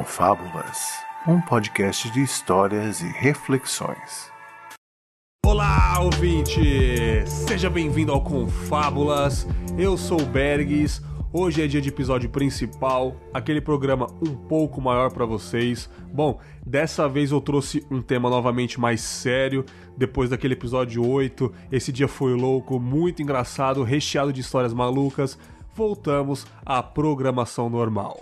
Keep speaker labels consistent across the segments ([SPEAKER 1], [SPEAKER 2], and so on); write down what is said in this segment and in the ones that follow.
[SPEAKER 1] Confábulas, um podcast de histórias e reflexões.
[SPEAKER 2] Olá, ouvinte! Seja bem-vindo ao Confábulas. Eu sou o Bergs. Hoje é dia de episódio principal, aquele programa um pouco maior para vocês. Bom, dessa vez eu trouxe um tema novamente mais sério, depois daquele episódio 8. Esse dia foi louco, muito engraçado, recheado de histórias malucas voltamos à programação normal.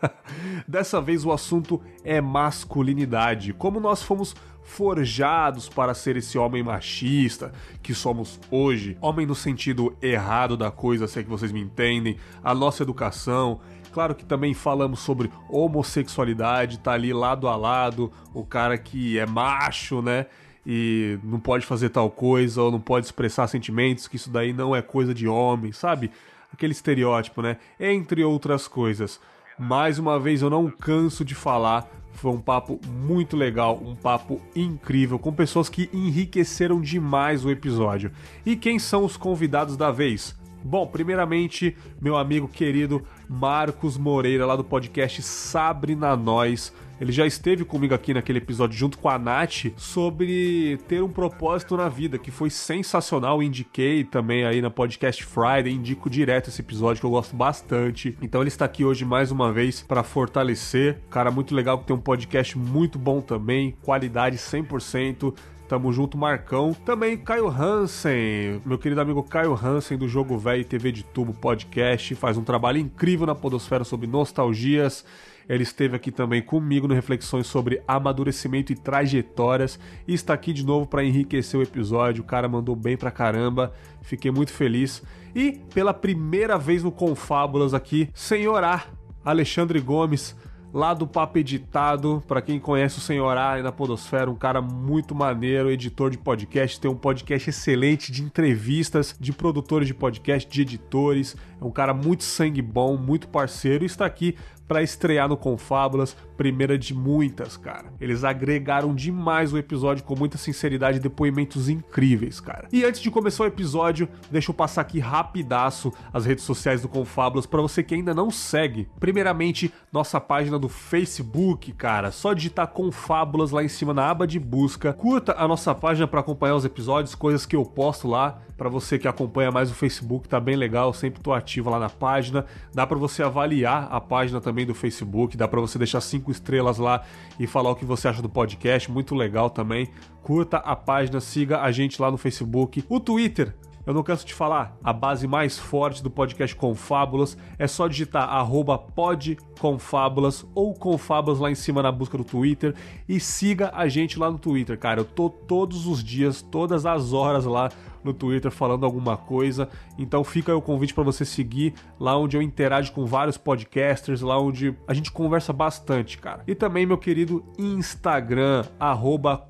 [SPEAKER 2] Dessa vez o assunto é masculinidade, como nós fomos forjados para ser esse homem machista que somos hoje, homem no sentido errado da coisa, se é que vocês me entendem, a nossa educação, Claro que também falamos sobre homossexualidade, tá ali lado a lado, o cara que é macho, né? E não pode fazer tal coisa, ou não pode expressar sentimentos, que isso daí não é coisa de homem, sabe? Aquele estereótipo, né? Entre outras coisas. Mais uma vez eu não canso de falar, foi um papo muito legal, um papo incrível, com pessoas que enriqueceram demais o episódio. E quem são os convidados da vez? Bom, primeiramente, meu amigo querido Marcos Moreira, lá do podcast Sabre na Nós. Ele já esteve comigo aqui naquele episódio junto com a Nath sobre ter um propósito na vida, que foi sensacional. Indiquei também aí na Podcast Friday, indico direto esse episódio que eu gosto bastante. Então ele está aqui hoje mais uma vez para fortalecer. Cara muito legal que tem um podcast muito bom também, qualidade 100%. Tamo junto, Marcão. Também Caio Hansen, meu querido amigo Caio Hansen do Jogo Velho TV de Tubo Podcast, faz um trabalho incrível na Podosfera sobre nostalgias. Ele esteve aqui também comigo no Reflexões sobre amadurecimento e trajetórias e está aqui de novo para enriquecer o episódio. O cara mandou bem pra caramba, fiquei muito feliz. E pela primeira vez no Confábulas aqui, senhorá Alexandre Gomes lá do Papo Editado. Para quem conhece o Senhor A na Podosfera, um cara muito maneiro, editor de podcast, tem um podcast excelente de entrevistas de produtores de podcast, de editores. É um cara muito sangue bom, muito parceiro e está aqui para estrear no Confábulas, primeira de muitas, cara. Eles agregaram demais o episódio com muita sinceridade e depoimentos incríveis, cara. E antes de começar o episódio, deixa eu passar aqui rapidaço as redes sociais do Confábulas para você que ainda não segue. Primeiramente, nossa página do Facebook, cara. Só digitar Confábulas lá em cima na aba de busca. Curta a nossa página para acompanhar os episódios, coisas que eu posto lá. Para você que acompanha mais o Facebook, tá bem legal, sempre tô ativo lá na página. Dá para você avaliar a página também do Facebook, dá para você deixar cinco estrelas lá e falar o que você acha do podcast, muito legal também. Curta a página, siga a gente lá no Facebook. O Twitter, eu não canso de falar, a base mais forte do podcast Confábulas é só digitar arroba podconfábulas ou confábulas lá em cima na busca do Twitter e siga a gente lá no Twitter, cara. Eu tô todos os dias, todas as horas lá no Twitter falando alguma coisa. Então fica o convite para você seguir lá onde eu interajo com vários podcasters, lá onde a gente conversa bastante, cara. E também meu querido Instagram,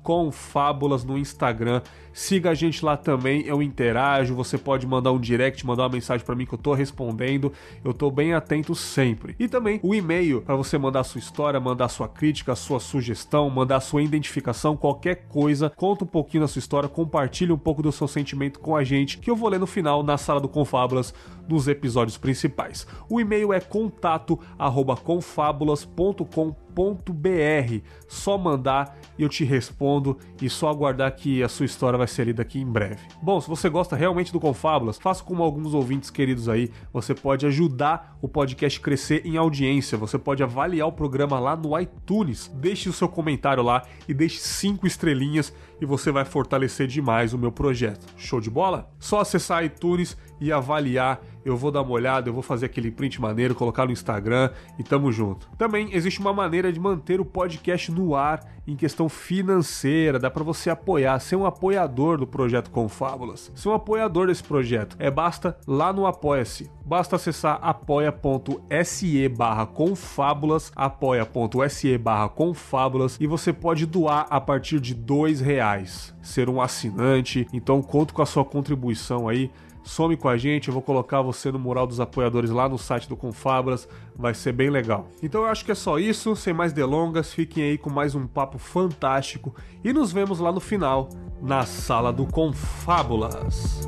[SPEAKER 2] confábulas no Instagram. Siga a gente lá também, eu interajo, você pode mandar um direct, mandar uma mensagem para mim que eu tô respondendo. Eu tô bem atento sempre. E também o e-mail para você mandar sua história, mandar sua crítica, sua sugestão, mandar sua identificação, qualquer coisa. Conta um pouquinho da sua história, compartilhe um pouco do seu sentimento com a gente, que eu vou ler no final na sala do Confábulas nos episódios principais. O e-mail é contato@confabulas.com br Só mandar eu te respondo e só aguardar que a sua história vai ser lida aqui em breve. Bom, se você gosta realmente do Confábulas, faça como alguns ouvintes queridos aí, você pode ajudar o podcast crescer em audiência, você pode avaliar o programa lá no iTunes. Deixe o seu comentário lá e deixe cinco estrelinhas e você vai fortalecer demais o meu projeto. Show de bola? Só acessar iTunes e avaliar. Eu vou dar uma olhada, eu vou fazer aquele print maneiro, colocar no Instagram e tamo junto. Também existe uma maneira de manter o podcast no ar em questão financeira, dá para você apoiar, ser um apoiador do projeto Confábulas. Ser um apoiador desse projeto. É basta lá no Apoia-se. Basta acessar apoia.se barra confábulas, apoia.se barra confábulas e você pode doar a partir de dois reais. Ser um assinante, então conto com a sua contribuição aí some com a gente, eu vou colocar você no mural dos apoiadores lá no site do Confabras, vai ser bem legal. Então eu acho que é só isso, sem mais delongas, fiquem aí com mais um papo fantástico e nos vemos lá no final, na sala do Confábulas.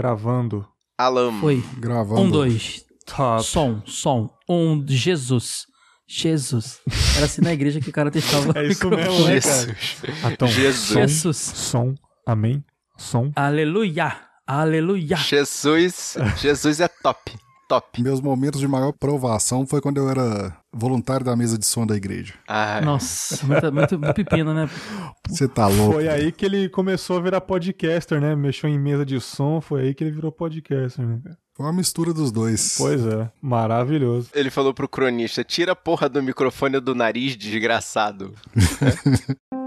[SPEAKER 2] Gravando.
[SPEAKER 3] Alan.
[SPEAKER 4] Foi.
[SPEAKER 5] Gravando.
[SPEAKER 4] Um, dois.
[SPEAKER 2] Top.
[SPEAKER 4] Som, som. Um, Jesus. Jesus. Era assim na igreja que o cara testava
[SPEAKER 2] É isso mesmo, né,
[SPEAKER 3] Jesus.
[SPEAKER 2] Então,
[SPEAKER 3] Jesus.
[SPEAKER 2] Som,
[SPEAKER 4] Jesus.
[SPEAKER 2] som, amém, som.
[SPEAKER 4] Aleluia. Aleluia.
[SPEAKER 3] Jesus. Jesus é top. Top.
[SPEAKER 5] Meus momentos de maior provação foi quando eu era voluntário da mesa de som da igreja.
[SPEAKER 3] Ah,
[SPEAKER 4] Nossa, muito, muito, muito pepino, né?
[SPEAKER 5] Você tá louco.
[SPEAKER 2] Foi aí que ele começou a virar podcaster, né? Mexeu em mesa de som, foi aí que ele virou podcaster, né? cara?
[SPEAKER 5] Foi uma mistura dos dois.
[SPEAKER 2] Pois é, maravilhoso.
[SPEAKER 3] Ele falou pro cronista: tira a porra do microfone do nariz, desgraçado.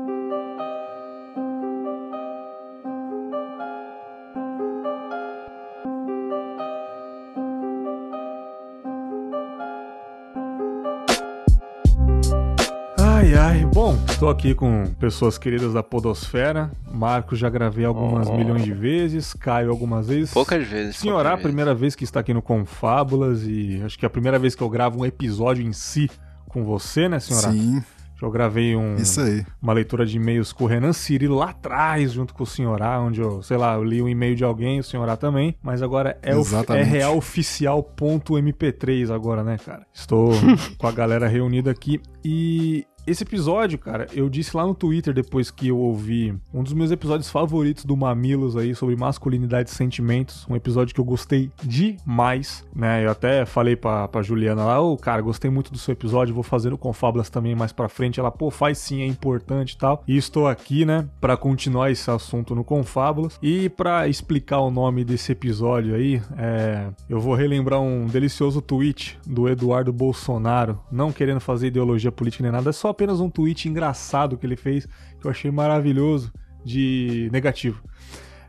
[SPEAKER 2] Ai. Bom, estou aqui com pessoas queridas da Podosfera. Marco já gravei algumas
[SPEAKER 3] Oh.
[SPEAKER 2] milhões de vezes, Caio algumas vezes.
[SPEAKER 3] Poucas vezes.
[SPEAKER 2] Senhora, a
[SPEAKER 3] poucas
[SPEAKER 2] primeira vez que está aqui no Confábulas e acho que é a primeira vez que eu gravo um episódio em si com você, né, senhora?
[SPEAKER 5] Sim,
[SPEAKER 2] Eu gravei um,
[SPEAKER 5] isso aí.
[SPEAKER 2] uma leitura de e-mails com o Renan Cirilo lá atrás, junto com o senhorá, onde eu, sei lá, eu li um e-mail de alguém, o senhorá também, mas agora é, o, é
[SPEAKER 5] Exatamente.
[SPEAKER 2] realoficial.mp3 agora, né, cara? Estou com a galera reunida aqui e esse episódio, cara, eu disse lá no Twitter depois que eu ouvi um dos meus episódios favoritos do Mamilos aí sobre masculinidade e sentimentos, um episódio que eu gostei demais, né? Eu até falei pra, pra Juliana lá, ô, cara, gostei muito do seu episódio, vou fazer o Confábulas também mais pra frente. Ela, pô, faz sim, é importante e tal. E estou aqui, né, pra continuar esse assunto no Confábulas e pra explicar o nome desse episódio aí, é, eu vou relembrar um delicioso tweet do Eduardo Bolsonaro, não querendo fazer ideologia política nem nada, é só apenas um tweet engraçado que ele fez, que eu achei maravilhoso, de negativo.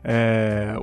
[SPEAKER 2] É,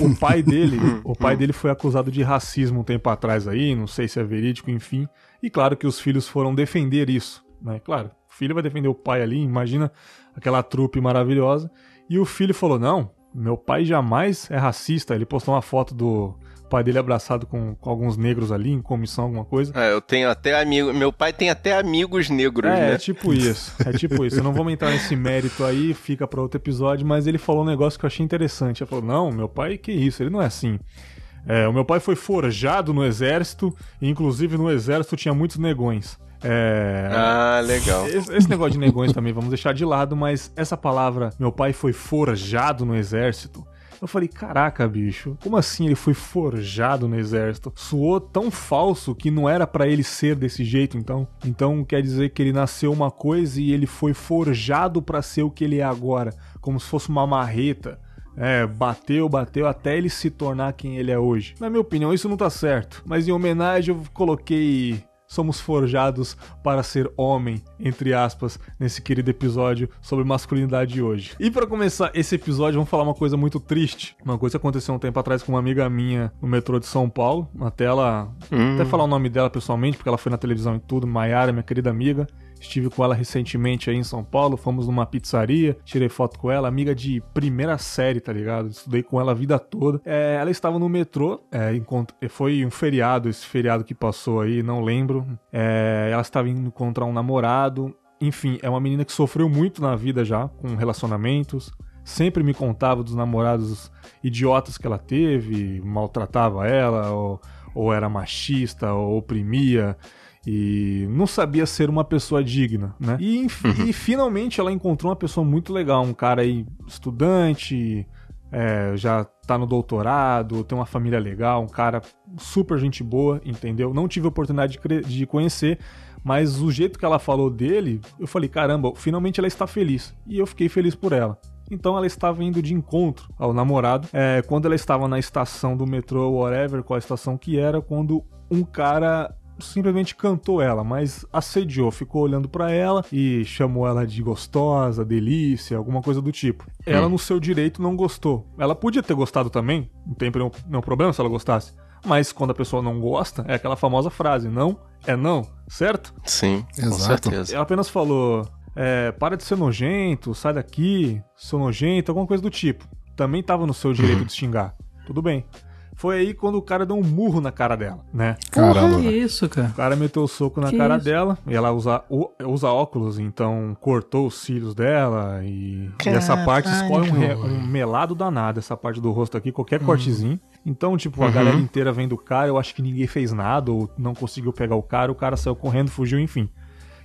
[SPEAKER 2] o, o pai dele, o pai dele foi acusado de racismo um tempo atrás aí, não sei se é verídico, enfim. E claro que os filhos foram defender isso, né? Claro, o filho vai defender o pai ali, imagina aquela trupe maravilhosa. E o filho falou: "Não, meu pai jamais é racista". Ele postou uma foto do pai dele abraçado com, com alguns negros ali em comissão alguma coisa.
[SPEAKER 3] É, eu tenho até amigo. Meu pai tem até amigos negros,
[SPEAKER 2] É, é
[SPEAKER 3] né?
[SPEAKER 2] tipo isso. É tipo isso. Eu não vou entrar nesse mérito aí, fica pra outro episódio, mas ele falou um negócio que eu achei interessante. Ele falou: não, meu pai, que isso, ele não é assim. É, o meu pai foi forjado no exército, e inclusive no exército tinha muitos negões. É.
[SPEAKER 3] Ah, legal.
[SPEAKER 2] Esse, esse negócio de negões também vamos deixar de lado, mas essa palavra, meu pai foi forjado no exército. Eu falei, caraca, bicho, como assim ele foi forjado no exército? Soou tão falso que não era pra ele ser desse jeito, então. Então quer dizer que ele nasceu uma coisa e ele foi forjado pra ser o que ele é agora, como se fosse uma marreta. É, bateu, bateu até ele se tornar quem ele é hoje. Na minha opinião, isso não tá certo. Mas em homenagem eu coloquei somos forjados para ser homem, entre aspas, nesse querido episódio sobre masculinidade de hoje. E para começar esse episódio, vamos falar uma coisa muito triste. Uma coisa que aconteceu um tempo atrás com uma amiga minha no metrô de São Paulo. Até ela.
[SPEAKER 3] Hum.
[SPEAKER 2] Até falar o nome dela pessoalmente, porque ela foi na televisão e tudo. Maiara, minha querida amiga. Estive com ela recentemente aí em São Paulo, fomos numa pizzaria, tirei foto com ela, amiga de primeira série, tá ligado? Estudei com ela a vida toda. É, ela estava no metrô, é, encont- foi um feriado, esse feriado que passou aí, não lembro. É, ela estava indo encontrar um namorado. Enfim, é uma menina que sofreu muito na vida já, com relacionamentos. Sempre me contava dos namorados idiotas que ela teve, maltratava ela, ou, ou era machista, ou oprimia e não sabia ser uma pessoa digna, né? E, enf- e finalmente ela encontrou uma pessoa muito legal, um cara aí estudante, é, já tá no doutorado, tem uma família legal, um cara super gente boa, entendeu? Não tive a oportunidade de, de conhecer, mas o jeito que ela falou dele, eu falei, caramba, finalmente ela está feliz. E eu fiquei feliz por ela. Então ela estava indo de encontro ao namorado. É, quando ela estava na estação do metrô, whatever, qual a estação que era, quando um cara simplesmente cantou ela, mas assediou, ficou olhando pra ela e chamou ela de gostosa, delícia, alguma coisa do tipo. Ela, no seu direito, não gostou. Ela podia ter gostado também, não tem nenhum, problema se ela gostasse. Mas quando a pessoa não gosta, é aquela famosa frase: não é não, certo?
[SPEAKER 3] Sim, com
[SPEAKER 5] Exato.
[SPEAKER 3] certeza.
[SPEAKER 2] Ela apenas falou: é, para de ser nojento, sai daqui, seu nojento, alguma coisa do tipo. Também tava no seu direito de xingar. Tudo bem. Foi aí quando o cara deu um murro na cara dela, né?
[SPEAKER 5] Caramba.
[SPEAKER 4] Que isso, cara?
[SPEAKER 2] O cara meteu o soco na
[SPEAKER 4] Que
[SPEAKER 2] cara
[SPEAKER 4] isso?
[SPEAKER 2] dela e ela usa, usa óculos, então cortou os cílios dela e, e essa parte escolhe um, um melado danado, essa parte do rosto aqui, qualquer cortezinho. Então, tipo, a galera inteira vendo o cara, eu acho que ninguém fez nada ou não conseguiu pegar o cara, o cara saiu correndo, fugiu, enfim.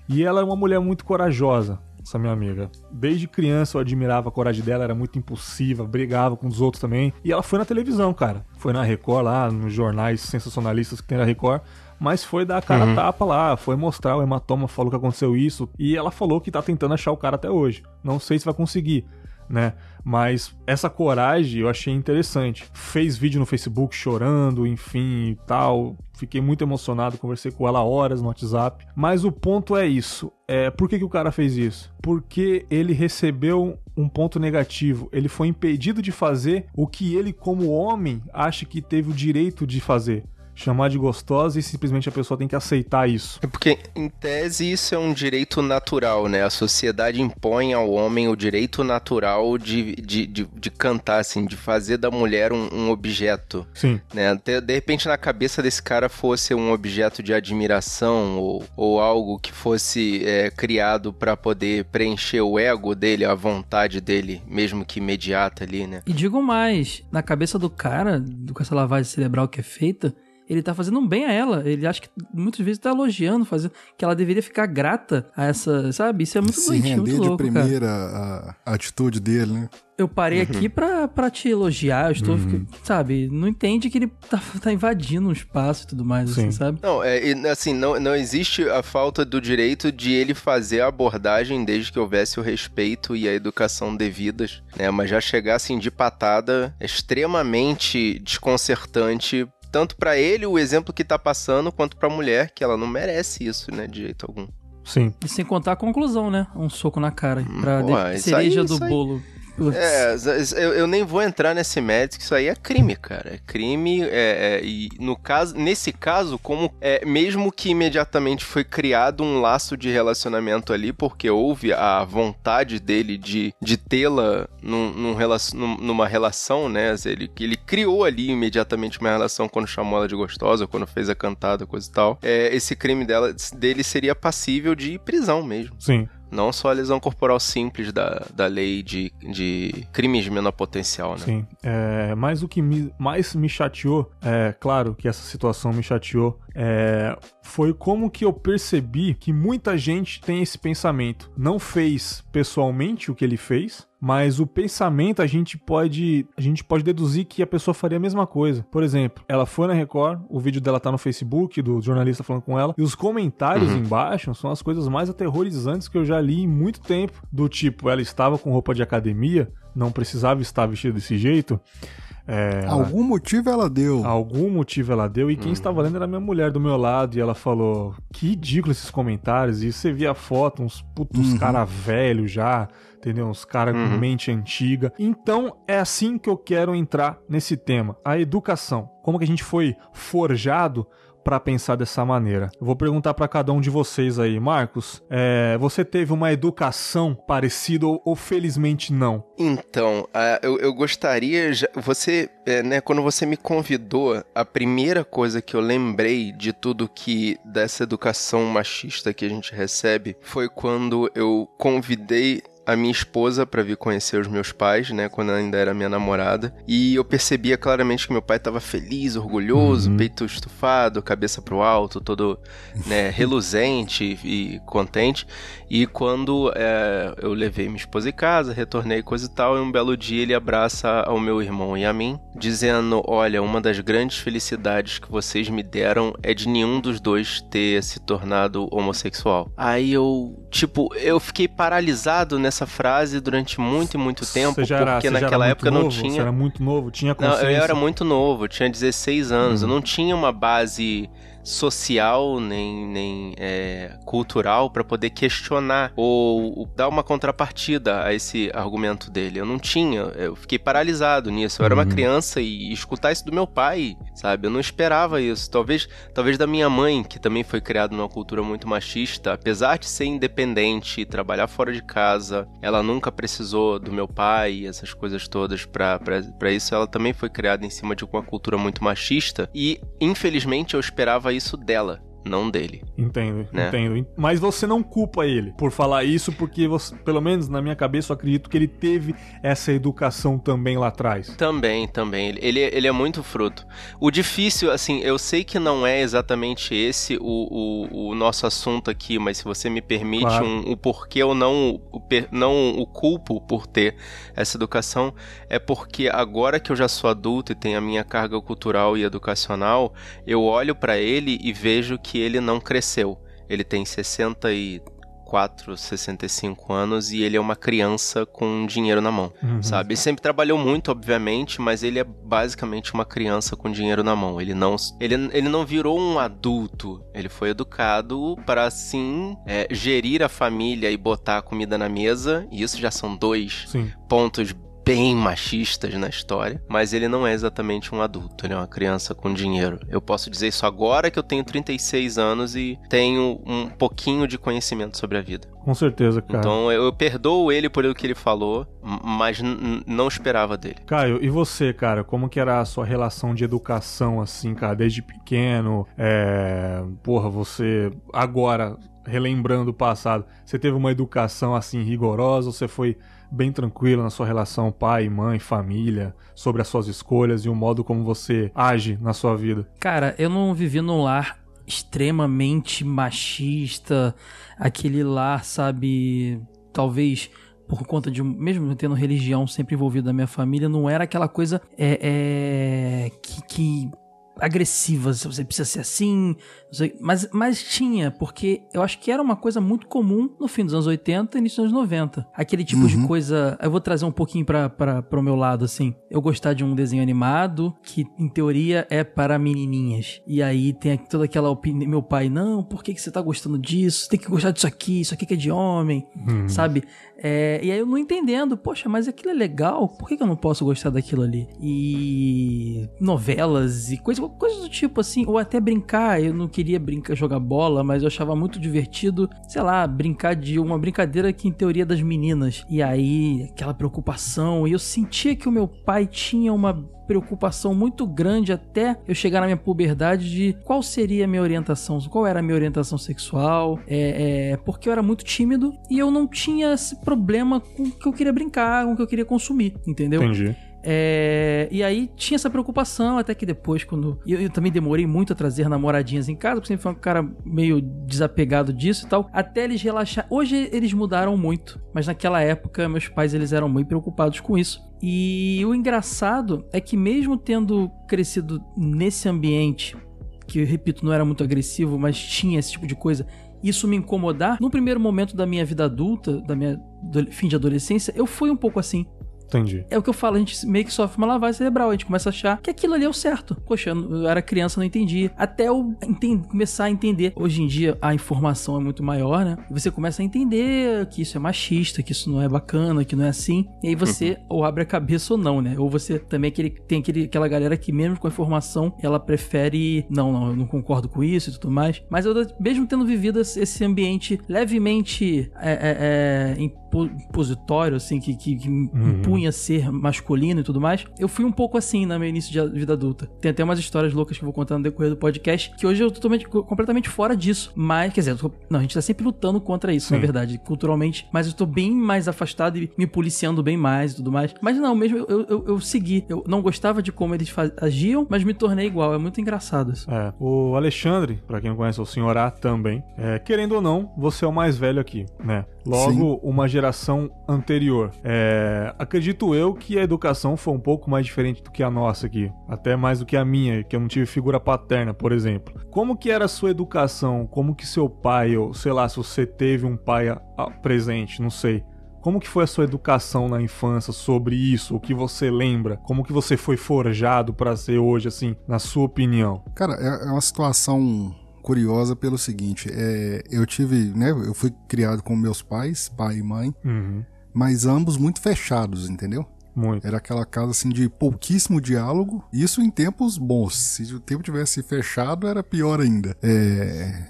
[SPEAKER 2] E ela é uma mulher muito corajosa, essa minha amiga. Desde criança eu admirava a coragem dela, era muito impulsiva, brigava com os outros também. E ela foi na televisão, cara. Foi na Record lá, nos jornais sensacionalistas que tem na Record. Mas foi dar a cara a tapa lá, foi mostrar o hematoma, falou que aconteceu isso. E ela falou que tá tentando achar o cara até hoje. Não sei se vai conseguir, né? Mas essa coragem eu achei interessante. Fez vídeo no Facebook chorando, enfim e tal. Fiquei muito emocionado, conversei com ela horas no WhatsApp. Mas o ponto é isso. É, por que, que o cara fez isso? Porque ele recebeu um ponto negativo. Ele foi impedido de fazer o que ele, como homem, acha que teve o direito de fazer. Chamar de gostosa e simplesmente a pessoa tem que aceitar isso.
[SPEAKER 3] É porque, em tese, isso é um direito natural, né? A sociedade impõe ao homem o direito natural de, de, de, de cantar, assim, de fazer da mulher um, um objeto,
[SPEAKER 2] Sim.
[SPEAKER 3] né? De, de repente, na cabeça desse cara fosse um objeto de admiração ou, ou algo que fosse é, criado pra poder preencher o ego dele, a vontade dele, mesmo que imediata ali, né?
[SPEAKER 4] E digo mais, na cabeça do cara, do- com essa lavagem cerebral que é feita, ele tá fazendo um bem a ela. Ele acha que muitas vezes tá elogiando, fazendo que ela deveria ficar grata a essa, sabe? Isso é muito
[SPEAKER 5] Se render
[SPEAKER 4] muito
[SPEAKER 5] de
[SPEAKER 4] louco, cara.
[SPEAKER 5] primeira a, a atitude dele, né?
[SPEAKER 4] Eu parei aqui pra, pra te elogiar, eu estou, fica- sabe? Não entende que ele tá, tá invadindo um espaço e tudo mais, assim,
[SPEAKER 2] Sim.
[SPEAKER 4] sabe?
[SPEAKER 3] Não, é, assim, não, não existe a falta do direito de ele fazer a abordagem desde que houvesse o respeito e a educação devidas, né? Mas já chegar assim de patada é extremamente desconcertante. Tanto pra ele, o exemplo que tá passando, quanto pra mulher, que ela não merece isso, né, de jeito algum.
[SPEAKER 2] Sim.
[SPEAKER 4] E sem contar a conclusão, né? Um soco na cara. Pra
[SPEAKER 3] Pô,
[SPEAKER 4] de-
[SPEAKER 3] isso
[SPEAKER 4] cereja
[SPEAKER 3] aí,
[SPEAKER 4] do
[SPEAKER 3] isso aí. É, eu, eu nem vou entrar nesse mérito, que isso aí é crime, cara. É crime, é, é, e no caso, nesse caso, como é, mesmo que imediatamente foi criado um laço de relacionamento ali, porque houve a vontade dele de, de tê-la num, num relac- num- numa relação, né? Ele, ele criou ali imediatamente uma relação quando chamou ela de gostosa, quando fez a cantada, coisa e tal. É, esse crime dela, dele seria passível de prisão mesmo.
[SPEAKER 2] Sim.
[SPEAKER 3] Não só a lesão corporal simples da, da lei de, de crimes de menor potencial, né?
[SPEAKER 2] Sim. É, mas o que me- mais me chateou, é claro que essa situação me chateou, é, foi como que eu percebi que muita gente tem esse pensamento. Não fez pessoalmente o que ele fez, mas o pensamento a gente pode a gente pode deduzir que a pessoa faria a mesma coisa. Por exemplo, ela foi na Record, o vídeo dela tá no Facebook do jornalista falando com ela, e os comentários embaixo são as coisas mais aterrorizantes que eu já li em muito tempo, do tipo, ela estava com roupa de academia, não precisava estar vestida desse jeito. É, ela-
[SPEAKER 5] Algum motivo ela deu.
[SPEAKER 2] Algum motivo ela deu, e quem estava lendo era minha mulher do meu lado, e ela falou: Que ridículo esses comentários. E você via a foto, uns putos cara velho já, entendeu? Uns cara com mente antiga. Então é assim que eu quero entrar nesse tema: a educação. Como que a gente foi forjado para pensar dessa maneira. Eu vou perguntar para cada um de vocês aí, Marcos. é, você teve uma educação parecida ou, ou felizmente não?
[SPEAKER 3] Então, ah, eu, eu gostaria. já- você, é, né, quando você me convidou, a primeira coisa que eu lembrei de tudo que. dessa educação machista que a gente recebe foi quando eu convidei. A minha esposa para vir conhecer os meus pais, né? Quando ela ainda era minha namorada. E eu percebia claramente que meu pai estava feliz, orgulhoso, peito estufado, cabeça pro alto, todo né, reluzente e contente. E quando é, eu levei minha esposa em casa, retornei coisa e tal, e um belo dia ele abraça ao meu irmão e a mim, dizendo: Olha, uma das grandes felicidades que vocês me deram é de nenhum dos dois ter se tornado homossexual. Aí eu, tipo, eu fiquei paralisado nessa frase durante muito e muito tempo,
[SPEAKER 2] Você
[SPEAKER 3] porque
[SPEAKER 2] você era
[SPEAKER 3] naquela época
[SPEAKER 2] novo?
[SPEAKER 3] não
[SPEAKER 2] Você
[SPEAKER 3] tinha.
[SPEAKER 2] era muito novo, tinha
[SPEAKER 3] Não,
[SPEAKER 2] consciência.
[SPEAKER 3] eu era muito novo, tinha 16 anos, eu não tinha uma base social, nem, nem é, cultural para poder questionar ou, ou, dar uma contrapartida a esse argumento dele. Eu não tinha, eu fiquei paralisado nisso. Eu era uma uhum. criança e escutar isso do meu pai, sabe? Eu não esperava isso. Talvez, talvez da minha mãe, que também foi criada numa cultura muito machista, apesar de ser independente, trabalhar fora de casa, ela nunca precisou do meu pai e essas coisas todas para isso. Ela também foi criada em cima de uma cultura muito machista e, infelizmente, eu esperava isso dela não dele.
[SPEAKER 2] Entendo, né? entendo. Mas você não culpa ele por falar isso, porque você, pelo menos na minha cabeça, eu acredito que ele teve essa educação também lá atrás.
[SPEAKER 3] Também, também. Ele, ele é muito fruto. O difícil, assim, eu sei que não é exatamente esse o, o, o nosso assunto aqui, mas se você me permite claro. um, o porquê eu não o, não o culpo por ter essa educação, é porque agora que eu já sou adulto e tenho a minha carga cultural e educacional, eu olho para ele e vejo que que ele não cresceu. Ele tem 64, 65 anos e ele é uma criança com dinheiro na mão, uhum. sabe? Ele sempre trabalhou muito, obviamente, mas ele é basicamente uma criança com dinheiro na mão. Ele não, ele, ele não virou um adulto. Ele foi educado para, assim, é, gerir a família e botar a comida na mesa. E isso já são dois Sim. pontos bem machistas na história, mas ele não é exatamente um adulto, ele é uma criança com dinheiro. Eu posso dizer isso agora que eu tenho 36 anos e tenho um pouquinho de conhecimento sobre a vida.
[SPEAKER 2] Com certeza, cara.
[SPEAKER 3] Então eu, eu perdoo ele por o que ele falou, mas não esperava dele.
[SPEAKER 2] Caio, e você, cara? Como que era a sua relação de educação, assim, cara, desde pequeno? É... Porra, você agora, relembrando o passado, você teve uma educação, assim, rigorosa ou você foi bem tranquilo na sua relação pai, mãe, família, sobre as suas escolhas e o modo como você age na sua vida?
[SPEAKER 4] Cara, eu não vivi num lar extremamente machista, aquele lar, sabe, talvez por conta de mesmo tendo religião sempre envolvida na minha família, não era aquela coisa é, é que, que agressivas, você precisa ser assim, mas, mas tinha, porque eu acho que era uma coisa muito comum no fim dos anos 80 e início dos anos 90. Aquele tipo uhum. de coisa, eu vou trazer um pouquinho para o meu lado, assim. Eu gostar de um desenho animado que, em teoria, é para menininhas. E aí tem toda aquela opinião, meu pai, não, por que, que você tá gostando disso? Tem que gostar disso aqui, isso aqui que é de homem, uhum. sabe? É, e aí eu não entendendo, poxa, mas aquilo é legal, por que, que eu não posso gostar daquilo ali? E novelas e coisas, coisas do tipo assim, ou até brincar, eu não queria brincar, jogar bola, mas eu achava muito divertido, sei lá, brincar de uma brincadeira que em teoria é das meninas. E aí, aquela preocupação, e eu sentia que o meu pai tinha uma preocupação muito grande até eu chegar na minha puberdade de qual seria a minha orientação, qual era a minha orientação sexual, é, é, porque eu era muito tímido e eu não tinha esse problema com o que eu queria brincar, com o que eu queria consumir, entendeu?
[SPEAKER 2] Entendi.
[SPEAKER 4] É, e aí tinha essa preocupação, até que depois, quando. Eu, eu, também demorei muito a trazer namoradinhas em casa, porque sempre foi um cara meio desapegado disso e tal. Até eles relaxar. Hoje eles mudaram muito, mas naquela época meus pais eles eram muito preocupados com isso. E o engraçado é que, mesmo tendo crescido nesse ambiente, que eu repito, não era muito agressivo, mas tinha esse tipo de coisa, isso me incomodar, no primeiro momento da minha vida adulta, da minha fim de adolescência, eu fui um pouco assim.
[SPEAKER 2] Entendi.
[SPEAKER 4] É o que eu falo, a gente meio que sofre uma lavagem cerebral. A gente começa a achar que aquilo ali é o certo. Poxa, eu era criança, não entendi. Até eu começar a entender. Hoje em dia, a informação é muito maior, né? E você começa a entender que isso é machista, que isso não é bacana, que não é assim. E aí você uhum. ou abre a cabeça ou não, né? Ou você também aquele, tem aquele, aquela galera que, mesmo com a informação, ela prefere. Não, não, eu não concordo com isso e tudo mais. Mas eu, mesmo tendo vivido esse ambiente levemente é, é, é, impositório, assim, que, que, que uhum. impunha ser masculino e tudo mais, eu fui um pouco assim no meu início de vida adulta. Tem até umas histórias loucas que eu vou contar no decorrer do podcast, que hoje eu tô totalmente, completamente fora disso. Mas, quer dizer, tô, não, a gente tá sempre lutando contra isso, Sim. na verdade, culturalmente. Mas eu tô bem mais afastado e me policiando bem mais e tudo mais. Mas não, mesmo eu, eu, eu segui. Eu não gostava de como eles agiam, mas me tornei igual. É muito engraçado isso.
[SPEAKER 2] É. O Alexandre, para quem não conhece, o senhor A também, é, querendo ou não, você é o mais velho aqui, né? Logo, Sim. uma geração anterior. É, acredito eu que a educação foi um pouco mais diferente do que a nossa aqui. Até mais do que a minha, que eu não tive figura paterna, por exemplo. Como que era a sua educação? Como que seu pai, ou sei lá, se você teve um pai presente, não sei. Como que foi a sua educação na infância sobre isso? O que você lembra? Como que você foi forjado para ser hoje, assim, na sua opinião?
[SPEAKER 5] Cara, é, é uma situação curiosa pelo seguinte, é, eu tive, né, eu fui criado com meus pais, pai e mãe,
[SPEAKER 2] Uhum.
[SPEAKER 5] mas ambos muito fechados, entendeu?
[SPEAKER 2] Muito.
[SPEAKER 5] Era aquela casa assim de pouquíssimo diálogo, isso em tempos bons. Se o tempo tivesse fechado, era pior ainda. É,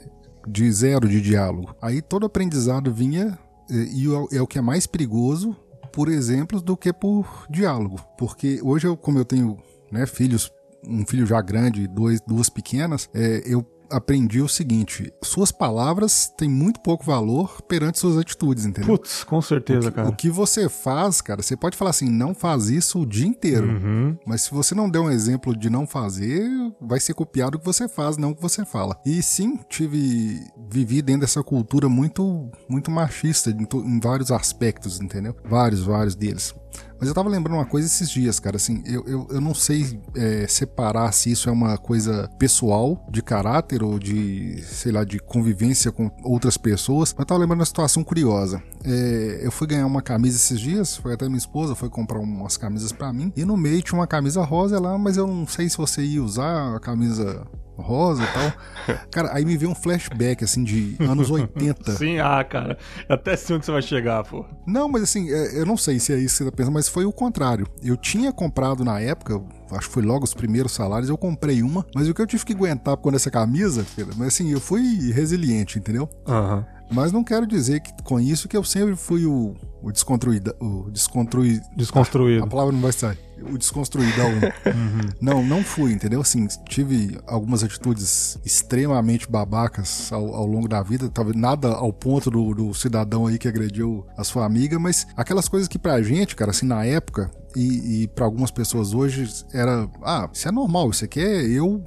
[SPEAKER 5] de zero de diálogo. Aí todo aprendizado vinha, é, e é, é o que é mais perigoso, por exemplos, do que por diálogo. Porque hoje, eu, como eu tenho né, filhos, um filho já grande e dois, duas pequenas, é, eu aprendi o seguinte: suas palavras têm muito pouco valor perante suas atitudes, entendeu?
[SPEAKER 2] Putz, com certeza,
[SPEAKER 5] o que,
[SPEAKER 2] cara.
[SPEAKER 5] O que você faz, cara, você pode falar assim, não faz isso o dia inteiro.
[SPEAKER 2] Uhum.
[SPEAKER 5] Mas se você não der um exemplo de não fazer, vai ser copiado o que você faz, não o que você fala. E sim, tive vivi dentro dessa cultura muito muito machista em, em vários aspectos, entendeu? Vários, vários deles. Mas eu tava lembrando uma coisa esses dias, cara, assim, eu, eu, eu não sei é, separar se isso é uma coisa pessoal, de caráter ou de, sei lá, de convivência com outras pessoas, mas eu tava lembrando uma situação curiosa. É, eu fui ganhar uma camisa esses dias, foi até minha esposa, foi comprar umas camisas pra mim, e no meio tinha uma camisa rosa lá, mas eu não sei se você ia usar a camisa rosa e tal. Cara, aí me veio um flashback, assim, de anos 80.
[SPEAKER 2] Sim, ah, cara. Até sei onde você vai chegar, pô.
[SPEAKER 5] Não, mas assim, é, eu não sei se é isso que você tá pensando, mas foi o contrário. Eu tinha comprado na época, acho que foi logo os primeiros salários, eu comprei uma, mas o que eu tive que aguentar com essa camisa, filha, mas assim, eu fui resiliente, entendeu?
[SPEAKER 2] Aham.
[SPEAKER 5] Mas não quero dizer que com isso que eu sempre fui o, o desconstruído, o desconstruído, a
[SPEAKER 2] Desconstruído.
[SPEAKER 5] palavra não vai sair. O desconstruído um. Não, não fui, entendeu? Assim, tive algumas atitudes extremamente babacas ao, ao longo da vida, talvez nada ao ponto do, do cidadão aí que agrediu a sua amiga, mas aquelas coisas que pra gente, cara, assim, na época, e, e para algumas pessoas hoje era, ah, isso é normal, isso aqui é eu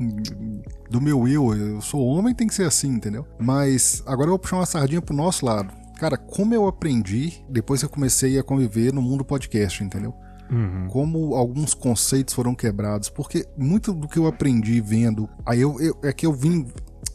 [SPEAKER 5] do meu eu, eu sou homem, tem que ser assim, entendeu? Mas agora eu vou puxar uma sardinha pro nosso lado. Cara, como eu aprendi depois que eu comecei a conviver no mundo podcast, entendeu?
[SPEAKER 2] Uhum.
[SPEAKER 5] como alguns conceitos foram quebrados, porque muito do que eu aprendi vendo, aí eu, eu- é que eu vim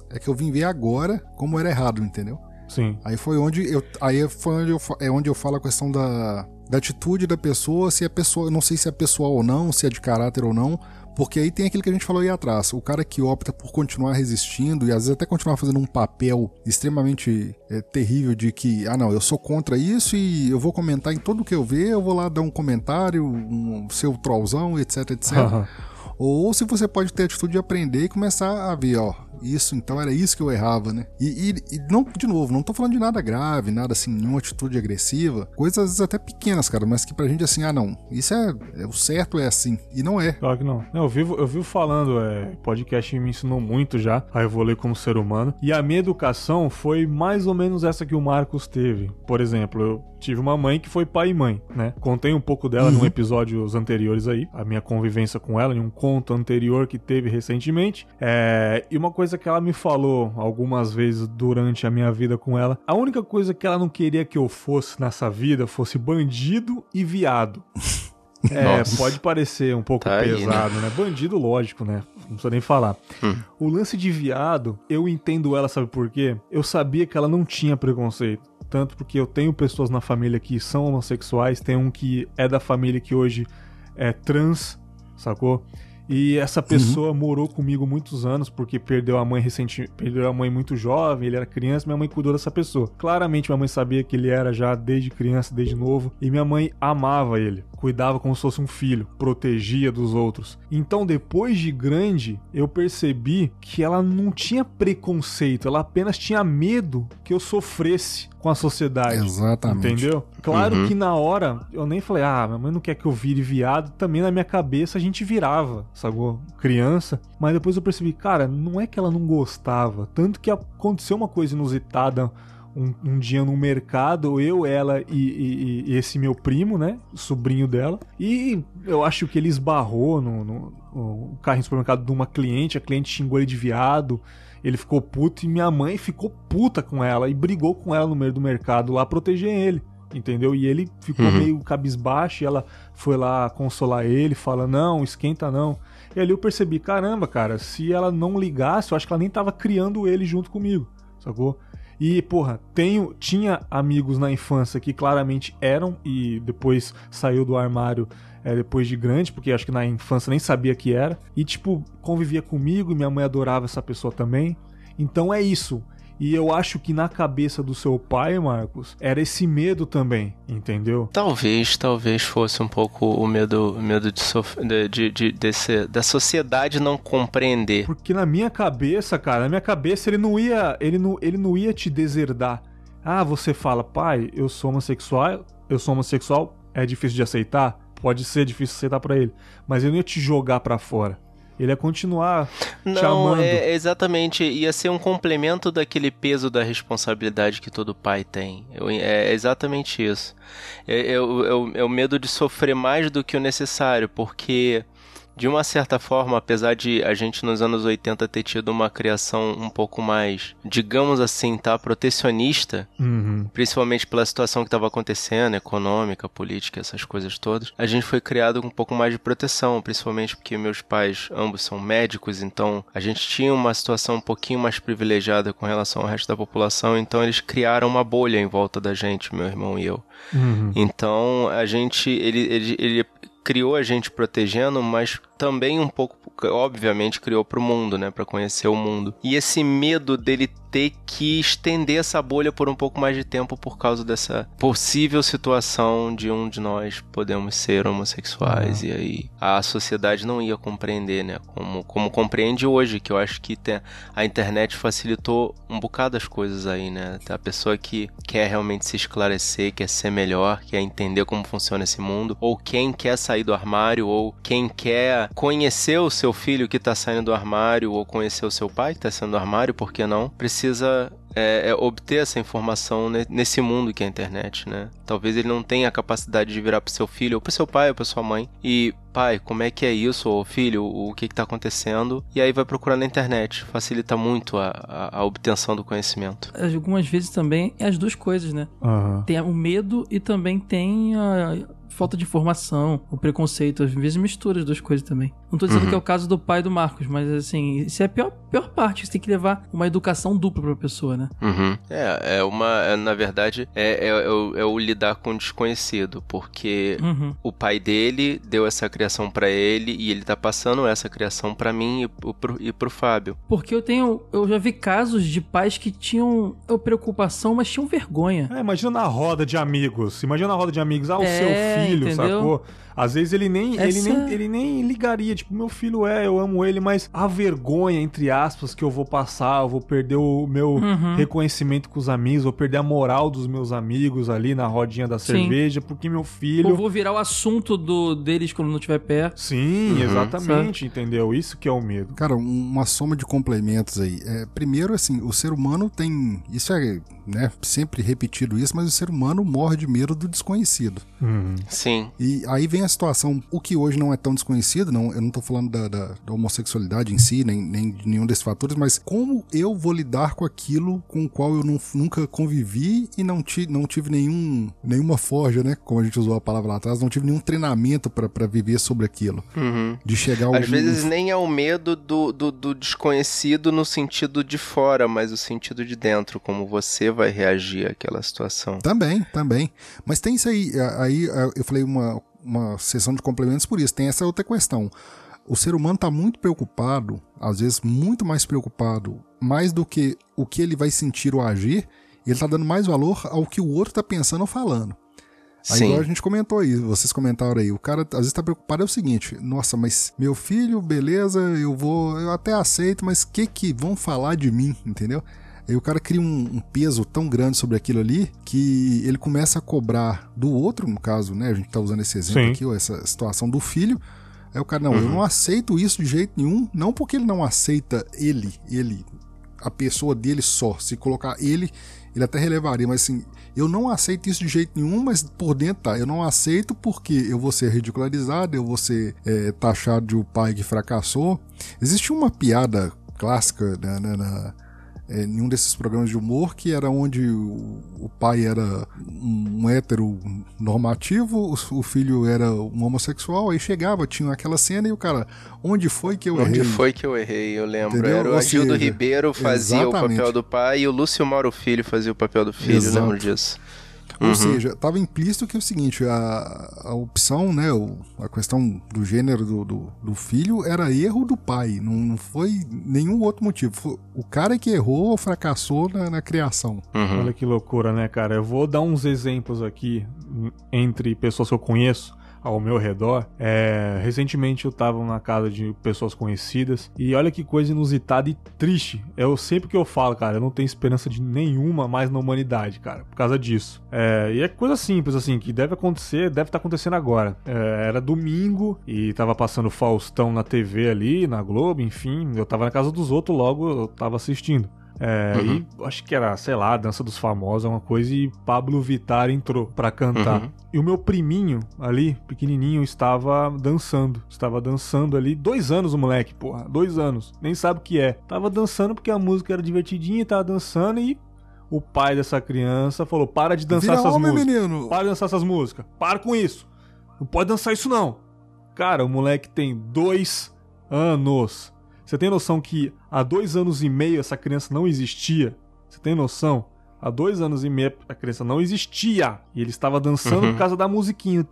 [SPEAKER 5] é que eu vim ver agora como era errado, entendeu?
[SPEAKER 2] Sim.
[SPEAKER 5] Aí foi onde eu aí foi onde eu, é onde eu falo a questão da, da atitude da pessoa, se é pessoa, eu não sei se é pessoal ou não, se é de caráter ou não, porque aí tem aquilo que a gente falou aí atrás, o cara que opta por continuar resistindo e às vezes até continuar fazendo um papel extremamente é, terrível de que, ah não, eu sou contra isso e eu vou comentar em tudo que eu ver, eu vou lá dar um comentário, um seu trollzão, etc, etc.
[SPEAKER 2] Aham.
[SPEAKER 5] Ou se você pode ter a atitude de aprender e começar a ver, ó, isso, então era isso que eu errava, né? E, e- e não, de novo, não tô falando de nada grave, nada assim, nenhuma atitude agressiva, coisas às vezes até pequenas, cara, mas que pra gente assim, ah não, isso é, é o certo é assim, e não é.
[SPEAKER 2] Claro que não. Não, Eu vivo, eu vivo falando, é, podcast me ensinou muito já a evoluir como ser humano. E a minha educação foi mais ou menos essa que o Marcos teve. Por exemplo, eu tive uma mãe que foi pai e mãe, né? Contei um pouco dela
[SPEAKER 5] Uhum.
[SPEAKER 2] num episódios anteriores aí, a minha convivência com ela, em um conto anterior que teve recentemente. É, e uma coisa que ela me falou algumas vezes durante a minha vida com ela, a única coisa que ela não queria que eu fosse nessa vida fosse bandido e viado. É,
[SPEAKER 3] Nossa.
[SPEAKER 2] pode parecer um pouco
[SPEAKER 3] Tá aí,
[SPEAKER 2] pesado, né? Bandido, lógico, né? Não precisa nem falar. O lance de viado, eu entendo ela, sabe por quê? Eu sabia que ela não tinha preconceito. Tanto porque eu tenho pessoas na família que são homossexuais, tem um que é da família que hoje é trans, sacou? E essa pessoa morou comigo muitos anos porque perdeu a mãe recente, perdeu a mãe muito jovem, ele era criança, minha mãe cuidou dessa pessoa. Claramente minha mãe sabia que ele era já desde criança, desde novo, e minha mãe amava ele, cuidava como se fosse um filho, protegia dos outros. Então depois de grande, eu percebi que ela não tinha preconceito, ela apenas tinha medo que eu sofresse com a sociedade.
[SPEAKER 5] Exatamente.
[SPEAKER 2] Entendeu? Claro
[SPEAKER 3] Uhum.
[SPEAKER 2] que na hora eu nem falei, ah, minha mãe não quer que eu vire viado. Também na minha cabeça a gente virava, sacou? Criança. Mas depois eu percebi, cara, não é que ela não gostava. Tanto que aconteceu uma coisa inusitada um, um dia no mercado, eu, ela e, e- e esse meu primo, né? Sobrinho dela. E eu acho que ele esbarrou no, no, no carro em supermercado de uma cliente, a cliente xingou ele de viado. Ele ficou puto e minha mãe ficou puta com ela e brigou com ela no meio do mercado lá proteger ele. Entendeu? E ele ficou
[SPEAKER 3] Uhum.
[SPEAKER 2] meio cabisbaixo e ela foi lá consolar ele, fala: Não, esquenta não. E ali eu percebi: caramba, cara, se ela não ligasse, eu acho que ela nem tava criando ele junto comigo, sacou? E, porra, tenho, tinha amigos na infância que claramente eram e depois saiu do armário é, depois de grande, porque acho que na infância nem sabia que era. E, tipo, convivia comigo e minha mãe adorava essa pessoa também. Então é isso. E eu acho que na cabeça do seu pai, Marcos, era esse medo também, entendeu?
[SPEAKER 3] Talvez, talvez fosse um pouco o medo, o medo de, sofrer, de, de, desse, da sociedade não compreender.
[SPEAKER 2] Porque na minha cabeça, cara, na minha cabeça ele não ia, ele não, ele não ia te deserdar. Ah, você fala, pai, eu sou homossexual, eu sou homossexual, é difícil de aceitar? Pode ser difícil de aceitar para ele, mas ele não ia te jogar para fora. Ele ia continuar
[SPEAKER 3] Não,
[SPEAKER 2] chamando.
[SPEAKER 3] é exatamente. Ia ser um complemento daquele peso da responsabilidade que todo pai tem. Eu, é exatamente isso. É, é, é, é o medo de sofrer mais do que o necessário, porque de uma certa forma, apesar de a gente nos anos 80 ter tido uma criação um pouco mais, digamos assim, tá, protecionista,
[SPEAKER 2] uhum.
[SPEAKER 3] principalmente pela situação que estava acontecendo, econômica, política, essas coisas todas, a gente foi criado com um pouco mais de proteção, principalmente porque meus pais ambos são médicos, então a gente tinha uma situação um pouquinho mais privilegiada com relação ao resto da população, então eles criaram uma bolha em volta da gente, meu irmão e eu.
[SPEAKER 2] Uhum.
[SPEAKER 3] Então a gente, ele, ele, ele criou a gente protegendo, mas também um pouco, obviamente, criou para o mundo, né, para conhecer o mundo. E esse medo dele ter que estender essa bolha por um pouco mais de tempo por causa dessa possível situação de um de nós podemos ser homossexuais uhum. e aí a sociedade não ia compreender, né, como, como compreende hoje, que eu acho que tem, a internet facilitou um bocado as coisas aí, né, a pessoa que quer realmente se esclarecer, quer ser melhor, quer entender como funciona esse mundo, ou quem quer sair do armário, ou quem quer conhecer o seu filho que está saindo do armário ou conhecer o seu pai que está saindo do armário, por que não? Precisa é, é, obter essa informação nesse mundo que é a internet, né? Talvez ele não tenha a capacidade de virar para seu filho, ou para seu pai, ou para sua mãe, e pai, como é que é isso, ou filho, o que está acontecendo? E aí vai procurar na internet, facilita muito a, a, a, obtenção do conhecimento.
[SPEAKER 4] Algumas vezes também é as duas coisas, né?
[SPEAKER 2] Uhum.
[SPEAKER 4] Tem o medo e também tem a falta de informação, o preconceito, às vezes mistura as duas coisas também. Não tô dizendo uhum. que é o caso do pai do Marcos, mas assim, isso é a pior, pior parte, você tem que levar uma educação dupla pra pessoa, né?
[SPEAKER 3] Uhum. É, é uma, é, na verdade, é, é, é, o, é, o, lidar com o desconhecido, porque
[SPEAKER 4] uhum.
[SPEAKER 3] o pai dele deu essa criação para ele e ele tá passando essa criação para mim e pro, e pro Fábio.
[SPEAKER 4] Porque eu tenho, eu já vi casos de pais que tinham preocupação, mas tinham vergonha.
[SPEAKER 2] É, imagina na roda de amigos, imagina na roda de amigos, ah, o seu filho filho, entendeu? sacou? Às vezes ele nem, Essa... ele, nem, ele nem ligaria, tipo, meu filho é, eu amo ele, mas a vergonha, entre aspas, que eu vou passar, eu vou perder o meu uhum. reconhecimento com os amigos, vou perder a moral dos meus amigos ali na rodinha da Sim. cerveja, porque meu filho.
[SPEAKER 4] Eu vou virar o assunto do, deles quando não estiver perto.
[SPEAKER 2] Sim, uhum. exatamente, entendeu? Isso que é o medo.
[SPEAKER 5] Cara, uma soma de complementos aí. É, primeiro, assim, o ser humano tem. Isso é né, sempre repetido isso, mas o ser humano morre de medo do desconhecido.
[SPEAKER 2] Uhum.
[SPEAKER 3] Sim.
[SPEAKER 5] E aí vem a situação, o que hoje não é tão desconhecido, não, eu não tô falando da, da, da homossexualidade em si, nem, nem de nenhum desses fatores, mas como eu vou lidar com aquilo com o qual eu não, nunca convivi e não, ti, não tive nenhum, nenhuma forja, né, como a gente usou a palavra lá atrás, não tive nenhum treinamento para viver sobre aquilo.
[SPEAKER 3] Uhum.
[SPEAKER 5] De chegar ao...
[SPEAKER 3] Às vezes nem é o medo do, do, do desconhecido no sentido de fora, mas o sentido de dentro, como você vai reagir àquela situação.
[SPEAKER 5] Também, também. Mas tem isso aí. Aí eu falei uma, uma sessão de complementos por isso. Tem essa outra questão. O ser humano está muito preocupado, às vezes muito mais preocupado, mais do que o que ele vai sentir ou agir, ele está dando mais valor ao que o outro está pensando ou falando. Aí igual a gente comentou aí, vocês comentaram aí, o cara às vezes tá preocupado é o seguinte, nossa, mas meu filho, beleza, eu vou, eu até aceito, mas o que que vão falar de mim, entendeu? Aí o cara cria um, um, peso tão grande sobre aquilo ali que ele começa a cobrar do outro, no caso, né? A gente tá usando esse exemplo Sim. aqui, ó, essa situação do filho. Aí o cara, não, uhum. eu não aceito isso de jeito nenhum, não porque ele não aceita ele, ele, a pessoa dele só. Se colocar ele, ele até relevaria, mas assim, eu não aceito isso de jeito nenhum, mas por dentro tá, eu não aceito porque eu vou ser ridicularizado, eu vou ser é, taxado de o um pai que fracassou. Existe uma piada clássica na, na é, em um desses programas de humor que era onde o, o pai era um, hétero normativo, o, o filho era um homossexual, aí chegava, tinha aquela cena e o cara, onde foi que eu
[SPEAKER 3] Onde
[SPEAKER 5] errei?
[SPEAKER 3] foi que eu errei, eu lembro.
[SPEAKER 5] Entendeu?
[SPEAKER 3] Era o Agildo Ribeiro fazia o
[SPEAKER 5] exatamente.
[SPEAKER 3] papel do pai e o Lúcio Mauro Filho fazia o papel do filho,
[SPEAKER 5] Exato.
[SPEAKER 3] lembro disso.
[SPEAKER 5] Ou
[SPEAKER 3] Uhum.
[SPEAKER 5] seja, estava implícito que é o seguinte, a, a opção, né, o- a questão do gênero do, do, do filho era erro do pai, não, não foi nenhum outro motivo. Foi o cara que errou ou fracassou na, na criação.
[SPEAKER 3] Uhum.
[SPEAKER 2] Olha que loucura, né, cara? Eu vou dar uns exemplos aqui hum, entre pessoas que eu conheço ao meu redor. É, recentemente eu tava na casa de pessoas conhecidas e olha que coisa inusitada e triste. Eu sempre que eu falo, cara, eu não tenho esperança de nenhuma mais na humanidade, cara, por causa disso. É, e é coisa simples, assim, que deve acontecer, deve estar acontecendo agora. É, era domingo e tava passando Faustão na TV ali, na Globo, enfim. Eu tava na casa dos outros, logo eu tava assistindo. É,
[SPEAKER 3] Uhum.
[SPEAKER 2] E acho que era, sei lá, Dança dos Famosos, uma coisa, e Pablo Vittar entrou pra cantar.
[SPEAKER 3] Uhum.
[SPEAKER 2] E o meu priminho ali, pequenininho, estava dançando. Estava dançando ali, dois anos o moleque, porra, dois anos. Nem sabe o que é. Tava dançando porque a música era divertidinha, tava dançando e o pai dessa criança falou: para de dançar
[SPEAKER 5] Vira
[SPEAKER 2] essas
[SPEAKER 5] homem,
[SPEAKER 2] músicas.
[SPEAKER 5] menino!
[SPEAKER 2] Para de dançar essas músicas. Para com isso. Não pode dançar isso, não. Cara, o moleque tem dois anos. Você tem noção que há dois anos e meio essa criança não existia? Você tem noção? Há dois anos e meio a criança não existia. E ele estava dançando
[SPEAKER 3] Uhum.
[SPEAKER 2] por causa da musiquinha.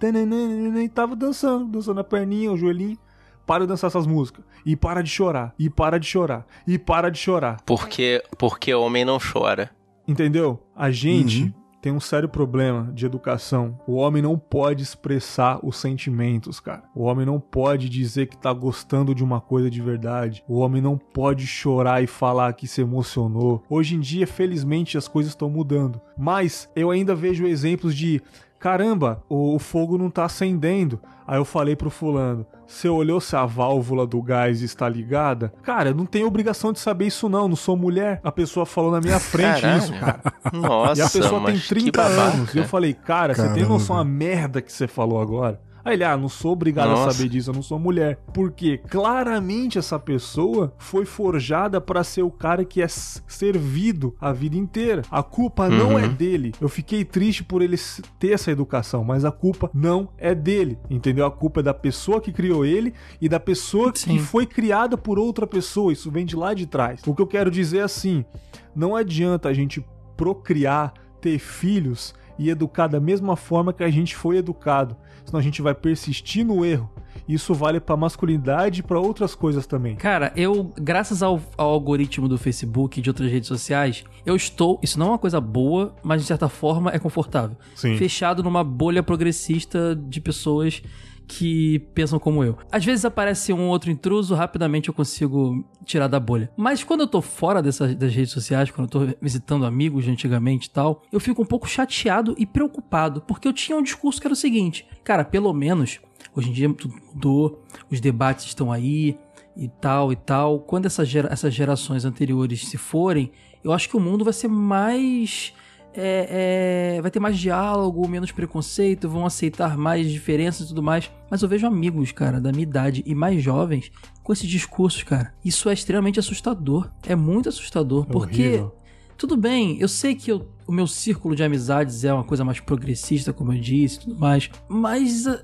[SPEAKER 2] E tava dançando, dançando a perninha, o joelhinho. Para de dançar essas músicas. E para de chorar. E para de chorar. E para de chorar.
[SPEAKER 3] Porque, porque homem não chora.
[SPEAKER 2] Entendeu? A gente
[SPEAKER 5] Uhum.
[SPEAKER 2] Tem um sério problema de educação. O homem não pode expressar os sentimentos, cara. O homem não pode dizer que tá gostando de uma coisa de verdade. O homem não pode chorar e falar que se emocionou. Hoje em dia, felizmente, as coisas estão mudando. Mas eu ainda vejo exemplos de. Caramba, o, o fogo não tá acendendo. Aí eu falei pro fulano: Você olhou se a válvula do gás está ligada? Cara, eu não tenho obrigação de saber isso, não. Não sou mulher. A pessoa falou na minha frente
[SPEAKER 3] Caralho.
[SPEAKER 2] isso, cara.
[SPEAKER 3] Nossa,
[SPEAKER 2] E a pessoa tem
[SPEAKER 3] mas que
[SPEAKER 2] 30
[SPEAKER 3] babaca.
[SPEAKER 2] anos. E eu falei, cara, você tem
[SPEAKER 5] Caramba.
[SPEAKER 2] noção da merda que você falou agora? Aí ele, ah, não sou obrigado a
[SPEAKER 3] Nossa.
[SPEAKER 2] saber disso, eu não sou mulher. Porque claramente essa pessoa foi forjada pra ser o cara que é servido a vida inteira. A culpa não
[SPEAKER 3] Uhum.
[SPEAKER 2] é dele. Eu fiquei triste por ele ter essa educação, mas a culpa não é dele. Entendeu? A culpa é da pessoa que criou ele e da pessoa que
[SPEAKER 4] Sim.
[SPEAKER 2] foi criada por outra pessoa. Isso vem de lá de trás. O que eu quero dizer é assim: não adianta a gente procriar, ter filhos e educar da mesma forma que a gente foi educado. Senão a gente vai persistir no erro. Isso vale pra masculinidade e pra outras coisas também.
[SPEAKER 4] Cara, eu, graças ao, ao algoritmo do Facebook e de outras redes sociais, eu estou. Isso não é uma coisa boa, mas de certa forma é confortável.
[SPEAKER 2] Sim.
[SPEAKER 4] Fechado numa bolha progressista de pessoas que pensam como eu. Às vezes aparece um outro intruso, rapidamente eu consigo tirar da bolha. Mas quando eu tô fora dessas, das redes sociais, quando eu tô visitando amigos de antigamente e tal, eu fico um pouco chateado e preocupado, porque eu tinha um discurso que era o seguinte: cara, pelo menos hoje em dia tudo mudou, os debates estão aí e tal e tal. Quando essa gera- essas gerações anteriores se forem, eu acho que o mundo vai ser mais é, é, vai ter mais diálogo, menos preconceito, vão aceitar mais diferenças e tudo mais. Mas eu vejo amigos, cara, da minha idade e mais jovens com esses discursos, cara. Isso é extremamente assustador. É muito assustador,
[SPEAKER 2] É
[SPEAKER 4] porque
[SPEAKER 2] horrível.
[SPEAKER 4] tudo bem, eu sei que eu- o meu círculo de amizades é uma coisa mais progressista, como eu disse, e tudo mais, mas ah,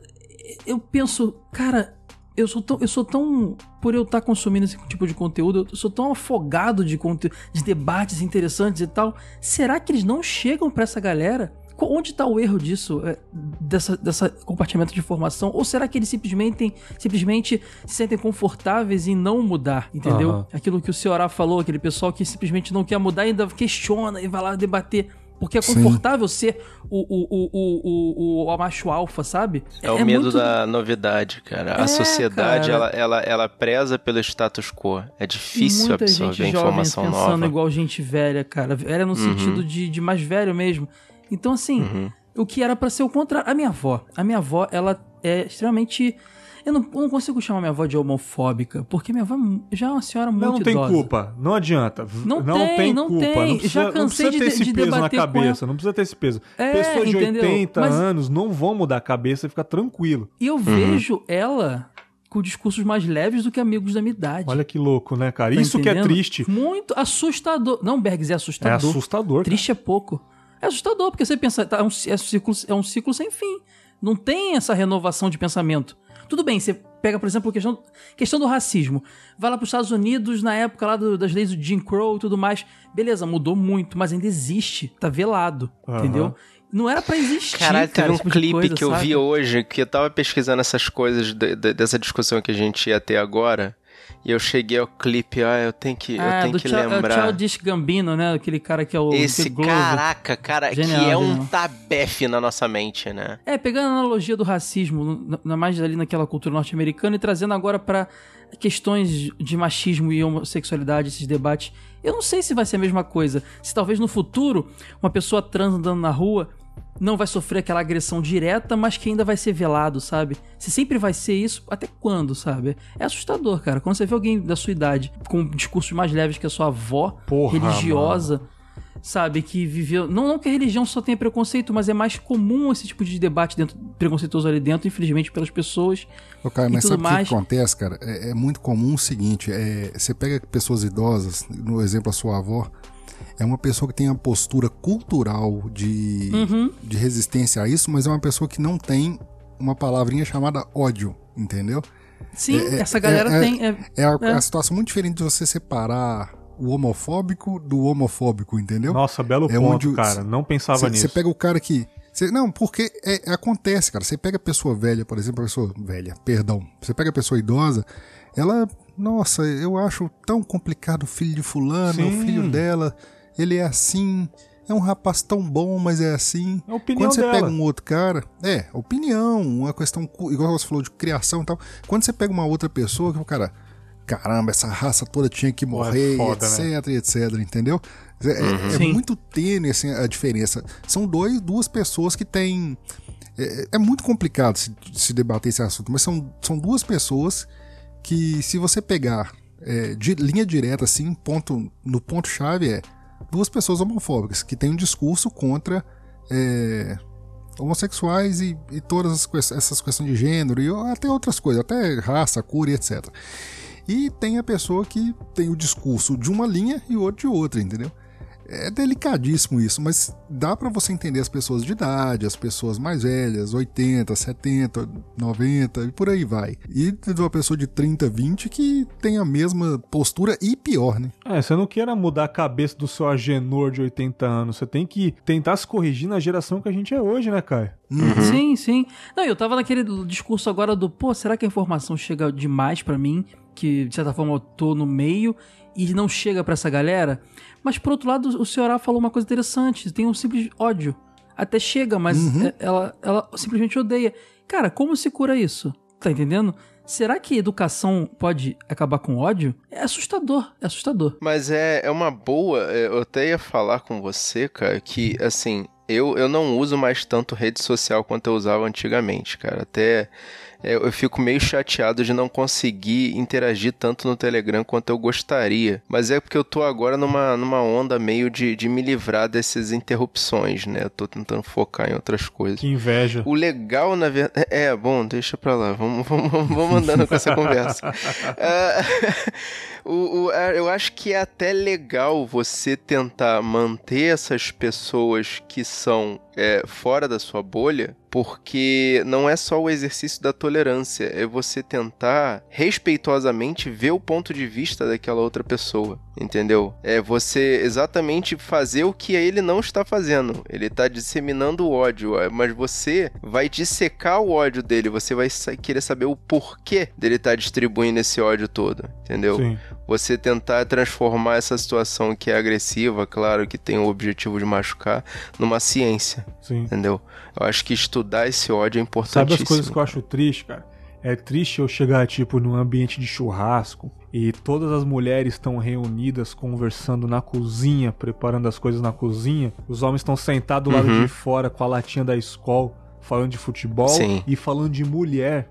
[SPEAKER 4] eu penso, cara, eu sou tão, eu sou tão por eu estar consumindo esse tipo de conteúdo, eu sou tão afogado de conte- de debates interessantes e tal. Será que eles não chegam pra essa galera? Onde está o erro disso, é, dessa, dessa compartilhamento de informação? Ou será que eles simplesmente, simplesmente se sentem confortáveis em não mudar, entendeu?
[SPEAKER 2] Aham.
[SPEAKER 4] Aquilo que o Ceará falou, aquele pessoal que simplesmente não quer mudar e ainda questiona e vai lá debater. Porque é
[SPEAKER 5] Sim.
[SPEAKER 4] confortável ser o, o, o, o, o, macho alfa, sabe?
[SPEAKER 3] É, o medo
[SPEAKER 4] muito-
[SPEAKER 3] da novidade, cara.
[SPEAKER 4] É,
[SPEAKER 3] a sociedade,
[SPEAKER 4] cara.
[SPEAKER 3] ela, ela, ela preza pelo status quo. É difícil
[SPEAKER 4] muita
[SPEAKER 3] absorver
[SPEAKER 4] gente jovem
[SPEAKER 3] informação
[SPEAKER 4] pensando
[SPEAKER 3] nova.
[SPEAKER 4] igual gente velha, cara. Velha no sentido de, de mais velho mesmo. Então, assim,
[SPEAKER 3] Uhum.
[SPEAKER 4] o que era pra ser o contrário. A minha avó, a minha avó, ela é extremamente. Eu não, eu não consigo chamar minha avó de homofóbica, porque minha avó já é uma senhora muito
[SPEAKER 2] Não, não tem
[SPEAKER 4] idosa.
[SPEAKER 2] culpa. Não adianta.
[SPEAKER 4] Não tem, não
[SPEAKER 2] culpa.
[SPEAKER 4] tem.
[SPEAKER 2] Não precisa,
[SPEAKER 4] Já
[SPEAKER 2] não
[SPEAKER 4] cansei
[SPEAKER 2] precisa
[SPEAKER 4] de
[SPEAKER 2] ter
[SPEAKER 4] de-
[SPEAKER 2] esse
[SPEAKER 4] de
[SPEAKER 2] peso na cabeça. Não precisa ter esse peso.
[SPEAKER 4] É,
[SPEAKER 2] Pessoas de
[SPEAKER 4] entendeu?
[SPEAKER 2] 80
[SPEAKER 4] Mas-
[SPEAKER 2] anos não vão mudar a cabeça e ficar tranquilo.
[SPEAKER 4] E eu vejo ela com discursos mais leves do que amigos da minha idade.
[SPEAKER 2] Olha que louco, né, cara?
[SPEAKER 4] Tá
[SPEAKER 2] Isso que é
[SPEAKER 4] entendendo?
[SPEAKER 2] triste.
[SPEAKER 4] Muito assustador. Não, Bergs, é
[SPEAKER 2] É
[SPEAKER 4] assustador.
[SPEAKER 2] assustador. cara.
[SPEAKER 4] Triste é pouco. É assustador, porque você pensa, tá, é, um, é, um ciclo, é um ciclo sem fim. Não tem essa renovação de pensamento. Tudo bem, você pega, por exemplo, a questão, questão do racismo. Vai lá para os Estados Unidos, na época lá do, das leis do Jim Crow e tudo mais. Beleza, mudou muito, mas ainda existe. Tá velado, uhum. entendeu? Não era para existir.
[SPEAKER 3] Caralho,
[SPEAKER 4] cara,
[SPEAKER 3] teve um
[SPEAKER 4] tipo
[SPEAKER 3] clipe
[SPEAKER 4] coisa,
[SPEAKER 3] que eu
[SPEAKER 4] sabe?
[SPEAKER 3] vi hoje que eu tava pesquisando essas coisas de, de, dessa discussão que a gente ia ter agora. E eu cheguei ao clipe, ah, eu tenho que, eu
[SPEAKER 4] Ah,
[SPEAKER 3] tenho que lembrar.
[SPEAKER 4] Childish Gambino, né? Aquele cara que é o
[SPEAKER 3] Esse caraca, cara,
[SPEAKER 4] Genial,
[SPEAKER 3] que é um tabefe na nossa mente, né?
[SPEAKER 4] É, pegando a analogia do racismo, na- mais ali naquela cultura norte-americana e trazendo agora pra questões de machismo e homossexualidade, esses debates. Eu não sei se vai ser a mesma coisa. Se talvez no futuro uma pessoa trans andando na rua não vai sofrer aquela agressão direta, mas que ainda vai ser velado, sabe? Se sempre vai ser isso, até quando, sabe? É assustador, cara. Quando você vê alguém da sua idade com discursos mais leves que a sua avó,
[SPEAKER 2] Porra,
[SPEAKER 4] religiosa, sabe, que viveu. Não, não que a religião só tenha preconceito, mas é mais comum esse tipo de debate dentro, preconceituoso ali dentro, infelizmente, pelas pessoas.
[SPEAKER 5] Ô, cara, mas sabe o que que acontece, cara? É, é muito comum o seguinte: é, você pega pessoas idosas, no exemplo a sua avó, é uma pessoa que tem uma postura cultural de,
[SPEAKER 4] Uhum.
[SPEAKER 5] de resistência a isso, mas é uma pessoa que não tem uma palavrinha chamada ódio, entendeu?
[SPEAKER 4] Sim,
[SPEAKER 5] É, é,
[SPEAKER 4] essa galera
[SPEAKER 5] é, é,
[SPEAKER 4] tem. é-
[SPEAKER 5] É a,
[SPEAKER 4] É.
[SPEAKER 5] a situação muito diferente de você separar o homofóbico do homofóbico, entendeu?
[SPEAKER 2] Nossa, belo
[SPEAKER 5] É
[SPEAKER 2] ponto,
[SPEAKER 5] onde o-
[SPEAKER 2] cara. Não pensava
[SPEAKER 5] Você
[SPEAKER 2] nisso.
[SPEAKER 5] pega o cara que. cê- não, porque é- acontece, cara. Você pega a pessoa velha, por exemplo, a pessoa velha, perdão. Você pega a pessoa idosa, ela. Nossa, eu acho tão complicado o filho de fulano,
[SPEAKER 2] Sim.
[SPEAKER 5] o filho dela, ele é assim. É um rapaz tão bom, mas é assim.
[SPEAKER 2] É a opinião
[SPEAKER 5] Quando você
[SPEAKER 2] dela.
[SPEAKER 5] pega um outro cara, é, opinião, uma questão, igual você falou, de criação e tal. Quando você pega uma outra pessoa, que o cara, caramba, essa raça toda tinha que
[SPEAKER 2] Pô, é
[SPEAKER 5] morrer,
[SPEAKER 2] foda,
[SPEAKER 5] etc, etc, entendeu? É, é- é
[SPEAKER 4] Sim.
[SPEAKER 5] muito tênue assim, a diferença. São dois, duas pessoas que têm. É, é muito complicado se, se debater esse assunto, mas são, são duas pessoas que, se você pegar é, de linha direta, assim, ponto, no ponto-chave é duas pessoas homofóbicas que têm um discurso contra é, homossexuais e, e todas essas questões de gênero e até outras coisas, até raça, cor e etc. E tem a pessoa que tem o discurso de uma linha e outro de outra, entendeu? É delicadíssimo isso, mas dá pra você entender as pessoas de idade, as pessoas mais velhas, 80, 70, 90 e por aí vai. E de uma pessoa de 30, 20 que tem a mesma postura e pior, né?
[SPEAKER 2] É, você não queira mudar a cabeça do seu agenor de 80 anos. Você tem que tentar se corrigir na geração que a gente é hoje, né, Caio?
[SPEAKER 4] Sim, sim. Não, eu tava naquele discurso agora do, pô, será que a informação chega demais pra mim? Que de certa forma eu tô no meio e não chega pra essa galera? Mas por outro lado, o senhor falou uma coisa interessante: tem um simples ódio. Até chega, mas é- ela, ela simplesmente odeia. Cara, como se cura isso? Tá entendendo? Será que educação pode acabar com ódio? É assustador, é assustador.
[SPEAKER 3] Mas é, é uma boa. é, Eu até ia falar com você, cara, que assim, eu, eu não uso mais tanto rede social quanto eu usava antigamente, cara. Até eu fico meio chateado de não conseguir interagir tanto no Telegram quanto eu gostaria. Mas é porque eu tô agora numa, numa onda meio de, de me livrar dessas interrupções, né? Eu tô tentando focar em outras coisas.
[SPEAKER 2] Que inveja.
[SPEAKER 3] O legal, na verdade. É, bom, deixa pra lá. Vamos, vamos, vamos andando com essa conversa. Ah, o, o- eu acho que é até legal você tentar manter essas pessoas que são é, fora da sua bolha, porque não é só o exercício da tolerância, é você tentar respeitosamente ver o ponto de vista daquela outra pessoa, entendeu? É você exatamente fazer o que ele não está fazendo. Ele está disseminando o ódio, é, mas você vai dissecar o ódio dele, você vai querer saber o porquê dele estar distribuindo esse ódio todo, entendeu?
[SPEAKER 2] Sim.
[SPEAKER 3] você tentar transformar essa situação que é agressiva, claro, que tem o objetivo de machucar, numa ciência,
[SPEAKER 2] Sim.
[SPEAKER 3] entendeu? Eu acho que estudar esse ódio é
[SPEAKER 2] Sabe
[SPEAKER 3] importantíssimo.
[SPEAKER 2] as coisas que eu acho triste, cara? É triste eu chegar, tipo, num ambiente de churrasco e todas as mulheres estão reunidas conversando na cozinha, preparando as coisas na cozinha. Os homens estão sentados do lado
[SPEAKER 3] Uhum.
[SPEAKER 2] de fora com a latinha da escola, falando de futebol
[SPEAKER 3] Sim.
[SPEAKER 2] e falando de mulher.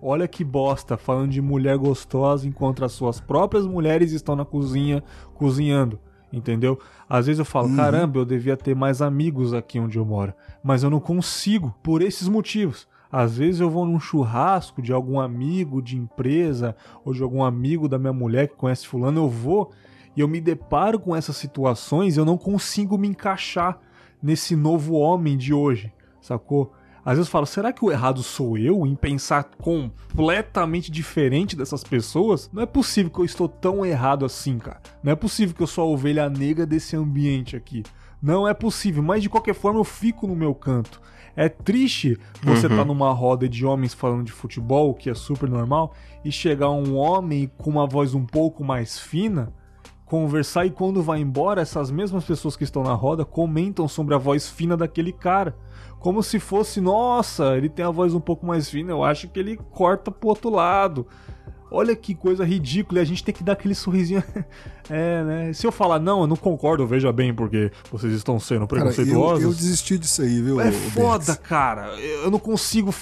[SPEAKER 2] Olha que bosta, falando de mulher gostosa enquanto as suas próprias mulheres estão na cozinha cozinhando. Entendeu? Às vezes eu falo,
[SPEAKER 5] Uhum.
[SPEAKER 2] caramba, eu devia ter mais amigos aqui onde eu moro. Mas eu não consigo, por esses motivos. Às vezes eu vou num churrasco de algum amigo de empresa ou de algum amigo da minha mulher que conhece fulano, eu vou e eu me deparo com essas situações e eu não consigo me encaixar. nesse novo homem de hoje, sacou? Às vezes eu falo, será que o errado sou eu em pensar completamente diferente dessas pessoas? Não é possível que eu estou tão errado assim, cara. Não é possível que eu sou a ovelha negra desse ambiente aqui. Não é possível, mas de qualquer forma eu fico no meu canto. É triste você estar
[SPEAKER 3] Uhum.
[SPEAKER 2] tá numa roda de homens falando de futebol, que é super normal, e chegar um homem com uma voz um pouco mais fina, conversar e quando vai embora, essas mesmas pessoas que estão na roda comentam sobre a voz fina daquele cara. Como se fosse, nossa, ele tem a voz um pouco mais fina, eu acho que ele corta pro outro lado. Olha que coisa ridícula, e a gente tem que dar aquele sorrisinho. é, né? Se eu falar, não, eu não concordo, veja bem, porque vocês estão sendo
[SPEAKER 5] Cara, eu,
[SPEAKER 2] preconceituosos.
[SPEAKER 5] eu desisti disso aí, viu?
[SPEAKER 2] É foda, cara. Eu não consigo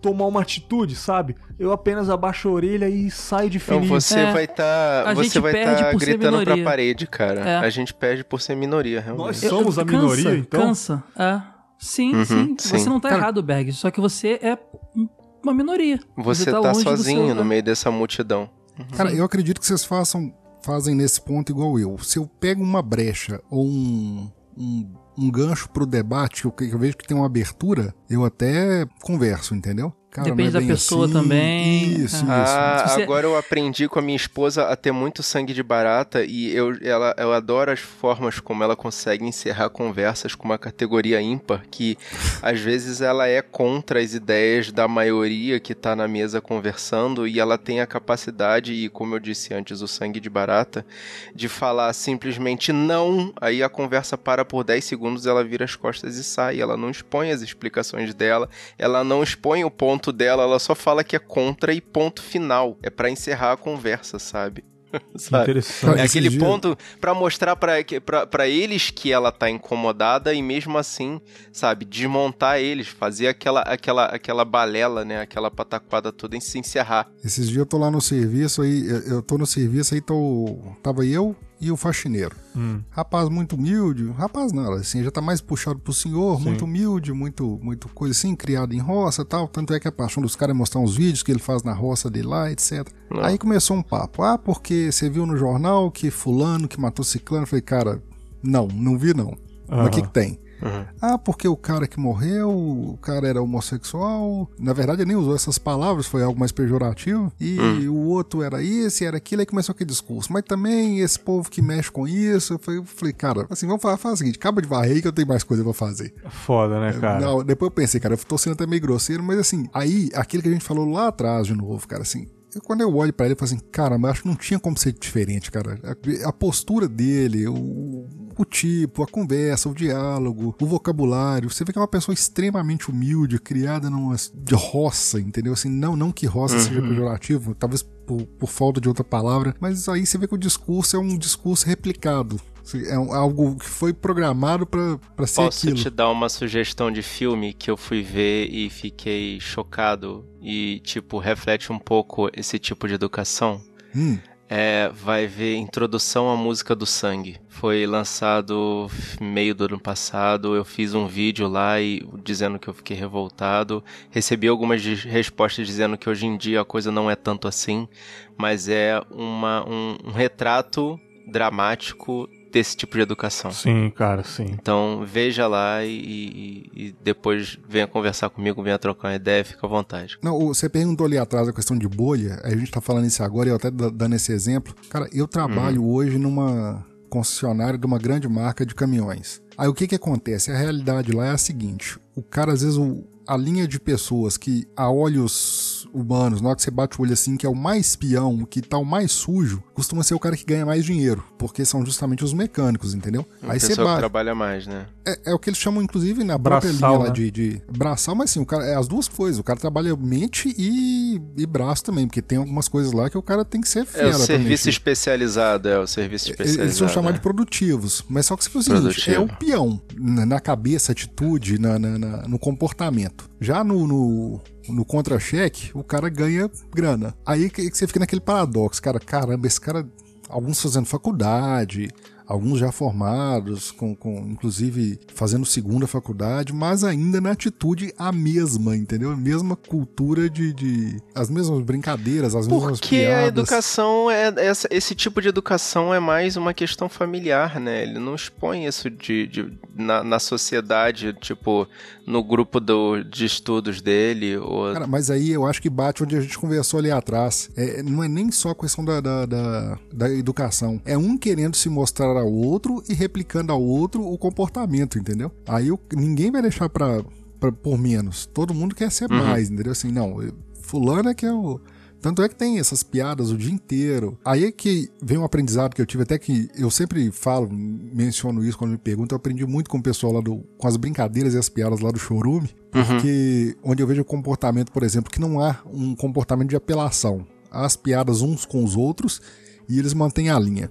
[SPEAKER 2] tomar uma atitude, sabe? Eu apenas abaixo a orelha e saio de
[SPEAKER 3] Então
[SPEAKER 2] fininho.
[SPEAKER 3] você
[SPEAKER 4] É,
[SPEAKER 3] vai estar
[SPEAKER 4] a
[SPEAKER 3] você vai
[SPEAKER 4] perde
[SPEAKER 3] tá gritando pra parede, cara.
[SPEAKER 4] É.
[SPEAKER 3] A gente perde por ser minoria, realmente.
[SPEAKER 2] Nós somos a
[SPEAKER 4] cansa,
[SPEAKER 2] minoria, então?
[SPEAKER 4] Cansa, é. Sim,
[SPEAKER 3] Uhum,
[SPEAKER 4] sim.
[SPEAKER 3] sim.
[SPEAKER 4] Você não tá
[SPEAKER 5] Cara-
[SPEAKER 4] errado, Berg. Só que você é um- uma minoria.
[SPEAKER 3] Você tá,
[SPEAKER 4] longe do
[SPEAKER 3] sozinho
[SPEAKER 4] seu-
[SPEAKER 3] no meio dessa multidão.
[SPEAKER 5] Cara, eu acredito que vocês façam, fazem nesse ponto igual eu. Se eu pego uma brecha ou um, um, um gancho pro debate, que eu, que eu vejo que tem uma abertura, eu até converso, entendeu? Cara,
[SPEAKER 4] Depende
[SPEAKER 5] não é
[SPEAKER 4] da
[SPEAKER 5] bem
[SPEAKER 4] pessoa
[SPEAKER 5] assim.
[SPEAKER 4] também.
[SPEAKER 5] Isso,
[SPEAKER 4] É.
[SPEAKER 5] isso.
[SPEAKER 3] Ah,
[SPEAKER 4] Se você-
[SPEAKER 3] agora eu aprendi com a minha esposa a ter muito sangue de barata e eu, ela, eu adoro as formas como ela consegue encerrar conversas com uma categoria ímpar que às vezes ela é contra as ideias da maioria que tá na mesa conversando e ela tem a capacidade, e como eu disse antes, o sangue de barata, de falar simplesmente não, aí a conversa para por 10 segundos, ela vira as costas e sai, ela não expõe as explicações dela, ela não expõe o ponto dela, ela só fala que é contra e ponto final. É pra encerrar a conversa, sabe? sabe?
[SPEAKER 2] Interessante.
[SPEAKER 3] É aquele
[SPEAKER 5] dias-
[SPEAKER 3] ponto pra mostrar pra eles que ela tá incomodada e mesmo assim, sabe, desmontar eles, fazer aquela aquela aquela balela, né, aquela pataquada toda e se encerrar.
[SPEAKER 5] Esses dias eu tô lá no serviço aí, eu- eu tô no serviço aí, tô, tava eu e o faxineiro.
[SPEAKER 2] Hum.
[SPEAKER 5] Rapaz muito humilde, rapaz não, assim, já tá mais puxado pro senhor,
[SPEAKER 2] Sim.
[SPEAKER 5] muito humilde, muito, muito coisa assim, criado em roça e tal. Tanto é que a paixão dos caras é mostrar uns vídeos que ele faz na roça dele lá, etc.
[SPEAKER 3] Não.
[SPEAKER 5] Aí começou um papo, ah, porque você viu no jornal que fulano que matou ciclano? Eu falei, cara, não, não vi não. Mas o que que tem?
[SPEAKER 3] Uhum.
[SPEAKER 5] Ah, porque o cara que morreu, o cara era homossexual. Na verdade, ele nem usou essas palavras, foi algo mais pejorativo. E
[SPEAKER 3] Hum.
[SPEAKER 5] o outro era isso, e era aquilo, aí começou aquele discurso. Mas também esse povo que mexe com isso. Eu falei, eu falei, cara, assim, vamos fazer o seguinte: acaba de varrer que eu tenho mais coisa pra fazer.
[SPEAKER 2] Foda, né, cara?
[SPEAKER 5] Não, depois eu pensei, cara, eu tô sendo até meio grosseiro, mas assim, aí, aquilo que a gente falou lá atrás de novo, cara, assim. Eu- Quando eu olho pra ele, eu falo assim, cara, mas acho que não tinha como ser diferente, cara. A, a postura dele, o, o tipo, a conversa, o diálogo, o vocabulário. Você vê que é uma pessoa extremamente humilde, criada numa de roça, entendeu? Assim, não, não que roça seja pejorativo, talvez por, por falta de outra palavra, mas aí você vê que o discurso é um discurso replicado. É algo que foi programado pra pra ser
[SPEAKER 3] Posso
[SPEAKER 5] aquilo.
[SPEAKER 3] te dar uma sugestão de filme que eu fui ver e fiquei chocado e, tipo, reflete um pouco esse tipo de educação?
[SPEAKER 5] Hum,
[SPEAKER 3] É, vai ver Introdução à Música do Sangue. Foi lançado meio do ano passado. Eu fiz um vídeo lá e dizendo que eu fiquei revoltado. Recebi algumas respostas dizendo que hoje em dia a coisa não é tanto assim, mas é uma, um, um retrato dramático desse tipo de educação.
[SPEAKER 2] Sim, cara, sim.
[SPEAKER 3] Então veja lá e, e- e depois venha conversar comigo, venha trocar uma ideia, fica à vontade.
[SPEAKER 5] Não, você perguntou ali atrás a questão de bolha, a gente tá falando isso agora e eu até da- dando esse exemplo. Cara, eu trabalho hoje numa concessionária de uma grande marca de caminhões. Aí o que que acontece? A realidade lá é a seguinte: o cara, às vezes, o- a linha de pessoas que a olhos humanos, na hora que você bate o olho assim, que é o mais peão, o que tá o mais sujo, costuma ser o cara que ganha mais dinheiro, porque são justamente os mecânicos, entendeu?
[SPEAKER 3] Uma
[SPEAKER 5] Aí você bate.
[SPEAKER 3] trabalha mais, né?
[SPEAKER 5] É, é o que eles chamam, inclusive, na própria
[SPEAKER 2] Braçal,
[SPEAKER 5] linha lá
[SPEAKER 2] né?
[SPEAKER 5] de, de braçal, mas sim, o cara, é as duas coisas. O cara trabalha mente e, e braço também, porque tem algumas coisas lá que o cara tem que ser
[SPEAKER 3] É
[SPEAKER 5] fera
[SPEAKER 3] o
[SPEAKER 5] pra
[SPEAKER 3] serviço
[SPEAKER 5] mexer.
[SPEAKER 3] especializado, é o serviço especializado.
[SPEAKER 5] Eles são chamados
[SPEAKER 3] é.
[SPEAKER 5] de produtivos, mas só que se for o seguinte,
[SPEAKER 3] Produtivo.
[SPEAKER 5] é o peão na, na cabeça, atitude, na, na- na- no comportamento. Já no, no, no contra-cheque, o cara ganha grana. Aí que, que você fica naquele paradoxo, cara, caramba, esse cara, alguns fazendo faculdade, alguns já formados, com, com inclusive fazendo segunda faculdade, mas ainda na atitude a mesma, entendeu? A mesma cultura de, de as mesmas brincadeiras, as mesmas
[SPEAKER 3] Porque
[SPEAKER 5] piadas.
[SPEAKER 3] a educação é essa, esse tipo de educação é mais uma questão familiar, né? Ele não expõe isso de, de na, na sociedade, tipo no grupo do, de estudos dele. Ou...
[SPEAKER 5] Cara, mas aí eu acho que bate onde a gente conversou ali atrás. É, não é nem só a questão da, da, da, da educação. É um querendo se mostrar ao outro e replicando ao outro o comportamento, entendeu? Aí eu, ninguém vai deixar pra, pra, por menos. Todo mundo quer ser
[SPEAKER 3] Uhum.
[SPEAKER 5] mais, entendeu? Assim, não, fulano é que é o. Tanto é que tem essas piadas o dia inteiro. Aí é que vem um aprendizado que eu tive, até que eu sempre falo, menciono isso quando me perguntam, eu aprendi muito com o pessoal lá do. com as brincadeiras e as piadas lá do chorume. Porque onde eu vejo o comportamento, por exemplo, que não há um comportamento de apelação. Há as piadas uns com os outros e eles mantêm a linha.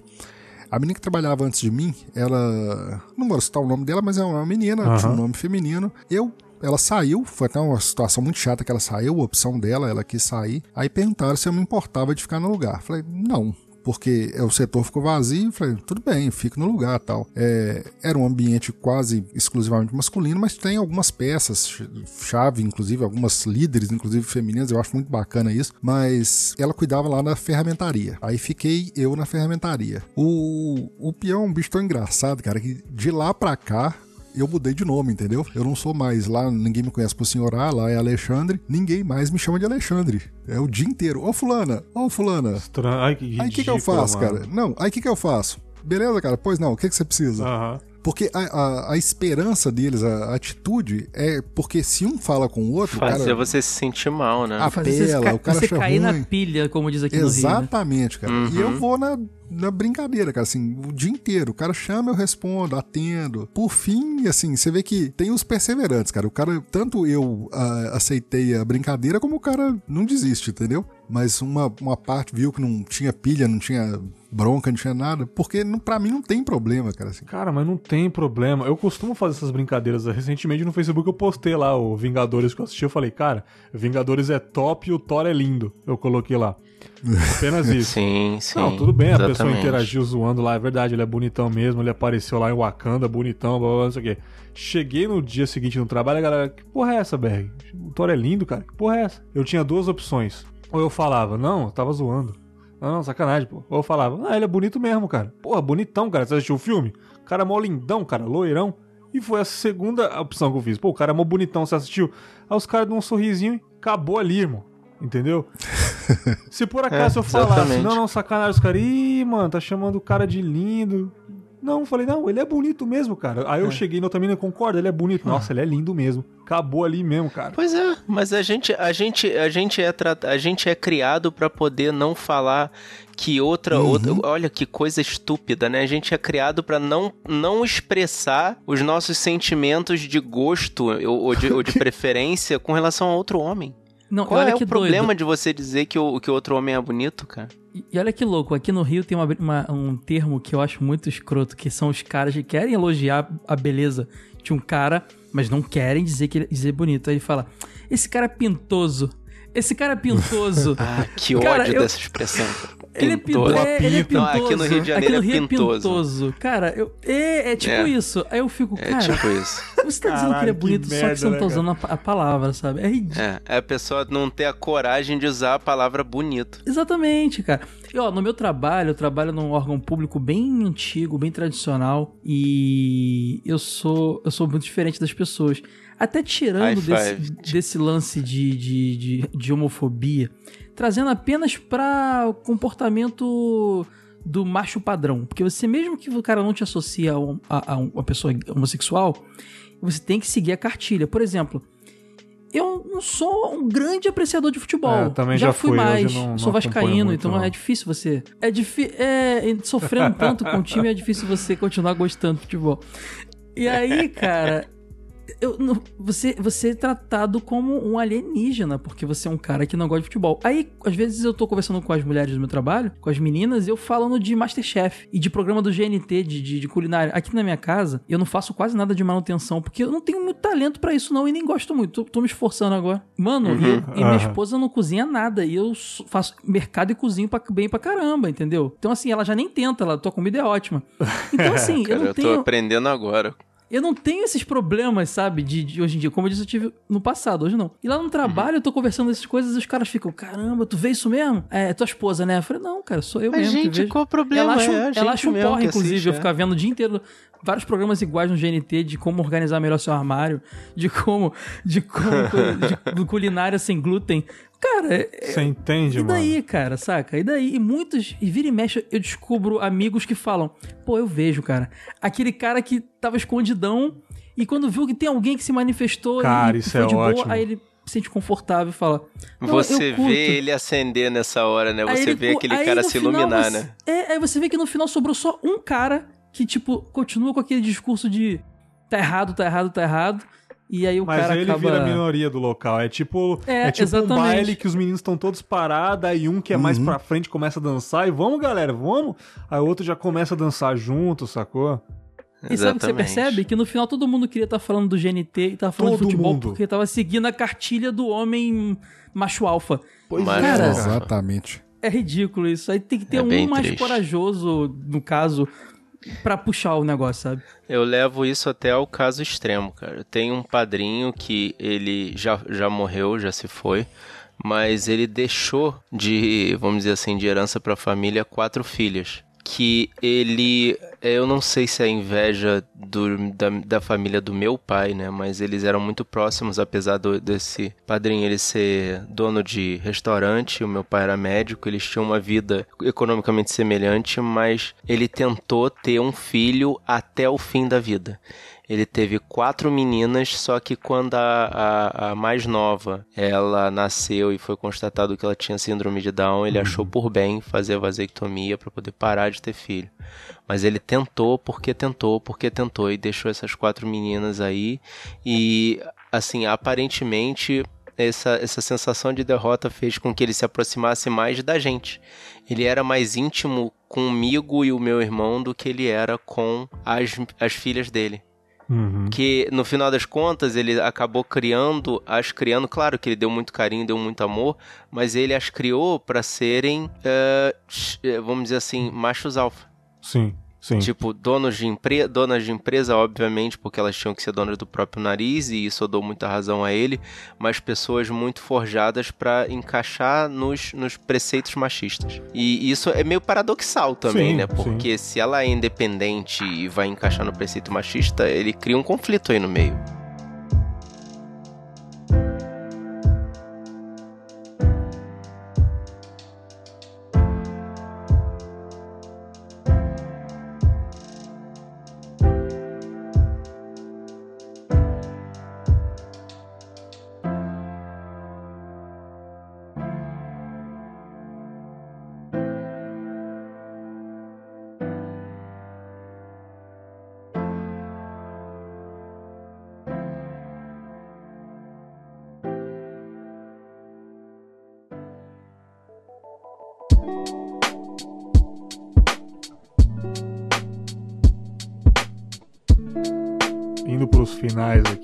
[SPEAKER 5] A menina que trabalhava antes de mim, ela. Não vou citar o nome dela, mas é uma menina,
[SPEAKER 2] Aham.
[SPEAKER 5] tinha um nome feminino. Eu. Ela saiu, foi até uma situação muito chata que ela saiu, a opção dela, ela quis sair. Aí perguntaram se eu me importava de ficar no lugar. Falei, não, porque o setor ficou vazio. Falei, tudo bem, fico no lugar tal. É, era um ambiente quase exclusivamente masculino, mas tem algumas peças ch- chave, inclusive algumas líderes, inclusive femininas. Eu acho muito bacana isso. Mas ela cuidava lá na ferramentaria. Aí fiquei eu na ferramentaria. O, o peão é um bicho tão engraçado, cara, que de lá pra cá eu mudei de nome, entendeu? Eu não sou mais lá, ninguém me conhece por senhorar, lá é Alexandre, ninguém mais me chama de Alexandre. É o dia inteiro. Ô fulana, ô fulana.
[SPEAKER 2] Estranho. Ai, que ridículo,
[SPEAKER 5] Aí o que, que eu faço,
[SPEAKER 2] mano.
[SPEAKER 5] cara? Não, aí o que, que eu faço? Beleza, cara? Pois não, o que, que você precisa?
[SPEAKER 2] Aham.
[SPEAKER 5] Porque a, a, a esperança deles, a, a atitude, é porque se um fala com o outro,
[SPEAKER 3] Fazer
[SPEAKER 5] cara.
[SPEAKER 3] você se sentir mal, né?
[SPEAKER 5] Ah,
[SPEAKER 4] Fazer você,
[SPEAKER 5] Apela, o cara
[SPEAKER 4] você cair
[SPEAKER 5] ruim.
[SPEAKER 4] na pilha, como diz aqui no Rio. né?
[SPEAKER 5] Exatamente, cara. E eu
[SPEAKER 3] Uhum.
[SPEAKER 5] vou na, na brincadeira, cara, assim, o dia inteiro. O cara chama, eu respondo, atendo. Por fim, assim, você vê que tem os perseverantes, cara. O cara, tanto eu ah, aceitei a brincadeira, como o cara não desiste, entendeu? Mas uma, uma parte viu que não tinha pilha, não tinha bronca, não tinha nada. Porque pra mim não tem problema, cara. Assim.
[SPEAKER 2] Cara, mas não tem problema. Eu costumo fazer essas brincadeiras. Recentemente no Facebook eu postei lá o Vingadores que eu assisti. Eu falei, cara, Vingadores é top e o Thor é lindo. Eu coloquei lá. Apenas isso.
[SPEAKER 3] Sim, sim.
[SPEAKER 2] Não, tudo bem, a pessoa
[SPEAKER 3] exatamente.
[SPEAKER 2] interagiu zoando lá, é verdade, ele é bonitão mesmo, ele apareceu lá em Wakanda, bonitão, blá blá, blá não sei o quê. Cheguei no dia seguinte no trabalho, a galera, que porra é essa, Berg? O Thor é lindo, cara, que porra é essa? Eu tinha duas opções. Ou eu falava, não, eu tava zoando. Não, não, sacanagem, pô. Ou eu falava, ah, ele é bonito mesmo, cara. Porra, bonitão, cara. Você assistiu o filme? Cara mó lindão, cara, loirão. E foi a segunda opção que eu fiz. Pô, o cara é mó bonitão, você assistiu? Aí os caras dão um sorrisinho e acabou ali, irmão. Entendeu? Se por acaso
[SPEAKER 3] É,
[SPEAKER 2] eu falasse,
[SPEAKER 3] exatamente.
[SPEAKER 2] não, não, sacanagem, os caras, ih, mano, tá chamando o cara de lindo. Não, falei, não, ele é bonito mesmo, cara. Aí eu cheguei no outra menina, concorda, ele é bonito. Nossa, ele é lindo mesmo. Acabou ali mesmo, cara.
[SPEAKER 3] Pois é, mas a gente, a gente, a gente é trat... a gente é criado pra poder não falar que outra,
[SPEAKER 5] Uhum.
[SPEAKER 3] outra, olha que coisa estúpida, né? A gente é criado pra não, não expressar os nossos sentimentos de gosto ou, ou de, ou de preferência com relação a outro homem.
[SPEAKER 4] Não,
[SPEAKER 3] Qual é o problema
[SPEAKER 4] doido.
[SPEAKER 3] de você dizer que o, que o outro homem é bonito, cara?
[SPEAKER 4] E e olha que louco, aqui no Rio tem uma, uma- um termo que eu acho muito escroto, que são os caras que querem elogiar a beleza de um cara, mas não querem dizer que ele dizer bonito. Aí ele fala: Esse cara é pintoso. Esse cara é pintoso.
[SPEAKER 3] Ah, que
[SPEAKER 4] Cara,
[SPEAKER 3] ódio
[SPEAKER 4] eu-
[SPEAKER 3] dessa expressão.
[SPEAKER 4] Ele é, pinto,
[SPEAKER 3] Pintoso.
[SPEAKER 4] é, ele é.
[SPEAKER 3] Não,
[SPEAKER 4] pintoso.
[SPEAKER 3] aqui no Rio de Janeiro
[SPEAKER 4] Aqui no
[SPEAKER 3] é
[SPEAKER 4] Rio é
[SPEAKER 3] pintoso.
[SPEAKER 4] pintoso. Cara, eu, é, é tipo
[SPEAKER 3] É.
[SPEAKER 4] isso. Aí eu fico,
[SPEAKER 3] É
[SPEAKER 4] cara,
[SPEAKER 3] tipo isso.
[SPEAKER 4] você tá dizendo que ele
[SPEAKER 2] Caralho,
[SPEAKER 4] é
[SPEAKER 2] que
[SPEAKER 4] bonito, só que
[SPEAKER 2] merda,
[SPEAKER 4] você não
[SPEAKER 2] né,
[SPEAKER 4] tá usando a, a palavra, sabe? É ridículo.
[SPEAKER 3] É, é a pessoa não ter a coragem de usar a palavra bonito.
[SPEAKER 4] Exatamente, cara. E ó, no meu trabalho, eu trabalho num órgão público bem antigo, bem tradicional, e eu sou eu sou muito diferente das pessoas. Até tirando desse, desse lance de, de, de, de homofobia, trazendo apenas pra comportamento do macho padrão. Porque você, mesmo que o cara não te associe a, um- a- a uma pessoa homossexual, você tem que seguir a cartilha. Por exemplo, eu não sou um grande apreciador de futebol.
[SPEAKER 2] É, eu também já
[SPEAKER 4] fui
[SPEAKER 2] fui, hoje
[SPEAKER 4] mais.
[SPEAKER 2] não- não
[SPEAKER 4] sou vascaíno, então
[SPEAKER 2] não.
[SPEAKER 4] é difícil você. É difícil. É, sofrendo tanto com o time, é difícil você continuar gostando de futebol. E aí, cara, eu, não- você, você é tratado como um alienígena, porque você é um cara que não gosta de futebol. Aí, às vezes, eu tô conversando com as mulheres do meu trabalho, com as meninas, e eu falando de Masterchef e de programa do GNT, de, de, de culinária. Aqui na minha casa, eu não faço quase nada de manutenção, porque eu não tenho muito talento pra isso, não, e nem gosto muito. Tô, tô me esforçando agora. Mano, e, eu- e minha esposa não cozinha nada, e eu faço mercado e cozinho pra- bem pra caramba, entendeu? Então, assim, ela já nem tenta, ela, tua comida é ótima. Então, assim, eu
[SPEAKER 3] Cara,
[SPEAKER 4] não
[SPEAKER 3] eu tô
[SPEAKER 4] tenho.
[SPEAKER 3] aprendendo agora.
[SPEAKER 4] Eu não tenho esses problemas, sabe, de, de hoje em dia. Como eu disse, eu tive no passado, hoje não. E lá no trabalho eu tô conversando essas coisas e os caras ficam, caramba, tu vê isso mesmo? É, tua esposa, né? Eu falei, não, cara, sou eu
[SPEAKER 3] Mas,
[SPEAKER 4] mesmo que
[SPEAKER 3] gente, qual o problema?
[SPEAKER 4] Ela acha, um-
[SPEAKER 3] É a
[SPEAKER 4] ela acha um porra, inclusive,
[SPEAKER 3] assiste,
[SPEAKER 4] eu
[SPEAKER 3] é.
[SPEAKER 4] ficar vendo o dia inteiro vários programas iguais no GNT de como organizar melhor seu armário, de como, de como, de, de culinária sem glúten. Cara, é-
[SPEAKER 2] Você entende,
[SPEAKER 4] e daí,
[SPEAKER 2] mano?
[SPEAKER 4] cara, saca? E daí? E muitos, e vira e mexe, eu descubro amigos que falam: pô, eu vejo, cara. Aquele cara que tava escondidão e quando viu que tem alguém que se manifestou
[SPEAKER 2] Cara,
[SPEAKER 4] e
[SPEAKER 2] isso
[SPEAKER 4] foi
[SPEAKER 2] é
[SPEAKER 4] de boa,
[SPEAKER 2] ótimo.
[SPEAKER 4] aí ele se sente confortável e fala: "Não,
[SPEAKER 3] Você
[SPEAKER 4] eu curto."
[SPEAKER 3] vê ele acender nessa hora, né? Você
[SPEAKER 4] ele
[SPEAKER 3] vê aquele cara se
[SPEAKER 4] final
[SPEAKER 3] iluminar,
[SPEAKER 4] você-
[SPEAKER 3] né?
[SPEAKER 4] É, aí você vê que no final sobrou só um cara que, tipo, continua com aquele discurso de tá errado, tá errado, tá errado. E aí o
[SPEAKER 2] Mas
[SPEAKER 4] cara
[SPEAKER 2] ele
[SPEAKER 4] acaba...
[SPEAKER 2] vira a minoria do local. É tipo,
[SPEAKER 4] É,
[SPEAKER 2] é, tipo um
[SPEAKER 4] exatamente.
[SPEAKER 2] baile que os meninos estão todos parados, aí um que é mais pra frente começa a dançar e vamos, galera, vamos. Aí o outro já começa a dançar junto, sacou?
[SPEAKER 4] E sabe o que você
[SPEAKER 3] Exatamente.
[SPEAKER 4] percebe? Que no final todo mundo queria estar falando do GNT e tava falando
[SPEAKER 2] Todo
[SPEAKER 4] de futebol
[SPEAKER 2] mundo.
[SPEAKER 4] porque tava seguindo a cartilha do homem macho alfa.
[SPEAKER 2] Pois
[SPEAKER 3] Mas,
[SPEAKER 4] Cara,
[SPEAKER 3] porra,
[SPEAKER 5] Exatamente.
[SPEAKER 4] É ridículo isso. Aí tem que ter
[SPEAKER 3] É
[SPEAKER 4] um mais
[SPEAKER 3] triste.
[SPEAKER 4] corajoso, no caso, pra puxar o negócio, sabe?
[SPEAKER 3] Eu levo isso até ao caso extremo, cara. Tenho um padrinho que ele já, já morreu, já se foi, mas ele deixou de, vamos dizer assim, de herança pra família quatro filhas. Que ele, eu não sei se é inveja do, da, da família do meu pai, né? Mas eles eram muito próximos, apesar do, desse padrinho ele ser dono de restaurante, o meu pai era médico, eles tinham uma vida economicamente semelhante, mas ele tentou ter um filho até o fim da vida. Ele teve quatro meninas, só que quando a, a, a mais nova ela nasceu e foi constatado que ela tinha síndrome de Down, ele achou por bem fazer a vasectomia para poder parar de ter filho. Mas ele tentou porque tentou, porque tentou e deixou essas quatro meninas aí. E assim, aparentemente essa, essa sensação de derrota fez com que ele se aproximasse mais da gente. Ele era mais íntimo comigo e o meu irmão do que ele era com as, as filhas dele.
[SPEAKER 2] Uhum.
[SPEAKER 3] Que no final das contas ele acabou criando, as criando, claro que ele deu muito carinho, deu muito amor, mas ele as criou para serem, eh, vamos dizer assim, machos alfa.
[SPEAKER 2] Sim, sim.
[SPEAKER 3] Tipo, donos de, empre donas de empresa, obviamente, porque elas tinham que ser donas do próprio nariz, e isso eu dou muita razão a ele, mas pessoas muito forjadas para encaixar nos, nos preceitos machistas. E isso é meio paradoxal também,
[SPEAKER 2] Sim,
[SPEAKER 3] né?
[SPEAKER 2] sim.
[SPEAKER 3] Porque se ela é independente e vai encaixar no preceito machista, ele cria um conflito aí no meio.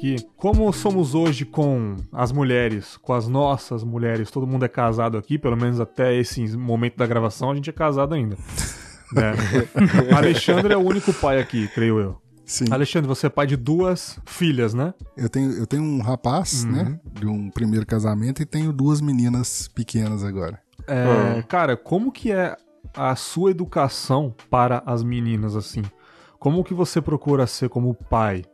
[SPEAKER 2] Aqui, como somos hoje com as mulheres, com as nossas mulheres, todo mundo é casado aqui, pelo menos até esse momento da gravação a gente é casado ainda. né? Alexandre é o único pai aqui, creio eu.
[SPEAKER 5] Sim.
[SPEAKER 2] Alexandre, você é pai de duas filhas, né?
[SPEAKER 5] Eu tenho, eu tenho um rapaz, né? De um primeiro casamento e tenho duas meninas pequenas agora.
[SPEAKER 2] É, Cara, como que é a sua educação para as meninas, assim? Como que você procura ser como pai?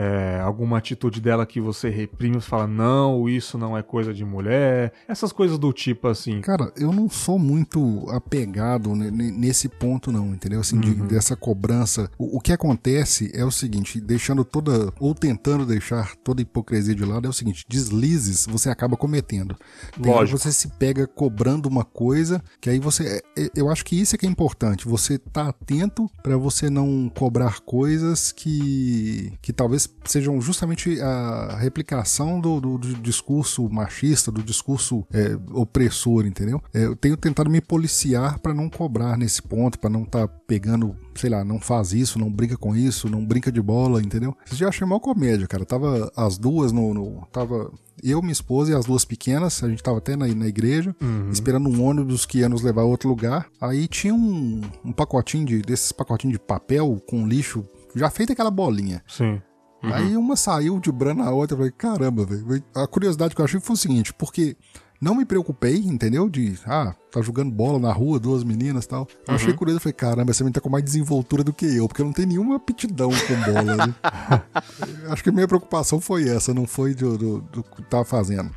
[SPEAKER 2] É, alguma atitude dela que você reprime e fala, não, isso não é coisa de mulher. Essas coisas do tipo, assim.
[SPEAKER 5] Cara, eu não sou muito apegado ne- ne- nesse ponto, não, entendeu? Assim, de- dessa cobrança. O, o que acontece é o seguinte, deixando toda, ou tentando deixar toda a hipocrisia de lado, é o seguinte, deslizes você acaba cometendo. Tem
[SPEAKER 2] Lógico.
[SPEAKER 5] você se pega cobrando uma coisa, que aí você. é- é- Eu acho que isso é que é importante. Você tá atento pra você não cobrar coisas que, que talvez elas sejam justamente a replicação do, do, do discurso machista, do discurso é, opressor, entendeu? É, eu tenho tentado me policiar para não cobrar nesse ponto, para não estar tá pegando, sei lá, não faz isso, não brinca com isso, não brinca de bola, entendeu? Esse dia achei mal comédia, cara. Tava as duas no, no tava eu, minha esposa e as duas pequenas, a gente tava até na, na igreja, uhum. esperando um ônibus que ia nos levar a outro lugar. Aí tinha um, um pacotinho de, desses pacotinhos de papel com lixo, já feito aquela bolinha.
[SPEAKER 2] Sim.
[SPEAKER 5] Uhum. Aí uma saiu de brana a outra, eu falei, caramba, velho. A curiosidade que eu achei foi o seguinte, porque não me preocupei, entendeu? De, ah, tá jogando bola na rua, duas meninas e tal. Eu uhum. achei curioso, eu falei, caramba, essa menina tá com mais desenvoltura do que eu, porque eu não tenho nenhuma aptidão com bola, né? Acho que a minha preocupação foi essa, não foi do, do, do que tava fazendo.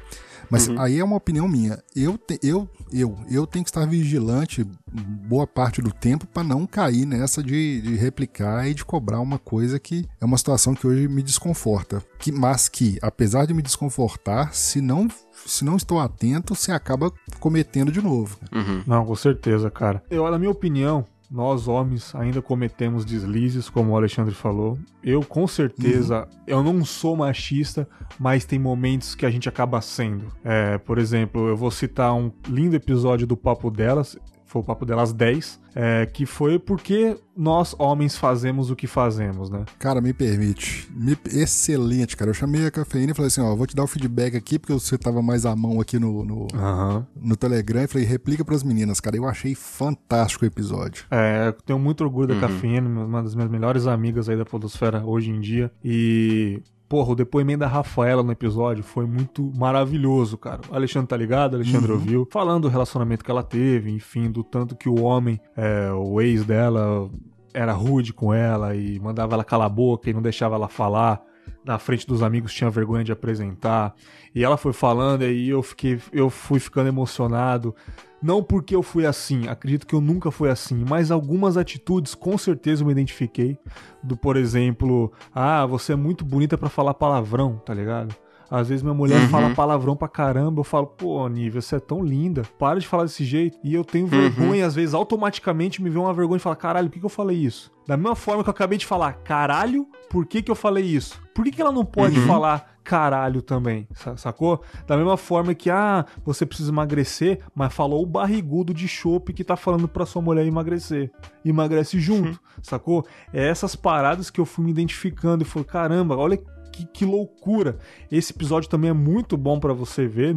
[SPEAKER 5] Mas uhum. aí é uma opinião minha. Eu, te, eu, eu, eu tenho que estar vigilante boa parte do tempo para não cair nessa de, de replicar e de cobrar uma coisa que é uma situação que hoje me desconforta. Que, mas que, apesar de me desconfortar, se não se não estou atento, você acaba cometendo de novo.
[SPEAKER 2] Uhum. Não, com certeza, cara. Eu, na minha opinião, nós homens ainda cometemos deslizes, como o Alexandre falou. Eu com certeza, uhum. eu não sou machista, mas tem momentos que a gente acaba sendo. É, por exemplo, eu vou citar um lindo episódio do Papo Delas foi o papo delas 10, é, que foi porque nós, homens, fazemos o que fazemos, né?
[SPEAKER 5] Cara, me permite. Me... Excelente, cara. Eu chamei a cafeína e falei assim: ó, vou te dar o feedback aqui, porque você tava mais à mão aqui no, no, uhum. no Telegram. E falei, replica pras meninas, cara. Eu achei fantástico o episódio.
[SPEAKER 2] É, eu tenho muito orgulho da uhum. cafeína, uma das minhas melhores amigas aí da Podosfera hoje em dia. E Porra, o depoimento da Rafaela no episódio foi muito maravilhoso, cara. O Alexandre tá ligado, Alexandre uhum. ouviu. Falando do relacionamento que ela teve, enfim, do tanto que o homem, é, o ex dela, era rude com ela e mandava ela calar a boca e não deixava ela falar. Na frente dos amigos tinha vergonha de apresentar. E ela foi falando e eu fiquei, eu fui ficando emocionado. Não porque eu fui assim, acredito que eu nunca fui assim, mas algumas atitudes com certeza eu me identifiquei. Do, por exemplo, ah, você é muito bonita para falar palavrão, tá ligado? Às vezes minha mulher uhum. fala palavrão pra caramba, eu falo, pô, Nívia, você é tão linda, para de falar desse jeito. E eu tenho uhum. vergonha, às vezes automaticamente me vem uma vergonha de falar, caralho, por que, que eu falei isso? Da mesma forma que eu acabei de falar, caralho, por que, que eu falei isso? Por que, que ela não pode uhum. falar caralho também, sacou? Da mesma forma que, ah, você precisa emagrecer, mas falou o barrigudo de chope que tá falando pra sua mulher emagrecer. Emagrece junto, sacou? É essas paradas que eu fui me identificando e falei, caramba, olha que, que, loucura. Esse episódio também é muito bom para você ver.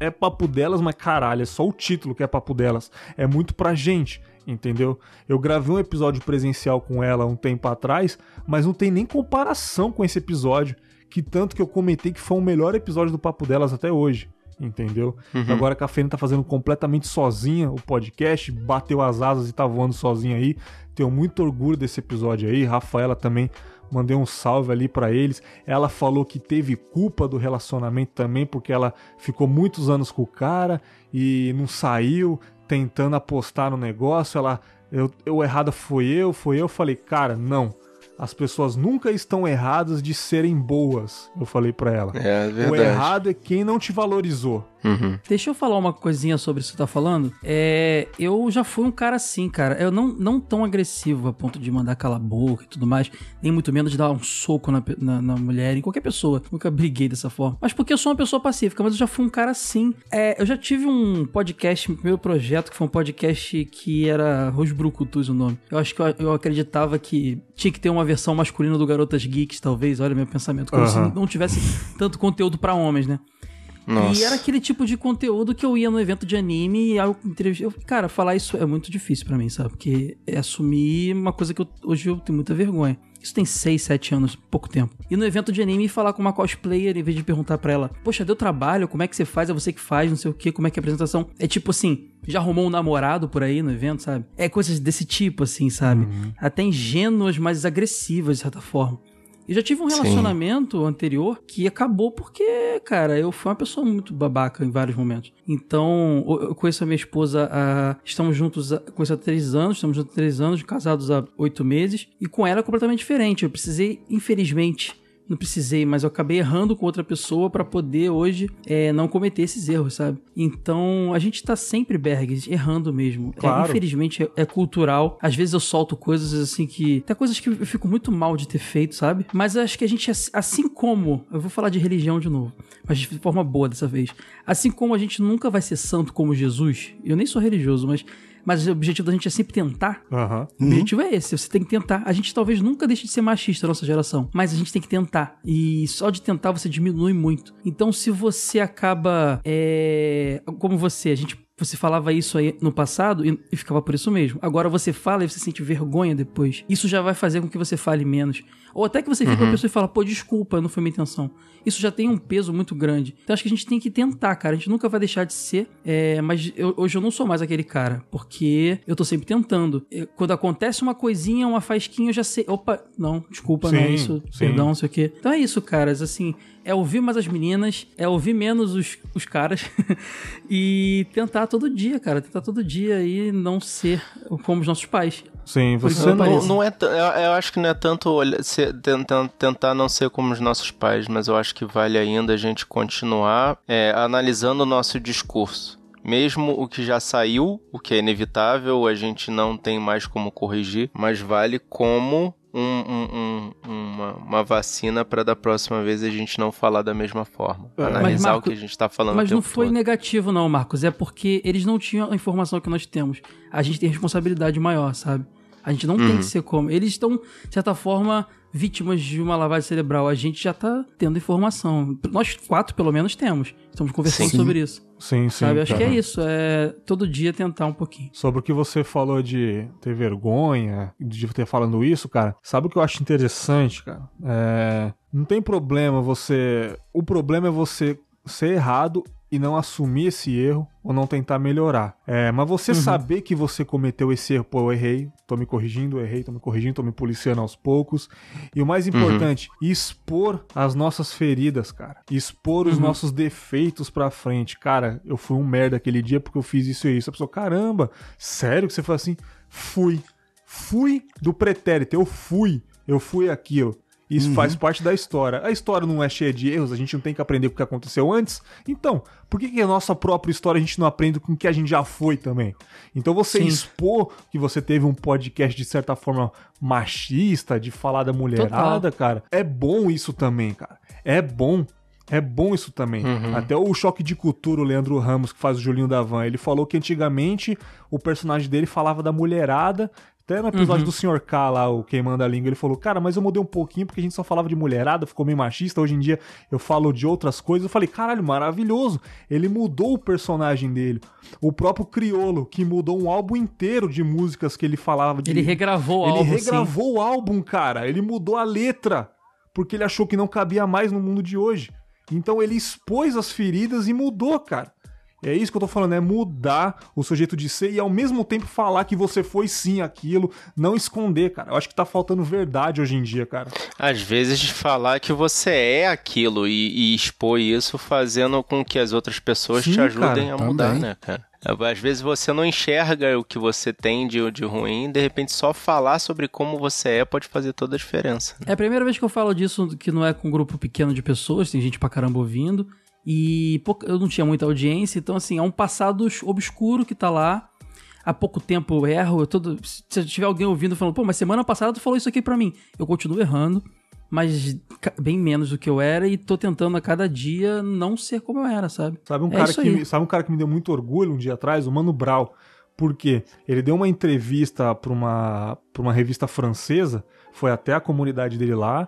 [SPEAKER 2] É papo delas, mas caralho, é só o título que é papo delas. É muito pra gente, entendeu? Eu gravei um episódio presencial com ela um tempo atrás, mas não tem nem comparação com esse episódio que tanto que eu comentei que foi o melhor episódio do Papo Delas até hoje. Entendeu? Uhum. Agora a Cafeína tá fazendo completamente sozinha o podcast, bateu as asas e tá voando sozinha aí. Tenho muito orgulho desse episódio aí. Rafaela também mandei um salve ali para eles. Ela falou que teve culpa do relacionamento também, porque ela ficou muitos anos com o cara e não saiu, tentando apostar no negócio. Ela, eu, eu errada foi eu, foi eu. Falei, cara, não as pessoas nunca estão erradas de serem boas, eu falei para ela.
[SPEAKER 3] É, é verdade.
[SPEAKER 2] O errado é quem não te valorizou.
[SPEAKER 4] Uhum. Deixa eu falar uma coisinha sobre isso que você tá falando. É, eu já fui um cara assim, cara. Eu não, não tão agressivo a ponto de mandar calar a boca e tudo mais, nem muito menos de dar um soco na, na, na, mulher, em qualquer pessoa. Nunca briguei dessa forma. Mas porque eu sou uma pessoa pacífica, mas eu já fui um cara assim. É, eu já tive um podcast, meu primeiro projeto, que foi um podcast que era Rose Brucutus o nome. Eu acho que eu, eu, acreditava que tinha que ter uma versão masculina do Garotas Geeks, talvez. Olha meu pensamento. Como uhum. se não tivesse tanto conteúdo para homens, né? Nossa. E era aquele tipo de conteúdo que eu ia no evento de anime e eu, eu cara, falar isso é muito difícil para mim, sabe? Porque é assumir uma coisa que eu, hoje eu tenho muita vergonha. Isso tem 6, 7 anos, pouco tempo. E no evento de anime falar com uma cosplayer em vez de perguntar para ela: "Poxa, deu trabalho, como é que você faz? É você que faz, não sei o que, como é que é a apresentação?". É tipo assim, já arrumou um namorado por aí no evento, sabe? É coisas desse tipo assim, sabe? Uhum. Até ingênuas, mas agressivas de certa forma. Eu já tive um relacionamento Sim. anterior que acabou porque, cara, eu fui uma pessoa muito babaca em vários momentos. Então, eu conheço a minha esposa, há, estamos juntos, conheço há três anos, estamos juntos há três anos, casados há oito meses, e com ela é completamente diferente. Eu precisei, infelizmente, não precisei, mas eu acabei errando com outra pessoa para poder hoje é, não cometer esses erros, sabe? Então a gente tá sempre, Bergs, errando mesmo. É,
[SPEAKER 2] Claro.
[SPEAKER 4] infelizmente é, é cultural. Às vezes eu solto coisas assim que. Tem coisas que eu fico muito mal de ter feito, sabe? Mas acho que a gente, assim como. Eu vou falar de religião de novo, mas de forma boa dessa vez. Assim como a gente nunca vai ser santo como Jesus, eu nem sou religioso, mas. Mas o objetivo da gente é sempre tentar.
[SPEAKER 2] Aham.
[SPEAKER 4] O objetivo é esse, você tem que tentar. A gente talvez nunca deixe de ser machista, a nossa geração, mas a gente tem que tentar. E só de tentar você diminui muito. Então, se você acaba. É... Como você, a gente. Você falava isso aí no passado e, e ficava por isso mesmo. Agora você fala e você sente vergonha depois. Isso já vai fazer com que você fale menos. Ou até que você fica com a pessoa e fala, pô, desculpa, não foi minha intenção. Isso já tem um peso muito grande. Então acho que a gente tem que tentar, cara. A gente nunca vai deixar de ser. é, mas eu- hoje eu não sou mais aquele cara. Porque eu tô sempre tentando. Eu- quando acontece uma coisinha, uma faisquinha, eu já sei. Opa, não, desculpa, não é
[SPEAKER 2] Sim,
[SPEAKER 4] isso.
[SPEAKER 2] sim.
[SPEAKER 4] Perdão, não sei o quê. Então é isso, caras. Assim, é ouvir mais as meninas, é ouvir menos os, os caras. e tentar todo dia, cara. Tentar todo dia e não ser como os nossos pais.
[SPEAKER 2] Sim, você não.
[SPEAKER 3] Não, não é, eu, eu acho que não é tanto olha- ser- tentar, tentar não ser como os nossos pais, mas eu acho que vale ainda a gente continuar é, analisando o nosso discurso. Mesmo o que já saiu, o que é inevitável, a gente não tem mais como corrigir, mas vale como um- um- um- uma, uma vacina para da próxima vez a gente não falar da mesma forma.
[SPEAKER 2] É.
[SPEAKER 3] Analisar
[SPEAKER 4] Mas,
[SPEAKER 3] o que a gente tá falando
[SPEAKER 4] Mas não foi
[SPEAKER 3] todo.
[SPEAKER 4] negativo, não, Marcos. É porque eles não tinham a informação que nós temos. A gente tem responsabilidade maior, sabe? A gente não tem que ser como. Eles estão, de certa forma, vítimas de uma lavagem cerebral. A gente já tá tendo informação. Nós quatro, pelo menos, temos. Estamos conversando
[SPEAKER 5] Sim.
[SPEAKER 4] sobre isso.
[SPEAKER 2] Sim, sim.
[SPEAKER 4] sabe? Acho que é isso. É todo dia tentar um pouquinho.
[SPEAKER 2] Sobre o que você falou de ter vergonha, de ter falando isso, cara. Sabe o que eu acho interessante, cara? É, Não tem problema você. O problema é você ser errado e não assumir esse erro ou não tentar melhorar. É, mas você saber que você cometeu esse erro, pô, eu errei, tô me corrigindo, eu errei, tô me corrigindo, tô me policiando aos poucos. E o mais importante, expor as nossas feridas, cara. Expor os nossos defeitos pra frente. Cara, eu fui um merda aquele dia porque eu fiz isso e isso. A pessoa, caramba, sério que você foi assim? Fui. Fui do pretérito, eu fui. Eu fui aquilo. Isso faz parte da história. A história não é cheia de erros, a gente não tem que aprender com o que aconteceu antes. Então, por que, que a nossa própria história a gente não aprende com o que a gente já foi também? Então você
[SPEAKER 4] Sim.
[SPEAKER 2] expor que você teve um podcast de certa forma machista, de falar da mulherada, cara, é bom isso também, cara. É bom. É bom isso também. Até o Choque de Cultura, o Leandro Ramos, que faz o Julinho da Van, ele falou que antigamente o personagem dele falava da mulherada. Até no episódio do Sr. K lá, o Queimando a Língua, ele falou: Cara, mas eu mudei um pouquinho porque a gente só falava de mulherada, ficou meio machista. Hoje em dia eu falo de outras coisas. Eu falei: Caralho, maravilhoso. Ele mudou o personagem dele. O próprio Criolo, que mudou um álbum inteiro de músicas que ele falava de.
[SPEAKER 4] Ele regravou o
[SPEAKER 2] Ele
[SPEAKER 4] álbum,
[SPEAKER 2] regravou o álbum, cara. Ele mudou a letra. Porque ele achou que não cabia mais no mundo de hoje. Então ele expôs as feridas e mudou, cara. É isso que eu tô falando, é mudar o seu jeito de ser e ao mesmo tempo falar que você foi sim aquilo, não esconder, cara. Eu acho que tá faltando verdade hoje em dia, cara.
[SPEAKER 3] Às vezes falar que você é aquilo e, e expor isso fazendo com que as outras pessoas
[SPEAKER 2] Sim,
[SPEAKER 3] te ajudem
[SPEAKER 2] cara,
[SPEAKER 3] a mudar,
[SPEAKER 5] também.
[SPEAKER 3] né, cara? Às vezes você não enxerga o que você tem de, de ruim, de repente só falar sobre como você é pode fazer toda a diferença.
[SPEAKER 4] É a primeira vez que eu falo disso, que não é com um grupo pequeno de pessoas, tem gente pra caramba ouvindo. E eu não tinha muita audiência, então assim, é um passado obscuro que tá lá. Há pouco tempo eu erro, eu todo, se tiver alguém ouvindo falando, pô, mas semana passada tu falou isso aqui pra mim. Eu continuo errando, mas bem menos do que eu era e tô tentando a cada dia não ser como eu era, sabe?
[SPEAKER 2] Sabe um,
[SPEAKER 4] É
[SPEAKER 2] cara que me, sabe um cara que me deu muito orgulho um dia atrás? O Mano Brown. Por quê? Ele deu uma entrevista pra uma, pra uma revista francesa, foi até a comunidade dele lá.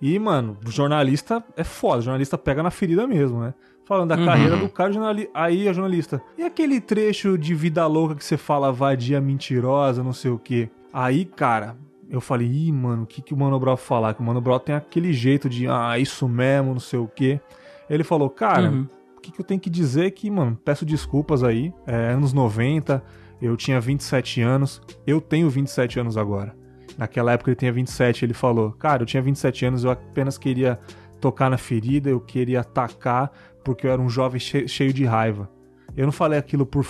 [SPEAKER 2] E, mano, jornalista é foda, jornalista pega na ferida mesmo, né? Falando da
[SPEAKER 4] Uhum.
[SPEAKER 2] carreira do cara, jornali... aí a jornalista. E aquele trecho de vida louca que você fala vadia mentirosa, não sei o quê? Aí, cara, eu falei, ih, mano, o que, que o Mano Brown falar? Que o Mano Brown tem aquele jeito de, ah, isso mesmo, não sei o quê. Ele falou, cara,
[SPEAKER 4] Uhum.
[SPEAKER 2] o que, que eu tenho que dizer é que, mano, peço desculpas aí. É, anos 90, eu tinha 27 anos. Eu tenho 27 anos agora. Naquela época ele tinha 27, ele falou: Cara, eu tinha 27 anos, eu apenas queria tocar na ferida, eu queria atacar, porque eu era um jovem che- cheio de raiva. Eu não falei aquilo por,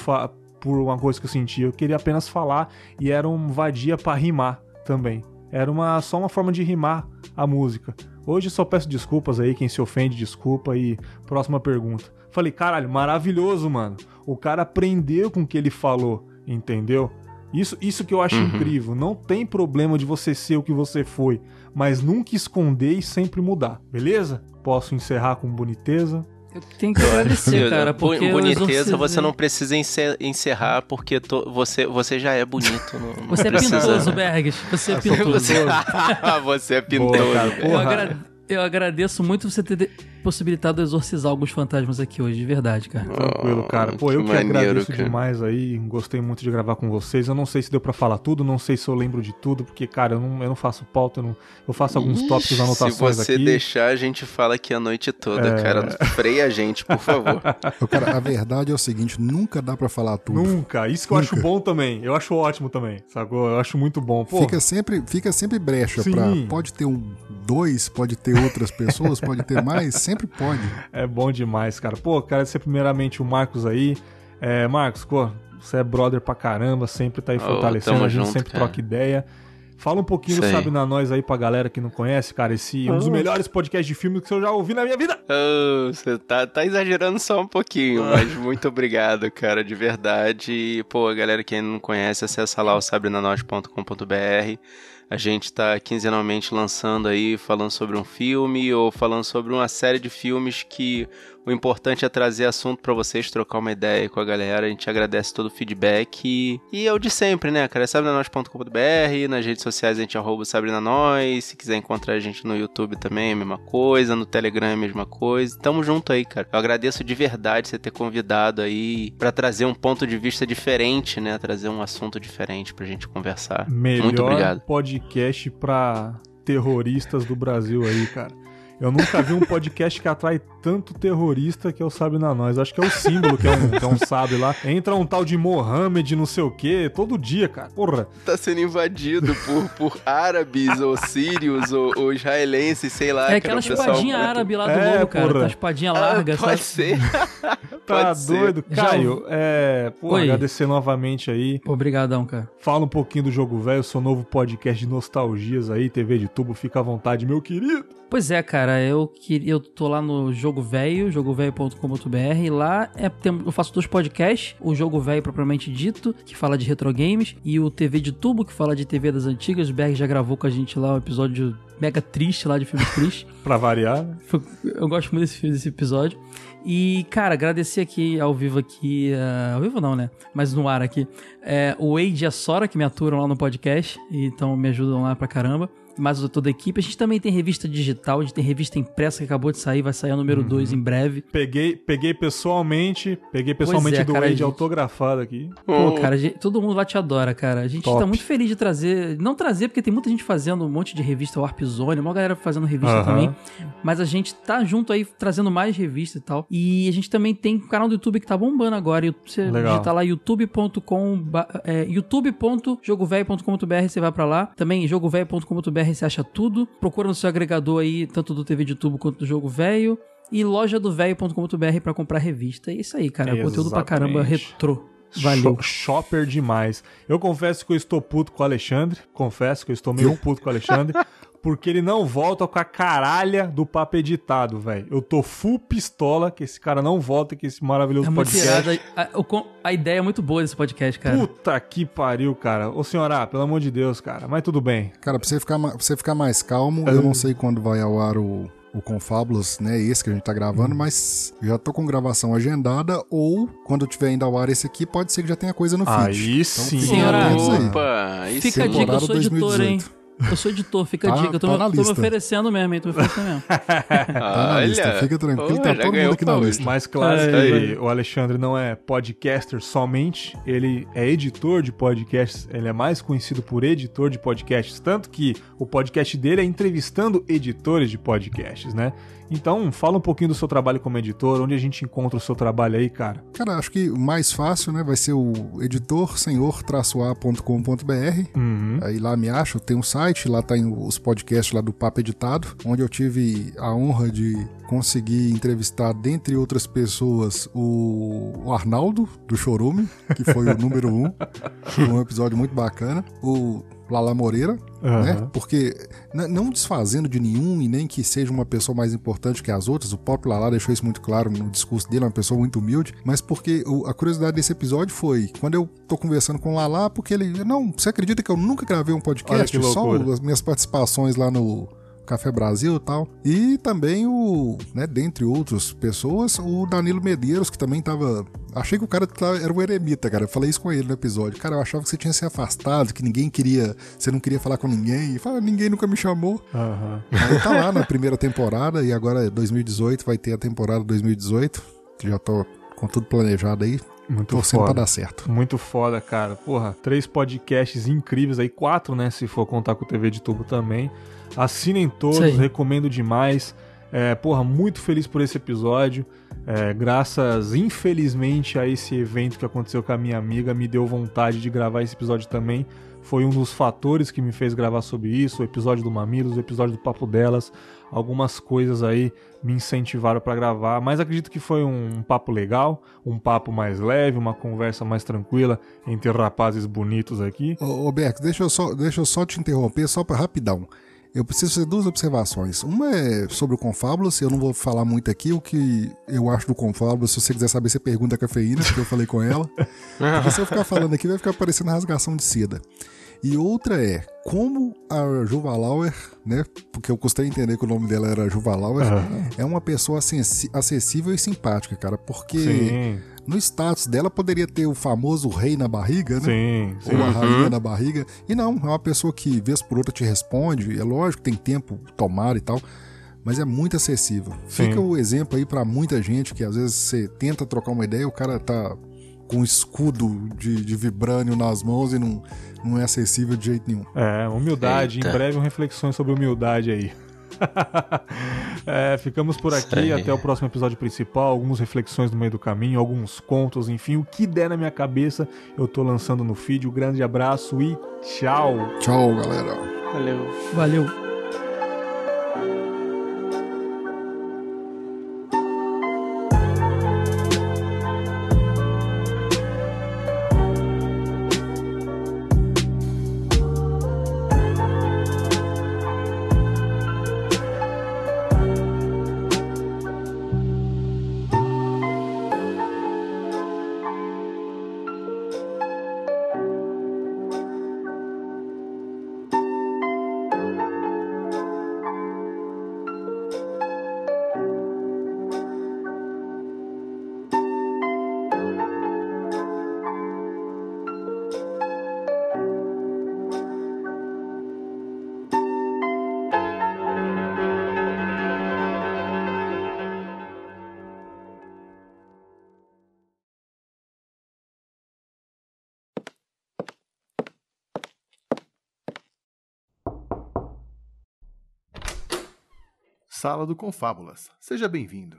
[SPEAKER 2] por uma coisa que eu sentia, eu queria apenas falar e era um vadia pra rimar também. Era uma, só uma forma de rimar a música. Hoje só peço desculpas aí, quem se ofende, desculpa e próxima pergunta. Falei, caralho, maravilhoso, mano. O cara aprendeu com o que ele falou, entendeu? Isso, isso que eu acho
[SPEAKER 3] Uhum.
[SPEAKER 2] incrível. Não tem problema de você ser o que você foi, mas nunca esconder e sempre mudar, beleza? Posso encerrar com boniteza.
[SPEAKER 4] Eu tenho que agradecer, cara, porque
[SPEAKER 3] boniteza você não precisa encer- encerrar porque to- você, você já é bonito. Não, não
[SPEAKER 4] Você é
[SPEAKER 3] precisa-
[SPEAKER 4] pintoso, Bergs. Você é pintoso.
[SPEAKER 3] Você, você é pintoso.
[SPEAKER 2] Boa, cara.
[SPEAKER 4] Eu, agra- eu agradeço muito você ter de- possibilitado exorcizar alguns fantasmas aqui hoje, de verdade, cara.
[SPEAKER 2] Tranquilo, cara. Pô,
[SPEAKER 3] que
[SPEAKER 2] eu que
[SPEAKER 3] maneiro,
[SPEAKER 2] agradeço
[SPEAKER 3] cara.
[SPEAKER 2] demais aí. Gostei muito de gravar com vocês. Eu não sei se deu pra falar tudo, não sei se eu lembro de tudo, porque, cara, eu não, eu não faço pauta, eu, não- eu faço alguns tópicos, anotações
[SPEAKER 3] Se você
[SPEAKER 2] aqui.
[SPEAKER 3] deixar, a gente fala aqui a noite toda,
[SPEAKER 2] É.
[SPEAKER 3] cara. Freia a gente, por favor.
[SPEAKER 5] Cara, a verdade é o seguinte, nunca dá pra falar tudo.
[SPEAKER 2] Nunca. Isso que eu acho bom também. Eu acho ótimo também, sacou? Eu acho muito bom. Pô,
[SPEAKER 5] Fica sempre, fica sempre brecha
[SPEAKER 2] Sim.
[SPEAKER 5] pra. Pode ter um dois, pode ter outras pessoas, pode ter mais, sempre pode.
[SPEAKER 2] é bom demais, cara. Pô, quero agradecer primeiramente o Marcos aí. É, Marcos, pô, você é brother pra caramba, sempre tá aí
[SPEAKER 3] Ô,
[SPEAKER 2] fortalecendo, a gente
[SPEAKER 3] junto,
[SPEAKER 2] sempre
[SPEAKER 3] cara.
[SPEAKER 2] troca ideia. Fala um pouquinho
[SPEAKER 3] aí.
[SPEAKER 2] Sabe Na Nós aí pra galera que não conhece, cara. Esse é um dos melhores podcasts de filme que eu já ouvi na minha vida.
[SPEAKER 3] Oh, você tá, tá exagerando só um pouquinho, mas muito obrigado, cara, de verdade. E, Pô, a galera que ainda não conhece, acessa lá o sabrinanote.com.br. A gente tá quinzenalmente lançando aí, falando sobre um filme ou falando sobre uma série de filmes que o importante é trazer assunto pra vocês, trocar uma ideia com a galera. A gente agradece todo o feedback. E, e é o de sempre, né, cara? É sabrinanote.com.br. Nas redes sociais a gente arroba sabrinanois. Se quiser encontrar a gente no YouTube também, é a mesma coisa. No Telegram é a mesma coisa. Tamo junto aí, cara. Eu agradeço de verdade você ter convidado aí pra trazer um ponto de vista diferente, né? Trazer um assunto diferente pra gente conversar.
[SPEAKER 2] Melhor
[SPEAKER 3] Muito obrigado.
[SPEAKER 2] podcast pra terroristas do Brasil aí, cara. Eu nunca vi um podcast que atrai tanto terrorista que é o Sabe na Nós. Acho que é o símbolo que é um, que é um sabe lá. Entra um tal de Mohammed, não sei o quê, todo dia, cara. Porra.
[SPEAKER 3] Tá sendo invadido por, por árabes ou sírios ou, ou israelenses, sei lá.
[SPEAKER 4] É aquela espadinha
[SPEAKER 3] muito-
[SPEAKER 4] árabe lá do
[SPEAKER 2] É,
[SPEAKER 4] lobo, cara.
[SPEAKER 2] porra.
[SPEAKER 4] Tá espadinha
[SPEAKER 3] Ah,
[SPEAKER 4] larga,
[SPEAKER 3] pode
[SPEAKER 4] sabe?
[SPEAKER 3] ser.
[SPEAKER 2] Tá
[SPEAKER 3] Pode ser.
[SPEAKER 2] doido.
[SPEAKER 4] Já
[SPEAKER 2] Caio, é. Pô, agradecer novamente aí.
[SPEAKER 4] Obrigadão, cara.
[SPEAKER 2] Fala um pouquinho do Jogo Velho, seu novo podcast de nostalgias aí, TV de tubo. Fica à vontade, meu querido.
[SPEAKER 4] Pois é, cara, eu, que, eu tô lá no Jogo Velho, jogovelho.com.br, e lá é, tem- eu faço dois podcasts, o Jogo Velho propriamente dito, que fala de retro games, e o TV de tubo, que fala de TV das antigas. O Berg já gravou com a gente lá um episódio mega triste lá de filme triste.
[SPEAKER 2] Pra variar, né?
[SPEAKER 4] Eu gosto muito desse, desse episódio. E, cara, agradecer aqui ao vivo aqui. eh, ao vivo não, né? Mas no ar aqui. é, o Wade e a Sora que me aturam lá no podcast. Então me ajudam lá pra caramba. Mas toda a equipe. A gente também tem revista digital, a gente tem revista impressa que acabou de sair, vai sair o número 2 em breve.
[SPEAKER 2] Peguei, peguei pessoalmente, peguei pessoalmente
[SPEAKER 4] é,
[SPEAKER 2] do
[SPEAKER 4] cara,
[SPEAKER 2] Wade
[SPEAKER 4] gente.
[SPEAKER 2] autografado aqui.
[SPEAKER 4] Pô, cara, a gente- todo mundo lá te adora, cara. A gente
[SPEAKER 2] Top.
[SPEAKER 4] tá muito feliz de trazer. Não trazer, porque tem muita gente fazendo um monte de revista Warp Zone, uma galera fazendo revista
[SPEAKER 2] Aham.
[SPEAKER 4] também. Mas a gente tá junto aí trazendo mais revistas e tal. E a gente também tem um canal do YouTube que tá bombando agora. Você
[SPEAKER 2] Legal.
[SPEAKER 4] digita lá youtube.com, é, youtube.jogovelho.com.br, você vai pra lá. Também jogovelho.com.br você acha tudo. Procura no seu agregador aí, tanto do TV de tubo quanto do Jogo Velho. E loja do velho.com.br pra comprar revista. É isso aí, cara. Conteúdo pra caramba
[SPEAKER 2] Exatamente.
[SPEAKER 4] retrô. Valeu.
[SPEAKER 2] Sho- Shopper demais. Eu confesso que eu estou puto com o Alexandre. Confesso que eu estou meio puto com o Alexandre. Porque ele não volta com a caralha do papo editado, velho. Eu tô full pistola que esse cara não volta com esse maravilhoso
[SPEAKER 4] É
[SPEAKER 2] podcast.
[SPEAKER 4] A, con- a ideia é muito boa desse podcast, cara.
[SPEAKER 2] Puta que pariu, cara. Ô senhora, pelo amor de Deus, cara. Mas tudo bem.
[SPEAKER 5] Cara, pra você ficar, pra você ficar mais calmo, eu não sei quando vai ao ar o, o Confábulas, né? Esse que a gente tá gravando, mas já tô com gravação agendada, ou quando tiver ainda ao ar esse aqui, pode ser que já tenha coisa no feed.
[SPEAKER 2] Aí sim.
[SPEAKER 5] fiquem
[SPEAKER 4] Senhora.
[SPEAKER 3] Opa, aí
[SPEAKER 4] Fica a
[SPEAKER 3] sim.
[SPEAKER 4] dica, eu sou editor, hein?
[SPEAKER 5] 2018.
[SPEAKER 4] Eu sou editor, fica a
[SPEAKER 5] Tá-
[SPEAKER 4] dica. Eu tô,
[SPEAKER 5] tá na
[SPEAKER 4] tô me oferecendo mesmo, hein? Tô me oferecendo mesmo.
[SPEAKER 5] Tá na lista, fica tranquilo,
[SPEAKER 3] Pô,
[SPEAKER 5] tá todo mundo aqui na lista.
[SPEAKER 2] Mas claro
[SPEAKER 4] É,
[SPEAKER 2] que
[SPEAKER 4] é.
[SPEAKER 2] o Alexandre não é podcaster somente, ele é editor de podcasts, ele é mais conhecido por editor de podcasts, tanto que o podcast dele é entrevistando editores de podcasts, né? Então, fala um pouquinho do seu trabalho como editor, onde a gente encontra o seu trabalho aí, cara.
[SPEAKER 5] Cara, acho que o mais fácil, né, vai ser o editor senhor-a.com.br.
[SPEAKER 2] Uhum.
[SPEAKER 5] Aí lá me acho, tem um site, lá tem os podcasts lá do Papo Editado, onde eu tive a honra de conseguir entrevistar, dentre outras pessoas, o, Arnaldo, do Chorume, que foi o número um. Um episódio muito bacana. O Lala Moreira, uhum. né? Porque não desfazendo de nenhum e nem que seja uma pessoa mais importante que as outras, o próprio Lala deixou isso muito claro no discurso dele, é uma pessoa muito humilde, mas porque o, a curiosidade desse episódio foi quando eu tô conversando com o Lala, porque ele, não, você acredita que eu nunca gravei um podcast, só as minhas participações lá no Café Brasil e tal. E também o, né, dentre outras pessoas, o Danilo Medeiros, que também tava. Achei que o cara era um eremita, cara. Eu falei isso com ele no episódio. Cara, eu achava que você tinha se afastado, que ninguém queria. Você não queria falar com ninguém. E fala, ninguém nunca me chamou. Uhum. Aí tá lá na primeira temporada, e agora 2018 vai ter a temporada 2018. Que já tô com tudo planejado aí.
[SPEAKER 2] Muito Torcendo foda. pra dar certo. Muito foda, cara. Porra, três podcasts incríveis aí, quatro, né? Se for contar com o TV de tubo também. Assinem todos, recomendo demais. É, porra, muito feliz por esse episódio. É, graças, infelizmente, a esse evento que aconteceu com a minha amiga, me deu vontade de gravar esse episódio também. Foi um dos fatores que me fez gravar sobre isso. O episódio do Mamilos, o episódio do Papo Delas. Algumas coisas aí me incentivaram para gravar, mas acredito que foi um, um papo legal, um papo mais leve, uma conversa mais tranquila entre rapazes bonitos aqui.
[SPEAKER 5] Ô, ô Beck, deixa eu só, deixa eu só te interromper, só para rapidão. Eu preciso fazer duas observações. Uma é sobre o Confábulas, eu não vou falar muito aqui o que eu acho do Confábulas. Se você quiser saber, você pergunta a Cafeína, que eu falei com ela. Porque se eu ficar falando aqui, vai ficar parecendo rasgação de seda. E outra é como a Juva Lauer, né? Porque eu custei entender que o nome dela era Juva Lauer, uhum. é uma pessoa acessível e simpática, cara. Porque Sim. No status dela poderia ter o famoso rei na barriga, né?
[SPEAKER 2] Sim,
[SPEAKER 5] sim. Ou a rainha uhum. na barriga. E não, é uma pessoa que vez por outra te responde. É lógico, tem tempo, tomar e tal mas é muito acessível. Sim. Fica o exemplo aí para muita gente que às vezes você tenta trocar uma ideia, o cara tá com um escudo de, de vibrânio nas mãos e não, não é acessível de jeito nenhum.
[SPEAKER 2] É, humildade. Eita. Em breve, reflexões sobre humildade aí. é, ficamos por aqui. Até o próximo episódio principal. Algumas reflexões no meio do caminho, alguns contos, enfim. O que der na minha cabeça, eu tô lançando no feed. Um grande abraço e tchau.
[SPEAKER 5] Tchau, galera.
[SPEAKER 3] Valeu.
[SPEAKER 4] Valeu.
[SPEAKER 1] Sala do Confábulas. Seja bem-vindo.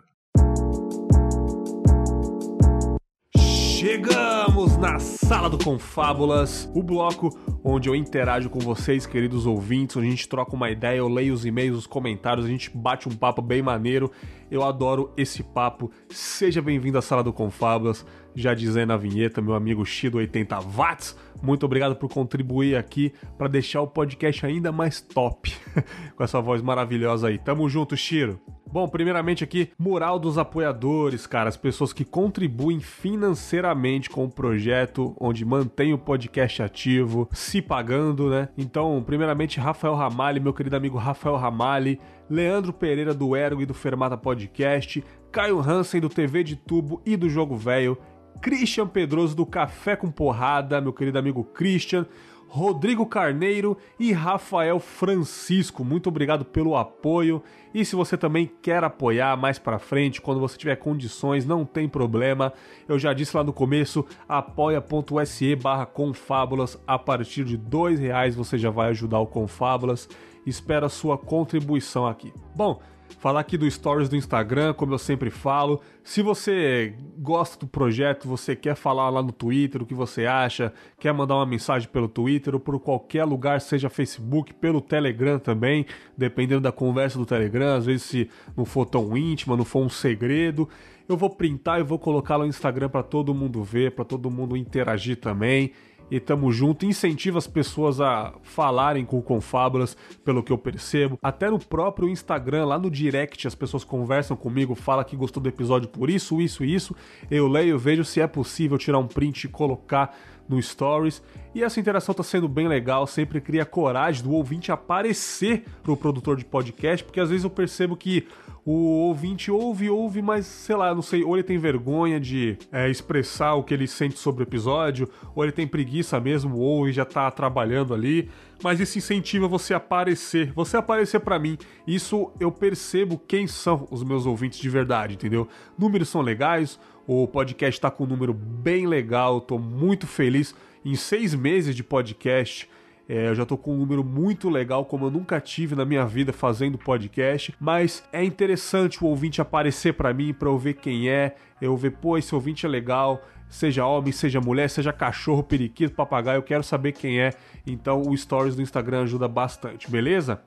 [SPEAKER 2] Chegamos na Sala do Confábulas, o bloco onde eu interajo com vocês, queridos ouvintes, onde a gente troca uma ideia, eu leio os e-mails, os comentários, a gente bate um papo bem maneiro. Eu adoro esse papo. Seja bem-vindo à Sala do Confábulas. Já dizendo na vinheta, meu amigo Shido 80 watts muito obrigado por contribuir aqui para deixar o podcast ainda mais top com essa voz maravilhosa aí. Tamo junto, Shiro. Bom, primeiramente aqui, moral dos apoiadores, cara, as pessoas que contribuem financeiramente com o projeto, onde mantém o podcast ativo, se pagando, né? Então, primeiramente, Rafael Ramalli, meu querido amigo Rafael Ramalli, Leandro Pereira do Ergo e do Fermata Podcast, Caio Hansen do TV de Tubo e do Jogo Velho, Christian Pedroso do Café com Porrada, meu querido amigo Christian, Rodrigo Carneiro e Rafael Francisco. Muito obrigado pelo apoio. E se você também quer apoiar mais para frente, quando você tiver condições, não tem problema. Eu já disse lá no começo, apoia.se barra Confábulas. A partir de dois reais você já vai ajudar o Confábulas. Espero a sua contribuição aqui. Bom, falar aqui do Stories do Instagram, como eu sempre falo. Se você gosta do projeto, você quer falar lá no Twitter o que você acha, quer mandar uma mensagem pelo Twitter ou por qualquer lugar, seja Facebook, pelo Telegram também, dependendo da conversa do Telegram, às vezes se não for tão íntima, não for um segredo, eu vou printar e vou colocar lá no Instagram para todo mundo ver, para todo mundo interagir também. E tamo junto. Incentiva as pessoas a falarem com o Confábulas, pelo que eu percebo. Até no próprio Instagram, lá no direct, as pessoas conversam comigo, falam que gostou do episódio por isso, isso e isso. Eu leio, vejo se é possível tirar um print e colocar no Stories. E essa interação tá sendo bem legal, sempre cria coragem do ouvinte aparecer pro produtor de podcast, porque às vezes eu percebo que o ouvinte ouve, ouve, mas sei lá, não sei, ou ele tem vergonha de é, expressar o que ele sente sobre o episódio, ou ele tem preguiça mesmo, ou ele já tá trabalhando ali. Mas isso incentiva você a aparecer, você aparecer para mim. Isso eu percebo quem são os meus ouvintes de verdade, entendeu? Números são legais, o podcast tá com um número bem legal, tô muito feliz. Em seis meses de podcast, é, eu já tô com um número muito legal, como eu nunca tive na minha vida fazendo podcast. Mas é interessante o ouvinte aparecer para mim, para eu ver quem é, eu ver, pô, esse ouvinte é legal, seja homem, seja mulher, seja cachorro, periquito, papagaio, eu quero saber quem é. Então o Stories do Instagram ajuda bastante, beleza?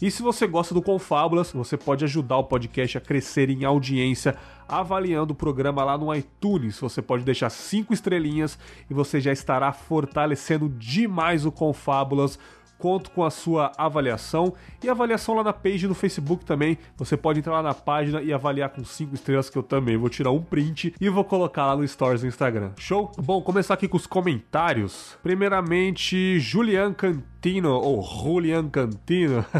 [SPEAKER 2] E se você gosta do Confábulas, você pode ajudar o podcast a crescer em audiência avaliando o programa lá no iTunes. Você pode deixar cinco estrelinhas e você já estará fortalecendo demais o Confábulas conto com a sua avaliação e avaliação lá na page no Facebook também. Você pode entrar lá na página e avaliar com 5 estrelas que eu também vou tirar um print e vou colocar lá no Stories do Instagram. Show? Bom, começar aqui com os comentários. Primeiramente, Julian Cantino, ou Julian Cantino.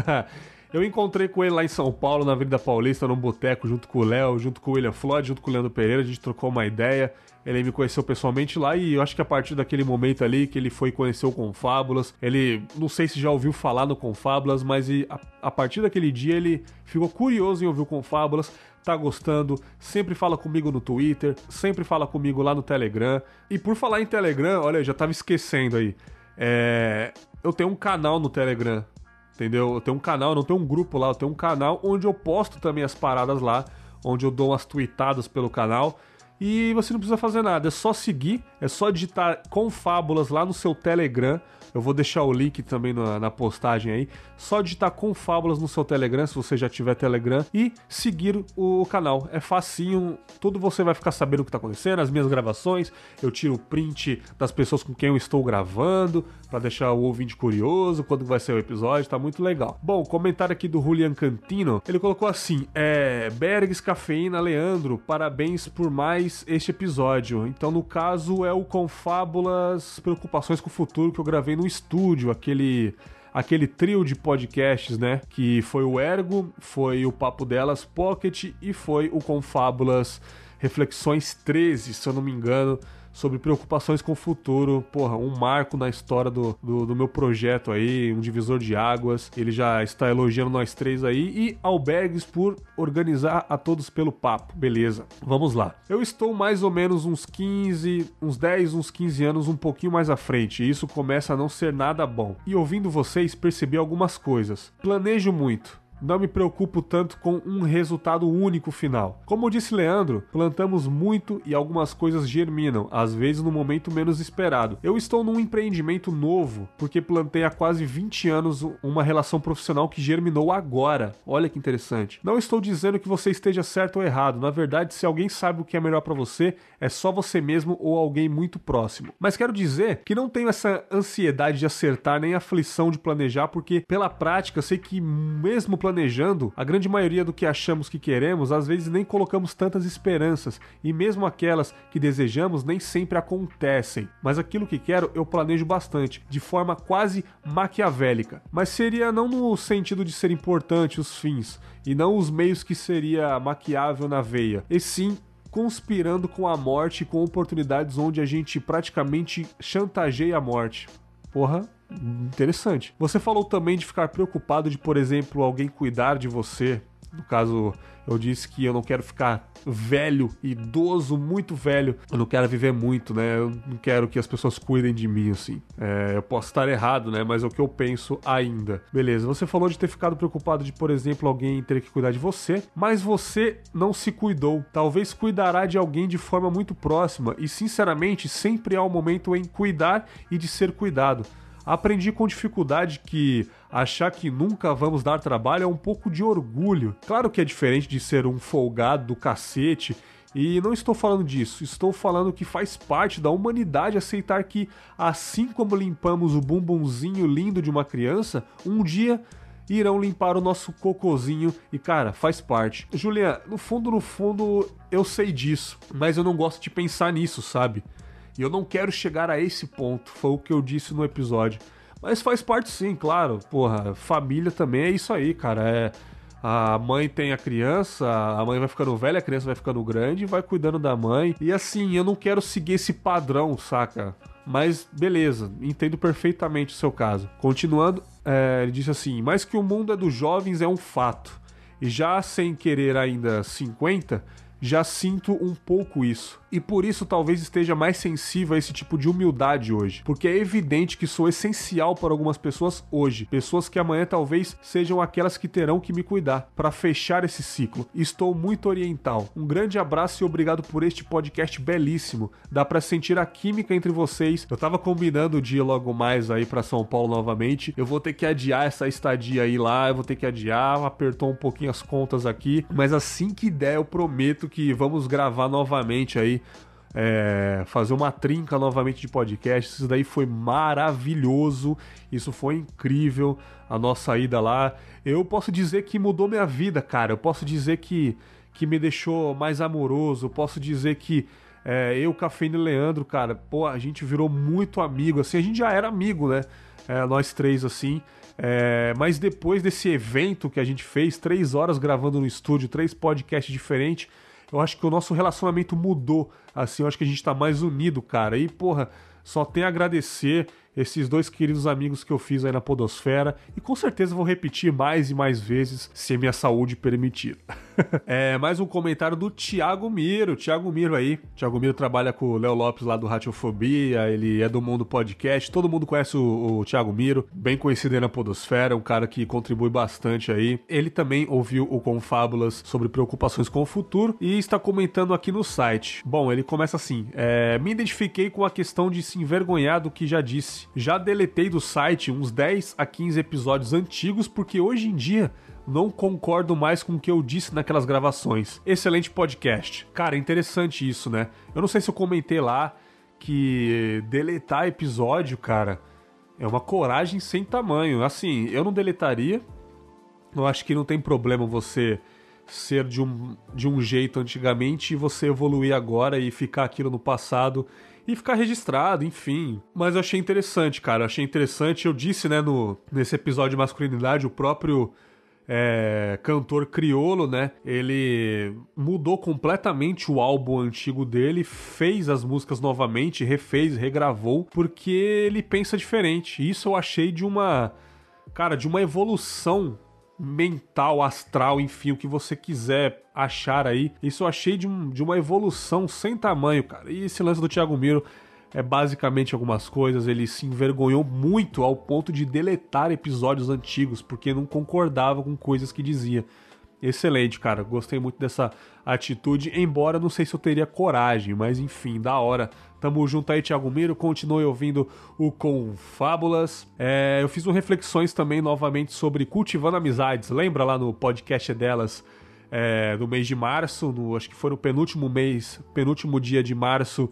[SPEAKER 2] Eu encontrei com ele lá em São Paulo, na Avenida Paulista, num boteco, junto com o Léo, junto com o William Floyd, junto com o Leandro Pereira. A gente trocou uma ideia. Ele me conheceu pessoalmente lá e eu acho que a partir daquele momento ali que ele foi conhecer o Confábulas, ele não sei se já ouviu falar no Confábulas, mas a, a partir daquele dia ele ficou curioso em ouvir o Confábulas, tá gostando, sempre fala comigo no Twitter, sempre fala comigo lá no Telegram. E por falar em Telegram, olha, eu já tava esquecendo aí. É, eu tenho um canal no Telegram entendeu? Eu tenho um canal, não tenho um grupo lá, eu tenho um canal onde eu posto também as paradas lá, onde eu dou umas tweetadas pelo canal. E você não precisa fazer nada, é só seguir, é só digitar Confábulas lá no seu Telegram. Eu vou deixar o link também na, na, postagem aí. Só digitar Confábulas no seu Telegram, se você já tiver Telegram, e seguir o, canal. É facinho, tudo você vai ficar sabendo o que está acontecendo, as minhas gravações. Eu tiro o print das pessoas com quem eu estou gravando, para deixar o ouvinte curioso quando vai ser o episódio, tá muito legal. Bom, comentário aqui do Julian Cantino, ele colocou assim: é. Bergs, Cafeína, Leandro, parabéns por mais este episódio. Então, no caso, é o Confábulas Preocupações com o Futuro que eu gravei no estúdio, aquele aquele trio de podcasts, né? Que foi o Ergo, foi o Papo Delas Pocket e foi o Confábulas Reflexões 13, se eu não me engano sobre preocupações com o futuro. Porra, um marco na história do, do, do, meu projeto aí, um divisor de águas. Ele já está elogiando nós três aí. E Albergues por organizar a todos pelo papo. Beleza, vamos lá. Eu estou mais ou menos uns 15, uns 10, uns 15 anos um pouquinho mais à frente. E isso começa a não ser nada bom. E ouvindo vocês, percebi algumas coisas. Planejo muito não me preocupo tanto com um resultado único final. Como disse Leandro, plantamos muito e algumas coisas germinam, às vezes no momento menos esperado. Eu estou num empreendimento novo, porque plantei há quase 20 anos uma relação profissional que germinou agora. Olha que interessante. Não estou dizendo que você esteja certo ou errado, na verdade, se alguém sabe o que é melhor para você, é só você mesmo ou alguém muito próximo. Mas quero dizer que não tenho essa ansiedade de acertar nem aflição de planejar, porque pela prática sei que mesmo planejando planejando, a grande maioria do que achamos que queremos, às vezes nem colocamos tantas esperanças, e mesmo aquelas que desejamos nem sempre acontecem. Mas aquilo que quero eu planejo bastante, de forma quase maquiavélica. Mas seria não no sentido de ser importante os fins, e não os meios que seria maquiável na veia, e sim conspirando com a morte e com oportunidades onde a gente praticamente chantageia a morte. Porra, interessante. Você falou também de ficar preocupado de, por exemplo, alguém cuidar de você. No caso, eu disse que eu não quero ficar velho, idoso, muito velho. Eu não quero viver muito, né? Eu não quero que as pessoas cuidem de mim, assim. É, eu posso estar errado, né? Mas é o que eu penso ainda. Beleza, você falou de ter ficado preocupado de, por exemplo, alguém ter que cuidar de você, mas você não se cuidou. Talvez cuidará de alguém de forma muito próxima e, sinceramente, sempre há um momento em cuidar e de ser cuidado. Aprendi com dificuldade que achar que nunca vamos dar trabalho é um pouco de orgulho. Claro que é diferente de ser um folgado do cacete E não estou falando disso, estou falando que faz parte da humanidade aceitar que, assim como limpamos o bumbumzinho lindo de uma criança, um dia irão limpar o nosso cocôzinho e, cara, faz parte. Julian, no fundo, no fundo, eu sei disso, mas eu não gosto de pensar nisso, sabe? E eu não quero chegar a esse ponto, foi o que eu disse no episódio. Mas faz parte sim, claro. Porra, família também é isso aí, cara. É. A mãe tem a criança, a mãe vai ficando velha, a criança vai ficando grande e vai cuidando da mãe. E assim, eu não quero seguir esse padrão, saca? Mas beleza, entendo perfeitamente o seu caso. Continuando, é, ele disse assim: Mas que o mundo é dos jovens é um fato. E já sem querer ainda 50, já sinto um pouco isso. E por isso talvez esteja mais sensível a esse tipo de humildade hoje. Porque é evidente que sou essencial para algumas pessoas hoje. Pessoas que amanhã talvez sejam aquelas que terão que me cuidar. Para fechar esse ciclo. Estou muito oriental. Um grande abraço e obrigado por este podcast belíssimo. Dá para sentir a química entre vocês. Eu tava combinando de ir logo mais aí para São Paulo novamente. Eu vou ter que adiar essa estadia aí lá. Eu vou ter que adiar. Apertou um pouquinho as contas aqui. Mas assim que der, eu prometo que vamos gravar novamente aí é, fazer uma trinca novamente de podcast. Isso daí foi maravilhoso, isso foi incrível. A nossa ida lá, eu posso dizer que mudou minha vida, cara. Eu posso dizer que, que me deixou mais amoroso. Eu posso dizer que é, eu, Cafeína e Leandro, cara, pô, a gente virou muito amigo. Assim, a gente já era amigo, né? É, nós três, assim. É, mas depois desse evento que a gente fez, três horas gravando no estúdio, três podcasts diferentes eu acho que o nosso relacionamento mudou. Assim, eu acho que a gente tá mais unido, cara. E, porra, só tem a agradecer esses dois queridos amigos que eu fiz aí na Podosfera e com certeza vou repetir mais e mais vezes se minha saúde permitir. é, mais um comentário do Thiago Miro. Thiago Miro aí. Thiago Miro trabalha com o Léo Lopes lá do Radiofobia, ele é do Mundo Podcast. Todo mundo conhece o, o Thiago Miro, bem conhecido aí na Podosfera, um cara que contribui bastante aí. Ele também ouviu o Confábulas sobre preocupações com o futuro e está comentando aqui no site. Bom, ele começa assim: é, Me identifiquei com a questão de se envergonhar do que já disse já deletei do site uns 10 a 15 episódios antigos porque hoje em dia não concordo mais com o que eu disse naquelas gravações. Excelente podcast. Cara, interessante isso, né? Eu não sei se eu comentei lá que deletar episódio, cara, é uma coragem sem tamanho. Assim, eu não deletaria. Eu acho que não tem problema você ser de um, de um jeito antigamente e você evoluir agora e ficar aquilo no passado e ficar registrado, enfim. Mas eu achei interessante, cara. Eu achei interessante. Eu disse, né, no, nesse episódio de masculinidade, o próprio é, cantor criolo, né? Ele mudou completamente o álbum antigo dele, fez as músicas novamente, refez, regravou, porque ele pensa diferente. Isso eu achei de uma. Cara, de uma evolução mental, astral, enfim, o que você quiser achar aí. Isso eu achei de, um, de uma evolução sem tamanho, cara. E esse lance do Thiago Miro é basicamente algumas coisas. Ele se envergonhou muito ao ponto de deletar episódios antigos porque não concordava com coisas que dizia. Excelente, cara. Gostei muito dessa atitude, embora não sei se eu teria coragem, mas enfim, da hora. Tamo junto aí, Thiago Miro. Continue ouvindo o Confábulas. É, eu fiz um reflexões também novamente sobre cultivando amizades. Lembra lá no podcast delas é, no mês de março? No, acho que foi no penúltimo mês, penúltimo dia de março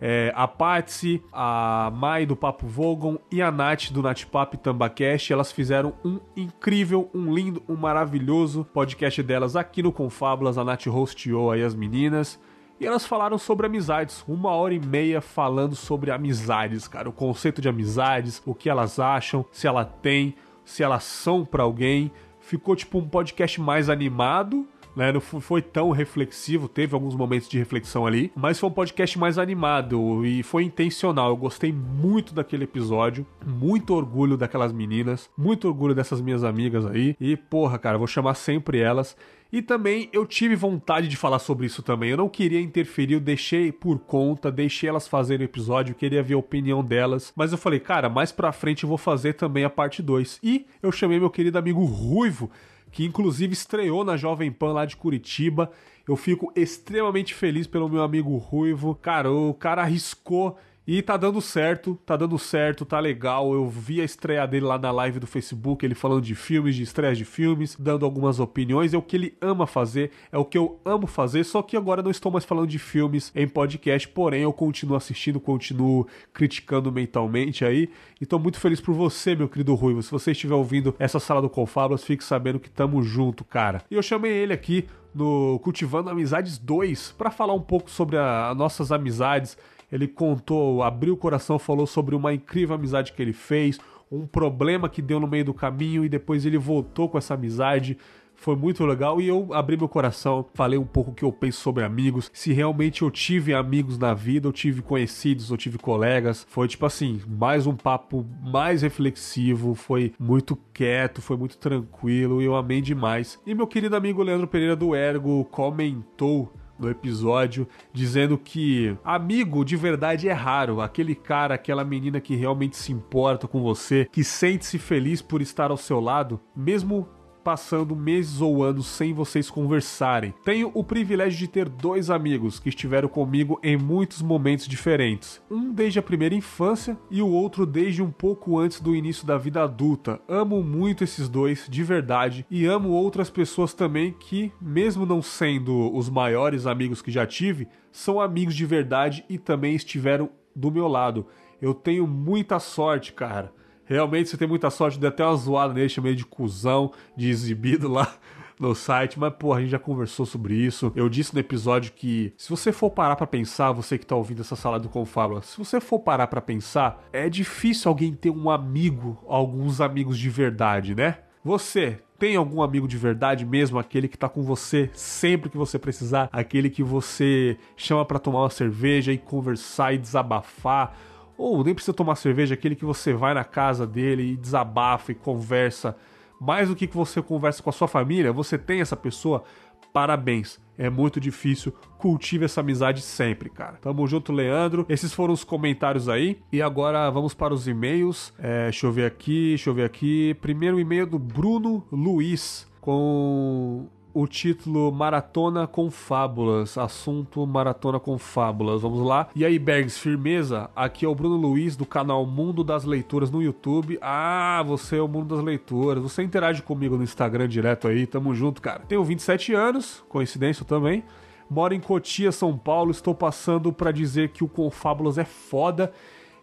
[SPEAKER 2] é, a Patsy, a Mai do Papo Vogon e a Nath do Natpap Tambacast. Elas fizeram um incrível, um lindo, um maravilhoso podcast delas aqui no Confábulas. A Nath hosteou aí as meninas. E elas falaram sobre amizades, uma hora e meia falando sobre amizades, cara. O conceito de amizades, o que elas acham, se ela tem, se elas são para alguém. Ficou tipo um podcast mais animado, né? Não foi tão reflexivo, teve alguns momentos de reflexão ali, mas foi um podcast mais animado e foi intencional. Eu gostei muito daquele episódio, muito orgulho daquelas meninas, muito orgulho dessas minhas amigas aí. E porra, cara, vou chamar sempre elas. E também eu tive vontade de falar sobre isso também. Eu não queria interferir, eu deixei por conta, deixei elas fazerem o episódio, queria ver a opinião delas. Mas eu falei, cara, mais pra frente eu vou fazer também a parte 2. E eu chamei meu querido amigo Ruivo que inclusive estreou na Jovem Pan lá de Curitiba. Eu fico extremamente feliz pelo meu amigo Ruivo. Cara, o cara arriscou E tá dando certo, tá dando certo, tá legal. Eu vi a estreia dele lá na live do Facebook, ele falando de filmes, de estreias de filmes, dando algumas opiniões. É o que ele ama fazer, é o que eu amo fazer, só que agora não estou mais falando de filmes em podcast, porém eu continuo assistindo, continuo criticando mentalmente aí. E tô muito feliz por você, meu querido Ruivo. Se você estiver ouvindo essa sala do Confablas, fique sabendo que tamo junto, cara. E eu chamei ele aqui no Cultivando Amizades 2 para falar um pouco sobre as nossas amizades ele contou, abriu o coração, falou sobre uma incrível amizade que ele fez, um problema que deu no meio do caminho e depois ele voltou com essa amizade. Foi muito legal e eu abri meu coração, falei um pouco o que eu penso sobre amigos, se realmente eu tive amigos na vida, eu tive conhecidos, eu tive colegas. Foi tipo assim, mais um papo mais reflexivo, foi muito quieto, foi muito tranquilo e eu amei demais. E meu querido amigo Leandro Pereira do Ergo comentou no episódio, dizendo que amigo de verdade é raro, aquele cara, aquela menina que realmente se importa com você, que sente-se feliz por estar ao seu lado, mesmo passando meses ou anos sem vocês conversarem. Tenho o privilégio de ter dois amigos que estiveram comigo em muitos momentos diferentes. Um desde a primeira infância e o outro desde um pouco antes do início da vida adulta. Amo muito esses dois, de verdade, e amo outras pessoas também que, mesmo não sendo os maiores amigos que já tive, são amigos de verdade e também estiveram do meu lado. Eu tenho muita sorte, cara. Realmente você tem muita sorte, deu até uma zoada nele, chamei de cuzão, de exibido lá no site, mas pô, a gente já conversou sobre isso. Eu disse no episódio que se você for parar para pensar, você que tá ouvindo essa sala do Confábula, se você for parar para pensar, é difícil alguém ter um amigo, alguns amigos de verdade, né? Você tem algum amigo de verdade mesmo, aquele que tá com você sempre que você precisar, aquele que você chama para tomar uma cerveja e conversar e desabafar? Ou nem precisa tomar cerveja, aquele que você vai na casa dele e desabafa e conversa. Mais do que você conversa com a sua família, você tem essa pessoa, parabéns. É muito difícil, cultive essa amizade sempre, cara. Tamo junto, Leandro. Esses foram os comentários aí. E agora vamos para os e-mails. É, deixa eu ver aqui, deixa eu ver aqui. Primeiro e-mail do Bruno Luiz com o título Maratona com Fábulas, assunto Maratona com Fábulas. Vamos lá. E aí, Bergs, firmeza? Aqui é o Bruno Luiz do canal Mundo das Leituras no YouTube. Ah, você é o Mundo das Leituras. Você interage comigo no Instagram direto aí. Tamo junto, cara. Tenho 27 anos, coincidência também. Moro em Cotia, São Paulo. Estou passando para dizer que o Confábulas é foda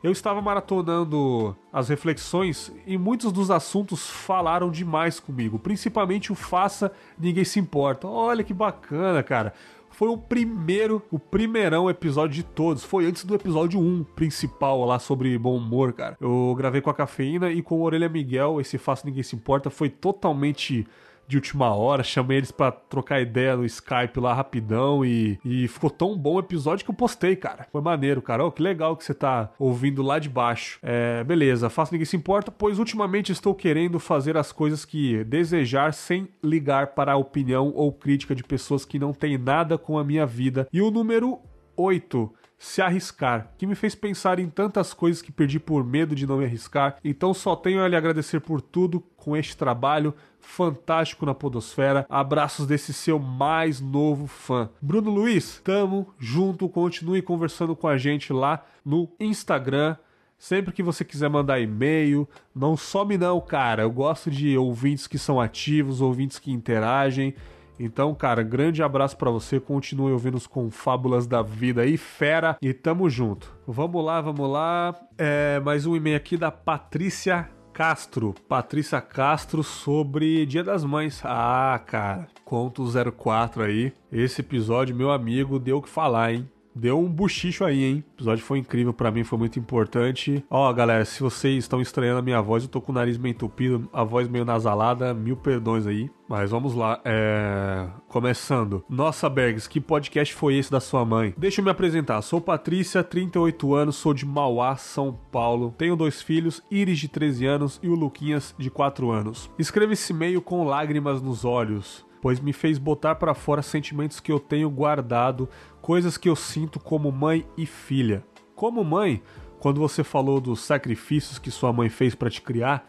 [SPEAKER 2] eu estava maratonando as reflexões e muitos dos assuntos falaram demais comigo, principalmente o Faça Ninguém Se Importa. Olha que bacana, cara. Foi o primeiro, o primeirão episódio de todos. Foi antes do episódio 1 principal lá sobre bom humor, cara. Eu gravei com a Cafeína e com o Orelha Miguel. Esse Faça Ninguém Se Importa foi totalmente de última hora, chamei eles para trocar ideia no Skype lá rapidão e, e ficou tão bom o episódio que eu postei, cara. Foi maneiro, cara. Oh, que legal que você tá ouvindo lá de baixo. É, beleza, faço ninguém se importa, pois ultimamente estou querendo fazer as coisas que desejar sem ligar para a opinião ou crítica de pessoas que não têm nada com a minha vida. E o número 8 se arriscar, que me fez pensar em tantas coisas que perdi por medo de não me arriscar. Então só tenho a lhe agradecer por tudo com este trabalho fantástico na Podosfera. Abraços desse seu mais novo fã. Bruno Luiz, tamo junto, continue conversando com a gente lá no Instagram. Sempre que você quiser mandar e-mail, não some não, cara. Eu gosto de ouvintes que são ativos, ouvintes que interagem. Então, cara, grande abraço para você. Continue ouvindo os Confábulas da Vida aí, fera. E tamo junto. Vamos lá, vamos lá. É, mais um e-mail aqui da Patrícia Castro. Patrícia Castro sobre Dia das Mães. Ah, cara, conto 04 aí. Esse episódio, meu amigo, deu o que falar, hein? Deu um buchicho aí, hein? O episódio foi incrível para mim, foi muito importante. Ó, galera, se vocês estão estranhando a minha voz, eu tô com o nariz meio entupido, a voz meio nasalada, mil perdões aí. Mas vamos lá, é... Começando. Nossa, Bergs, que podcast foi esse da sua mãe? Deixa eu me apresentar. Sou Patrícia, 38 anos, sou de Mauá, São Paulo. Tenho dois filhos, Iris de 13 anos e o Luquinhas de 4 anos. Escreva esse e-mail com lágrimas nos olhos pois me fez botar para fora sentimentos que eu tenho guardado, coisas que eu sinto como mãe e filha. Como mãe, quando você falou dos sacrifícios que sua mãe fez para te criar,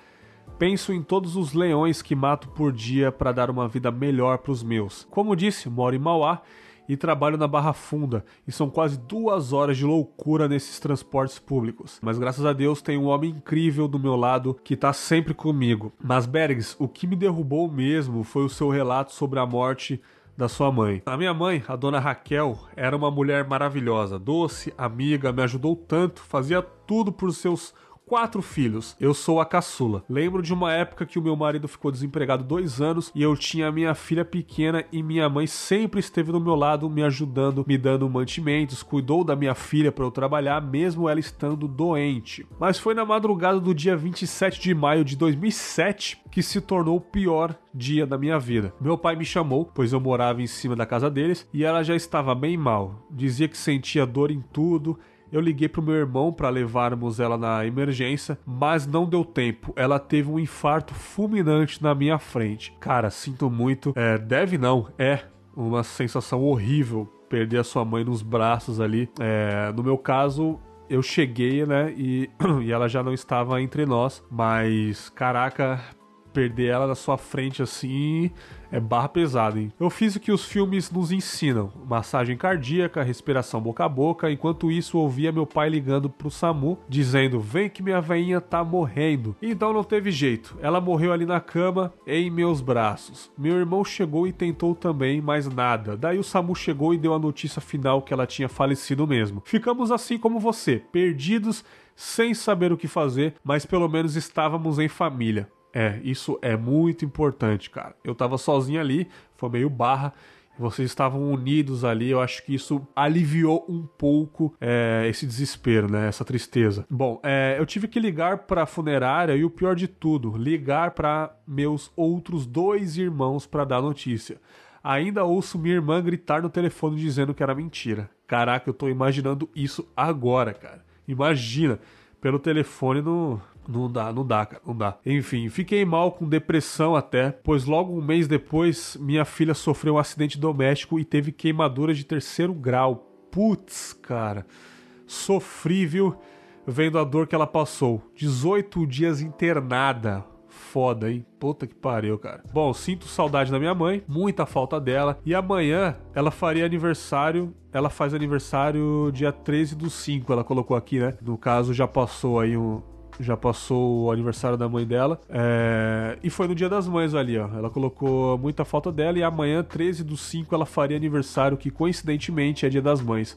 [SPEAKER 2] penso em todos os leões que mato por dia para dar uma vida melhor para os meus. Como disse, moro em Mauá e trabalho na Barra Funda, e são quase duas horas de loucura nesses transportes públicos. Mas graças a Deus tem um homem incrível do meu lado que tá sempre comigo. Mas Bergs, o que me derrubou mesmo foi o seu relato sobre a morte da sua mãe. A minha mãe, a dona Raquel, era uma mulher maravilhosa, doce, amiga, me ajudou tanto, fazia tudo por seus quatro filhos. Eu sou a caçula. Lembro de uma época que o meu marido ficou desempregado dois anos e eu tinha minha filha pequena e minha mãe sempre esteve do meu lado, me ajudando, me dando mantimentos, cuidou da minha filha para eu trabalhar, mesmo ela estando doente. Mas foi na madrugada do dia 27 de maio de 2007 que se tornou o pior dia da minha vida. Meu pai me chamou, pois eu morava em cima da casa deles e ela já estava bem mal. Dizia que sentia dor em tudo eu liguei pro meu irmão para levarmos ela na emergência, mas não deu tempo. Ela teve um infarto fulminante na minha frente. Cara, sinto muito. É, deve não, é uma sensação horrível perder a sua mãe nos braços ali. É, no meu caso, eu cheguei, né, e, e ela já não estava entre nós, mas caraca, perder ela na sua frente assim é barra pesada, hein? Eu fiz o que os filmes nos ensinam: massagem cardíaca, respiração boca a boca. Enquanto isso, ouvia meu pai ligando pro SAMU, dizendo: Vem que minha veinha tá morrendo. Então não teve jeito. Ela morreu ali na cama, em meus braços. Meu irmão chegou e tentou também, mas nada. Daí o SAMU chegou e deu a notícia final que ela tinha falecido mesmo. Ficamos assim como você, perdidos, sem saber o que fazer, mas pelo menos estávamos em família. É, isso é muito importante, cara. Eu tava sozinho ali, foi meio barra. Vocês estavam unidos ali, eu acho que isso aliviou um pouco é, esse desespero, né? Essa tristeza. Bom, é, eu tive que ligar para a funerária e o pior de tudo, ligar para meus outros dois irmãos para dar notícia. Ainda ouço minha irmã gritar no telefone dizendo que era mentira. Caraca, eu tô imaginando isso agora, cara. Imagina, pelo telefone no, não dá, não dá, cara, não dá. Enfim, fiquei mal com depressão até, pois logo um mês depois minha filha sofreu um acidente doméstico e teve queimadura de terceiro grau. Putz, cara, sofri, viu? Vendo a dor que ela passou. 18 dias internada. Foda, hein? Puta que pariu, cara. Bom, sinto saudade da minha mãe, muita falta dela. E amanhã ela faria aniversário. Ela faz aniversário dia 13 do 5, ela colocou aqui, né? No caso, já passou aí um, já passou o aniversário da mãe dela. É... E foi no dia das mães ali, ó. Ela colocou muita foto dela e amanhã, 13 do 5, ela faria aniversário, que coincidentemente é dia das mães.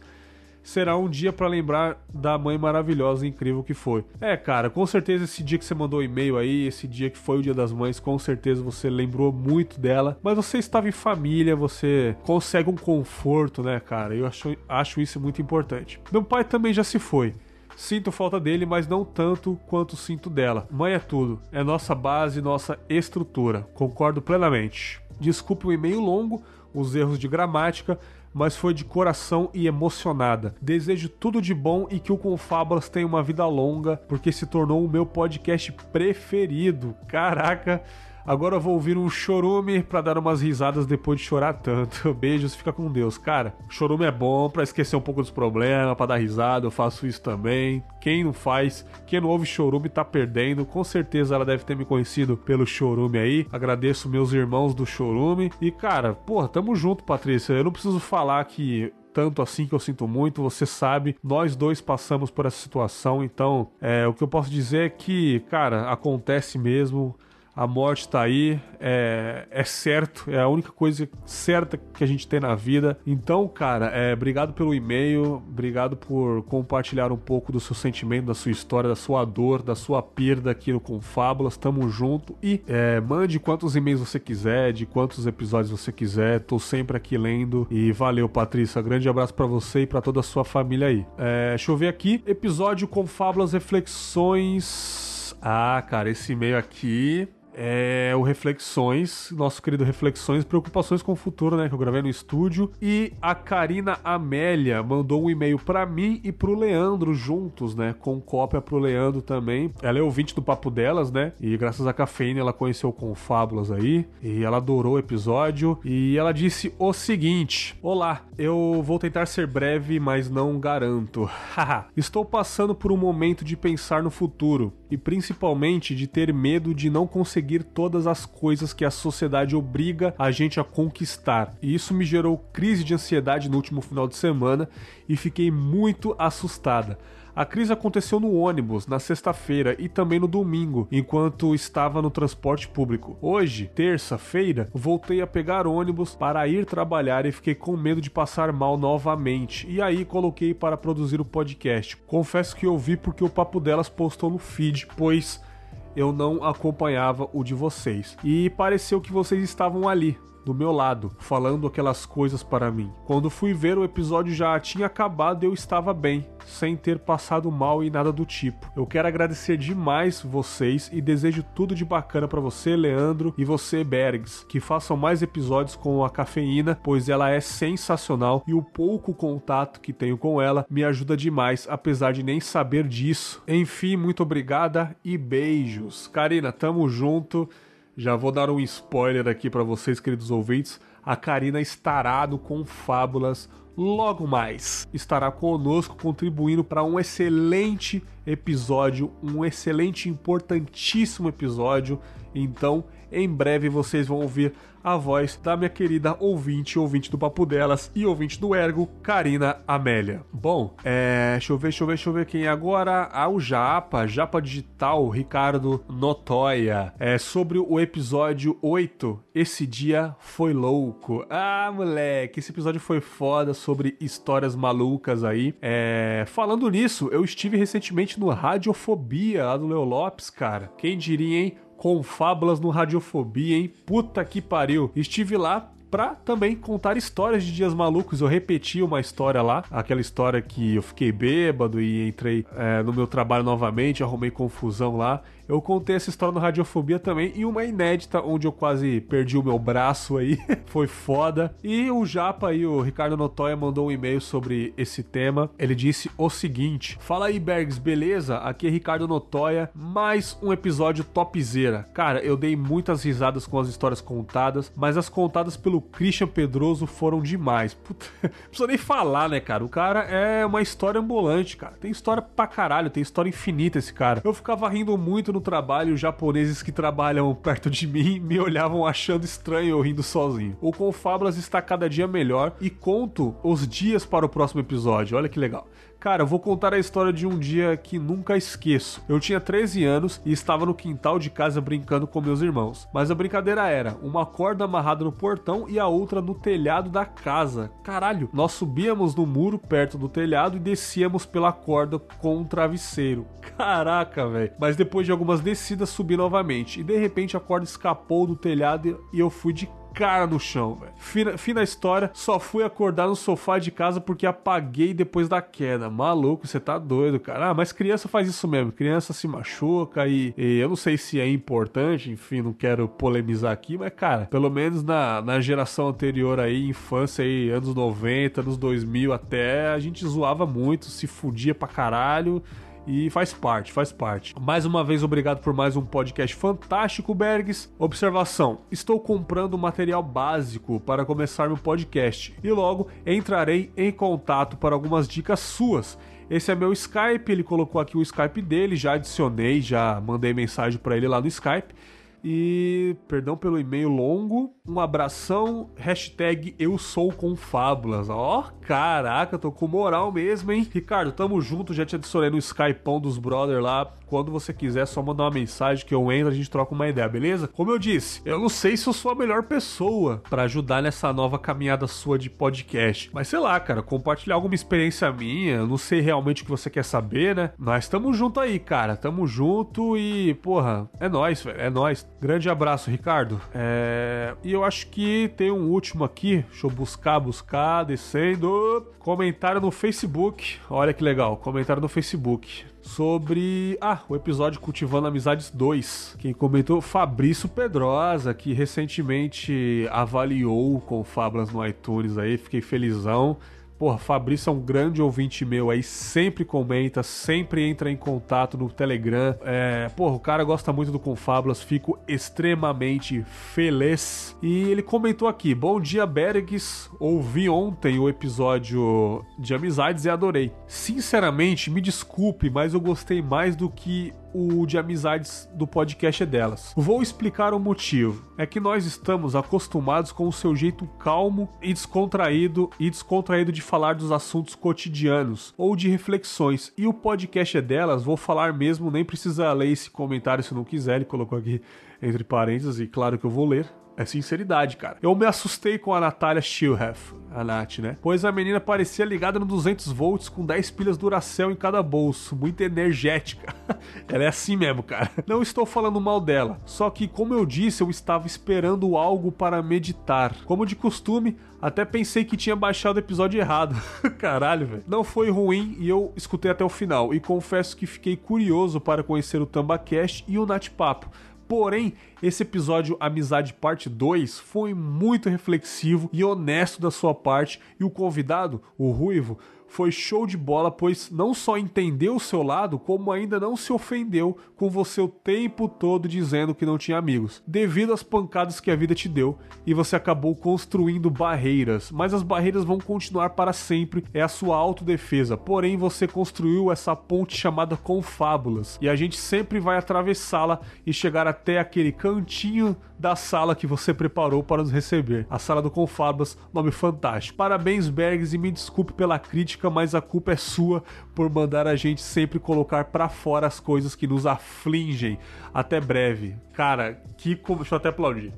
[SPEAKER 2] Será um dia para lembrar da mãe maravilhosa e incrível que foi. É, cara, com certeza esse dia que você mandou e-mail aí, esse dia que foi o dia das mães, com certeza você lembrou muito dela. Mas você estava em família, você consegue um conforto, né, cara? Eu acho, acho isso muito importante. Meu pai também já se foi. Sinto falta dele, mas não tanto quanto sinto dela. Mãe é tudo, é nossa base, nossa estrutura. Concordo plenamente. Desculpe o e-mail longo, os erros de gramática, mas foi de coração e emocionada. Desejo tudo de bom e que o Confábulas tenha uma vida longa, porque se tornou o meu podcast preferido. Caraca! Agora eu vou ouvir um chorume para dar umas risadas depois de chorar tanto. Beijos, fica com Deus. Cara, chorume é bom para esquecer um pouco dos problemas, para dar risada. Eu faço isso também. Quem não faz, quem não ouve chorume tá perdendo. Com certeza ela deve ter me conhecido pelo chorume aí. Agradeço meus irmãos do chorume. E cara, porra, tamo junto, Patrícia. Eu não preciso falar que tanto assim que eu sinto muito, você sabe, nós dois passamos por essa situação, então é, o que eu posso dizer é que, cara, acontece mesmo a morte tá aí, é, é certo, é a única coisa certa que a gente tem na vida. Então, cara, é, obrigado pelo e-mail, obrigado por compartilhar um pouco do seu sentimento, da sua história, da sua dor, da sua perda aqui no Confábulas. Tamo junto e é, mande quantos e-mails você quiser, de quantos episódios você quiser. Tô sempre aqui lendo e valeu, Patrícia. Grande abraço para você e para toda a sua família aí. É, deixa eu ver aqui, episódio Confábulas Reflexões. Ah, cara, esse e-mail aqui é o Reflexões, nosso querido Reflexões, Preocupações com o Futuro, né? Que eu gravei no estúdio. E a Karina Amélia mandou um e-mail para mim e pro Leandro juntos, né? Com cópia pro Leandro também. Ela é ouvinte do Papo Delas, né? E graças à cafeína ela conheceu Confábulas aí. E ela adorou o episódio. E ela disse o seguinte: Olá, eu vou tentar ser breve, mas não garanto. Estou passando por um momento de pensar no futuro e principalmente de ter medo de não conseguir conseguir todas as coisas que a sociedade obriga a gente a conquistar. E isso me gerou crise de ansiedade no último final de semana e fiquei muito assustada. A crise aconteceu no ônibus na sexta-feira e também no domingo, enquanto estava no transporte público. Hoje, terça-feira, voltei a pegar ônibus para ir trabalhar e fiquei com medo de passar mal novamente. E aí coloquei para produzir o podcast. Confesso que ouvi porque o Papo Delas postou no feed, pois eu não acompanhava o de vocês. E pareceu que vocês estavam ali, do meu lado, falando aquelas coisas para mim. Quando fui ver, o episódio já tinha acabado e eu estava bem, sem ter passado mal e nada do tipo. Eu quero agradecer demais vocês e desejo tudo de bacana para você, Leandro, e você, Bergs, que façam mais episódios com a cafeína, pois ela é sensacional e o pouco contato que tenho com ela me ajuda demais, apesar de nem saber disso. Enfim, muito obrigada e beijos. Karina, tamo junto. Já vou dar um spoiler aqui para vocês, queridos ouvintes. A Karina estará no Confábulas logo mais. Estará conosco contribuindo para um excelente episódio, um excelente, importantíssimo episódio. Então, em breve vocês vão ouvir a voz da minha querida ouvinte, ouvinte do Papo Delas e ouvinte do Ergo, Karina Amélia. Bom, é, deixa eu ver, deixa eu ver, deixa eu ver quem é agora. Ah, o Japa, Japa Digital, Ricardo Notoya. É sobre o episódio 8. Esse dia foi louco. Ah, moleque, esse episódio foi foda sobre histórias malucas aí. É, falando nisso, eu estive recentemente no Radiofobia, lá do Leo Lopes, cara. Quem diria, hein? Com fábulas no Radiofobia, hein? Puta que pariu. Estive lá pra também contar histórias de dias malucos. Eu repeti uma história lá, aquela história que eu fiquei bêbado e entrei é, no meu trabalho novamente, arrumei confusão lá. Eu contei essa história no Radiofobia também e uma inédita onde eu quase perdi o meu braço aí. Foi foda. E o Japa aí, o Ricardo Notoya, mandou um e-mail sobre esse tema. Ele disse o seguinte: Fala aí, Bergs, beleza? Aqui é Ricardo Notoya, mais um episódio topzera. Cara, eu dei muitas risadas com as histórias contadas, mas as contadas pelo Christian Pedroso foram demais. Puta, não precisa nem falar, né, cara? O cara é uma história ambulante, cara. Tem história pra caralho, tem história infinita esse cara. Eu ficava rindo muito no trabalho, japoneses que trabalham perto de mim me olhavam achando estranho eu rindo sozinho. O Confablas está cada dia melhor e conto os dias para o próximo episódio. Olha que legal. Cara, eu vou contar a história de um dia que nunca esqueço. Eu tinha 13 anos e estava no quintal de casa brincando com meus irmãos. Mas a brincadeira era uma corda amarrada no portão e a outra no telhado da casa. Caralho, nós subíamos no muro perto do telhado e descíamos pela corda com um travesseiro. Caraca, velho. Mas depois de algumas descidas subi novamente e de repente a corda escapou do telhado e eu fui de cara no chão, velho. Fina, fina história, só fui acordar no sofá de casa porque apaguei depois da queda. Maluco, você tá doido, cara. Ah, mas criança faz isso mesmo. Criança se machuca e, e, eu não sei se é importante, enfim, não quero polemizar aqui, mas, cara, pelo menos na, na geração anterior aí, infância aí, anos 90, anos 2000 até, a gente zoava muito, se fudia pra caralho. E faz parte, faz parte. Mais uma vez, obrigado por mais um podcast fantástico, Bergs. Observação: estou comprando material básico para começar meu podcast e logo entrarei em contato para algumas dicas suas. Esse é meu Skype, ele colocou aqui o Skype dele, já adicionei, já mandei mensagem para ele lá no Skype. E perdão pelo e-mail longo. Um abração. Hashtag eu sou com fábulas. Ó, oh, caraca, tô com moral mesmo, hein? Ricardo, tamo junto. Já te adicionei no Skypeão dos brother lá. Quando você quiser, só mandar uma mensagem que eu entro, a gente troca uma ideia, beleza? Como eu disse, eu não sei se eu sou a melhor pessoa para ajudar nessa nova caminhada sua de podcast. Mas sei lá, cara, compartilhar alguma experiência minha. Eu não sei realmente o que você quer saber, né? Nós tamo junto aí, cara. Tamo junto e, porra, é nós, velho. É nós. Grande abraço, Ricardo. É... E eu acho que tem um último aqui. Deixa eu buscar, buscar, descendo. Comentário no Facebook. Olha que legal. Comentário no Facebook sobre ah, o episódio Cultivando Amizades 2. Quem comentou Fabrício Pedrosa, que recentemente avaliou com Fábulas no iTunes aí, fiquei felizão. Porra, Fabrício é um grande ouvinte meu aí, sempre comenta, sempre entra em contato no Telegram. É, porra, o cara gosta muito do Confábulas, fico extremamente feliz. E ele comentou aqui: Bom dia, Bergs. Ouvi ontem o episódio de amizades e adorei. Sinceramente, me desculpe, mas eu gostei mais do que o de amizades do podcast é delas. Vou explicar o motivo. É que nós estamos acostumados com o seu jeito calmo e descontraído e descontraído de falar dos assuntos cotidianos ou de reflexões. E o podcast é delas, vou falar mesmo, nem precisa ler esse comentário se não quiser, ele colocou aqui entre parênteses e claro que eu vou ler. É sinceridade, cara. Eu me assustei com a Natália Schilhef, a Nath, né? Pois a menina parecia ligada no 200 volts com 10 pilhas Duracell em cada bolso, muito energética. Ela é assim mesmo, cara. Não estou falando mal dela, só que como eu disse, eu estava esperando algo para meditar. Como de costume, até pensei que tinha baixado o episódio errado. Caralho, velho. Não foi ruim e eu escutei até o final. E confesso que fiquei curioso para conhecer o TambaCast e o Nat Papo Porém, esse episódio Amizade Parte 2 foi muito reflexivo e honesto da sua parte, e o convidado, o Ruivo, foi show de bola, pois não só entendeu o seu lado, como ainda não se ofendeu com você o tempo todo dizendo que não tinha amigos, devido às pancadas que a vida te deu e você acabou construindo barreiras, mas as barreiras vão continuar para sempre, é a sua autodefesa. Porém, você construiu essa ponte chamada confábulas e a gente sempre vai atravessá-la e chegar até aquele cantinho da sala que você preparou para nos receber. A sala do Confabas, nome fantástico. Parabéns, Bergs, e me desculpe pela crítica, mas a culpa é sua por mandar a gente sempre colocar para fora as coisas que nos afligem. Até breve. Cara, que. Deixa eu até aplaudir.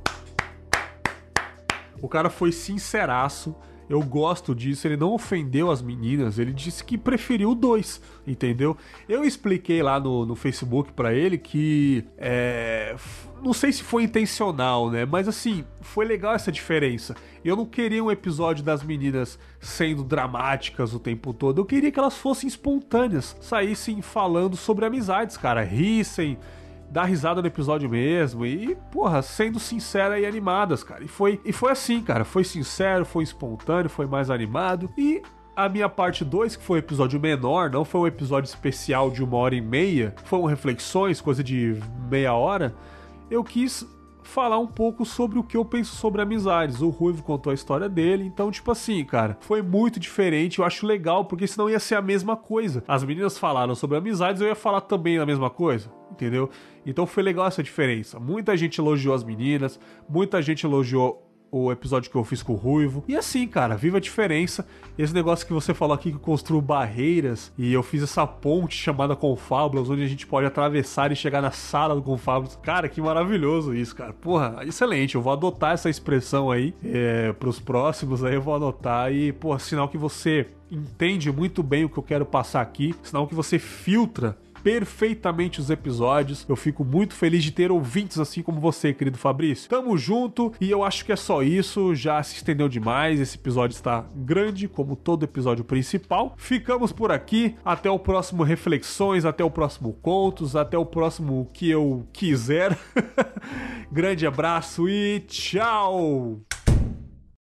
[SPEAKER 2] O cara foi sinceraço eu gosto disso. Ele não ofendeu as meninas, ele disse que preferiu dois, entendeu? Eu expliquei lá no, no Facebook para ele que. É, não sei se foi intencional, né? Mas assim, foi legal essa diferença. Eu não queria um episódio das meninas sendo dramáticas o tempo todo. Eu queria que elas fossem espontâneas, saíssem falando sobre amizades, cara, rissem dar risada no episódio mesmo e, porra, sendo sincera e animadas, cara. E foi, e foi assim, cara. Foi sincero, foi espontâneo, foi mais animado e a minha parte 2, que foi um episódio menor, não foi um episódio especial de uma hora e meia, foram reflexões, coisa de meia hora. Eu quis falar um pouco sobre o que eu penso sobre amizades. O Ruivo contou a história dele, então, tipo assim, cara, foi muito diferente. Eu acho legal, porque senão ia ser a mesma coisa. As meninas falaram sobre amizades, eu ia falar também a mesma coisa, entendeu? Então foi legal essa diferença. Muita gente elogiou as meninas, muita gente elogiou o episódio que eu fiz com o Ruivo. E assim, cara, viva a diferença. Esse negócio que você falou aqui que construiu barreiras e eu fiz essa ponte chamada Confábulas, onde a gente pode atravessar e chegar na sala do Confábulas. Cara, que maravilhoso isso, cara. Porra, excelente. Eu vou adotar essa expressão aí é, pros próximos, aí eu vou adotar e, porra, sinal que você entende muito bem o que eu quero passar aqui, sinal que você filtra perfeitamente os episódios. Eu fico muito feliz de ter ouvintes assim como você, querido Fabrício. Tamo junto e eu acho que é só isso. Já se estendeu demais. Esse episódio está grande, como todo episódio principal. Ficamos por aqui. Até o próximo Reflexões, até o próximo Contos, até o próximo que eu quiser. Grande abraço e tchau!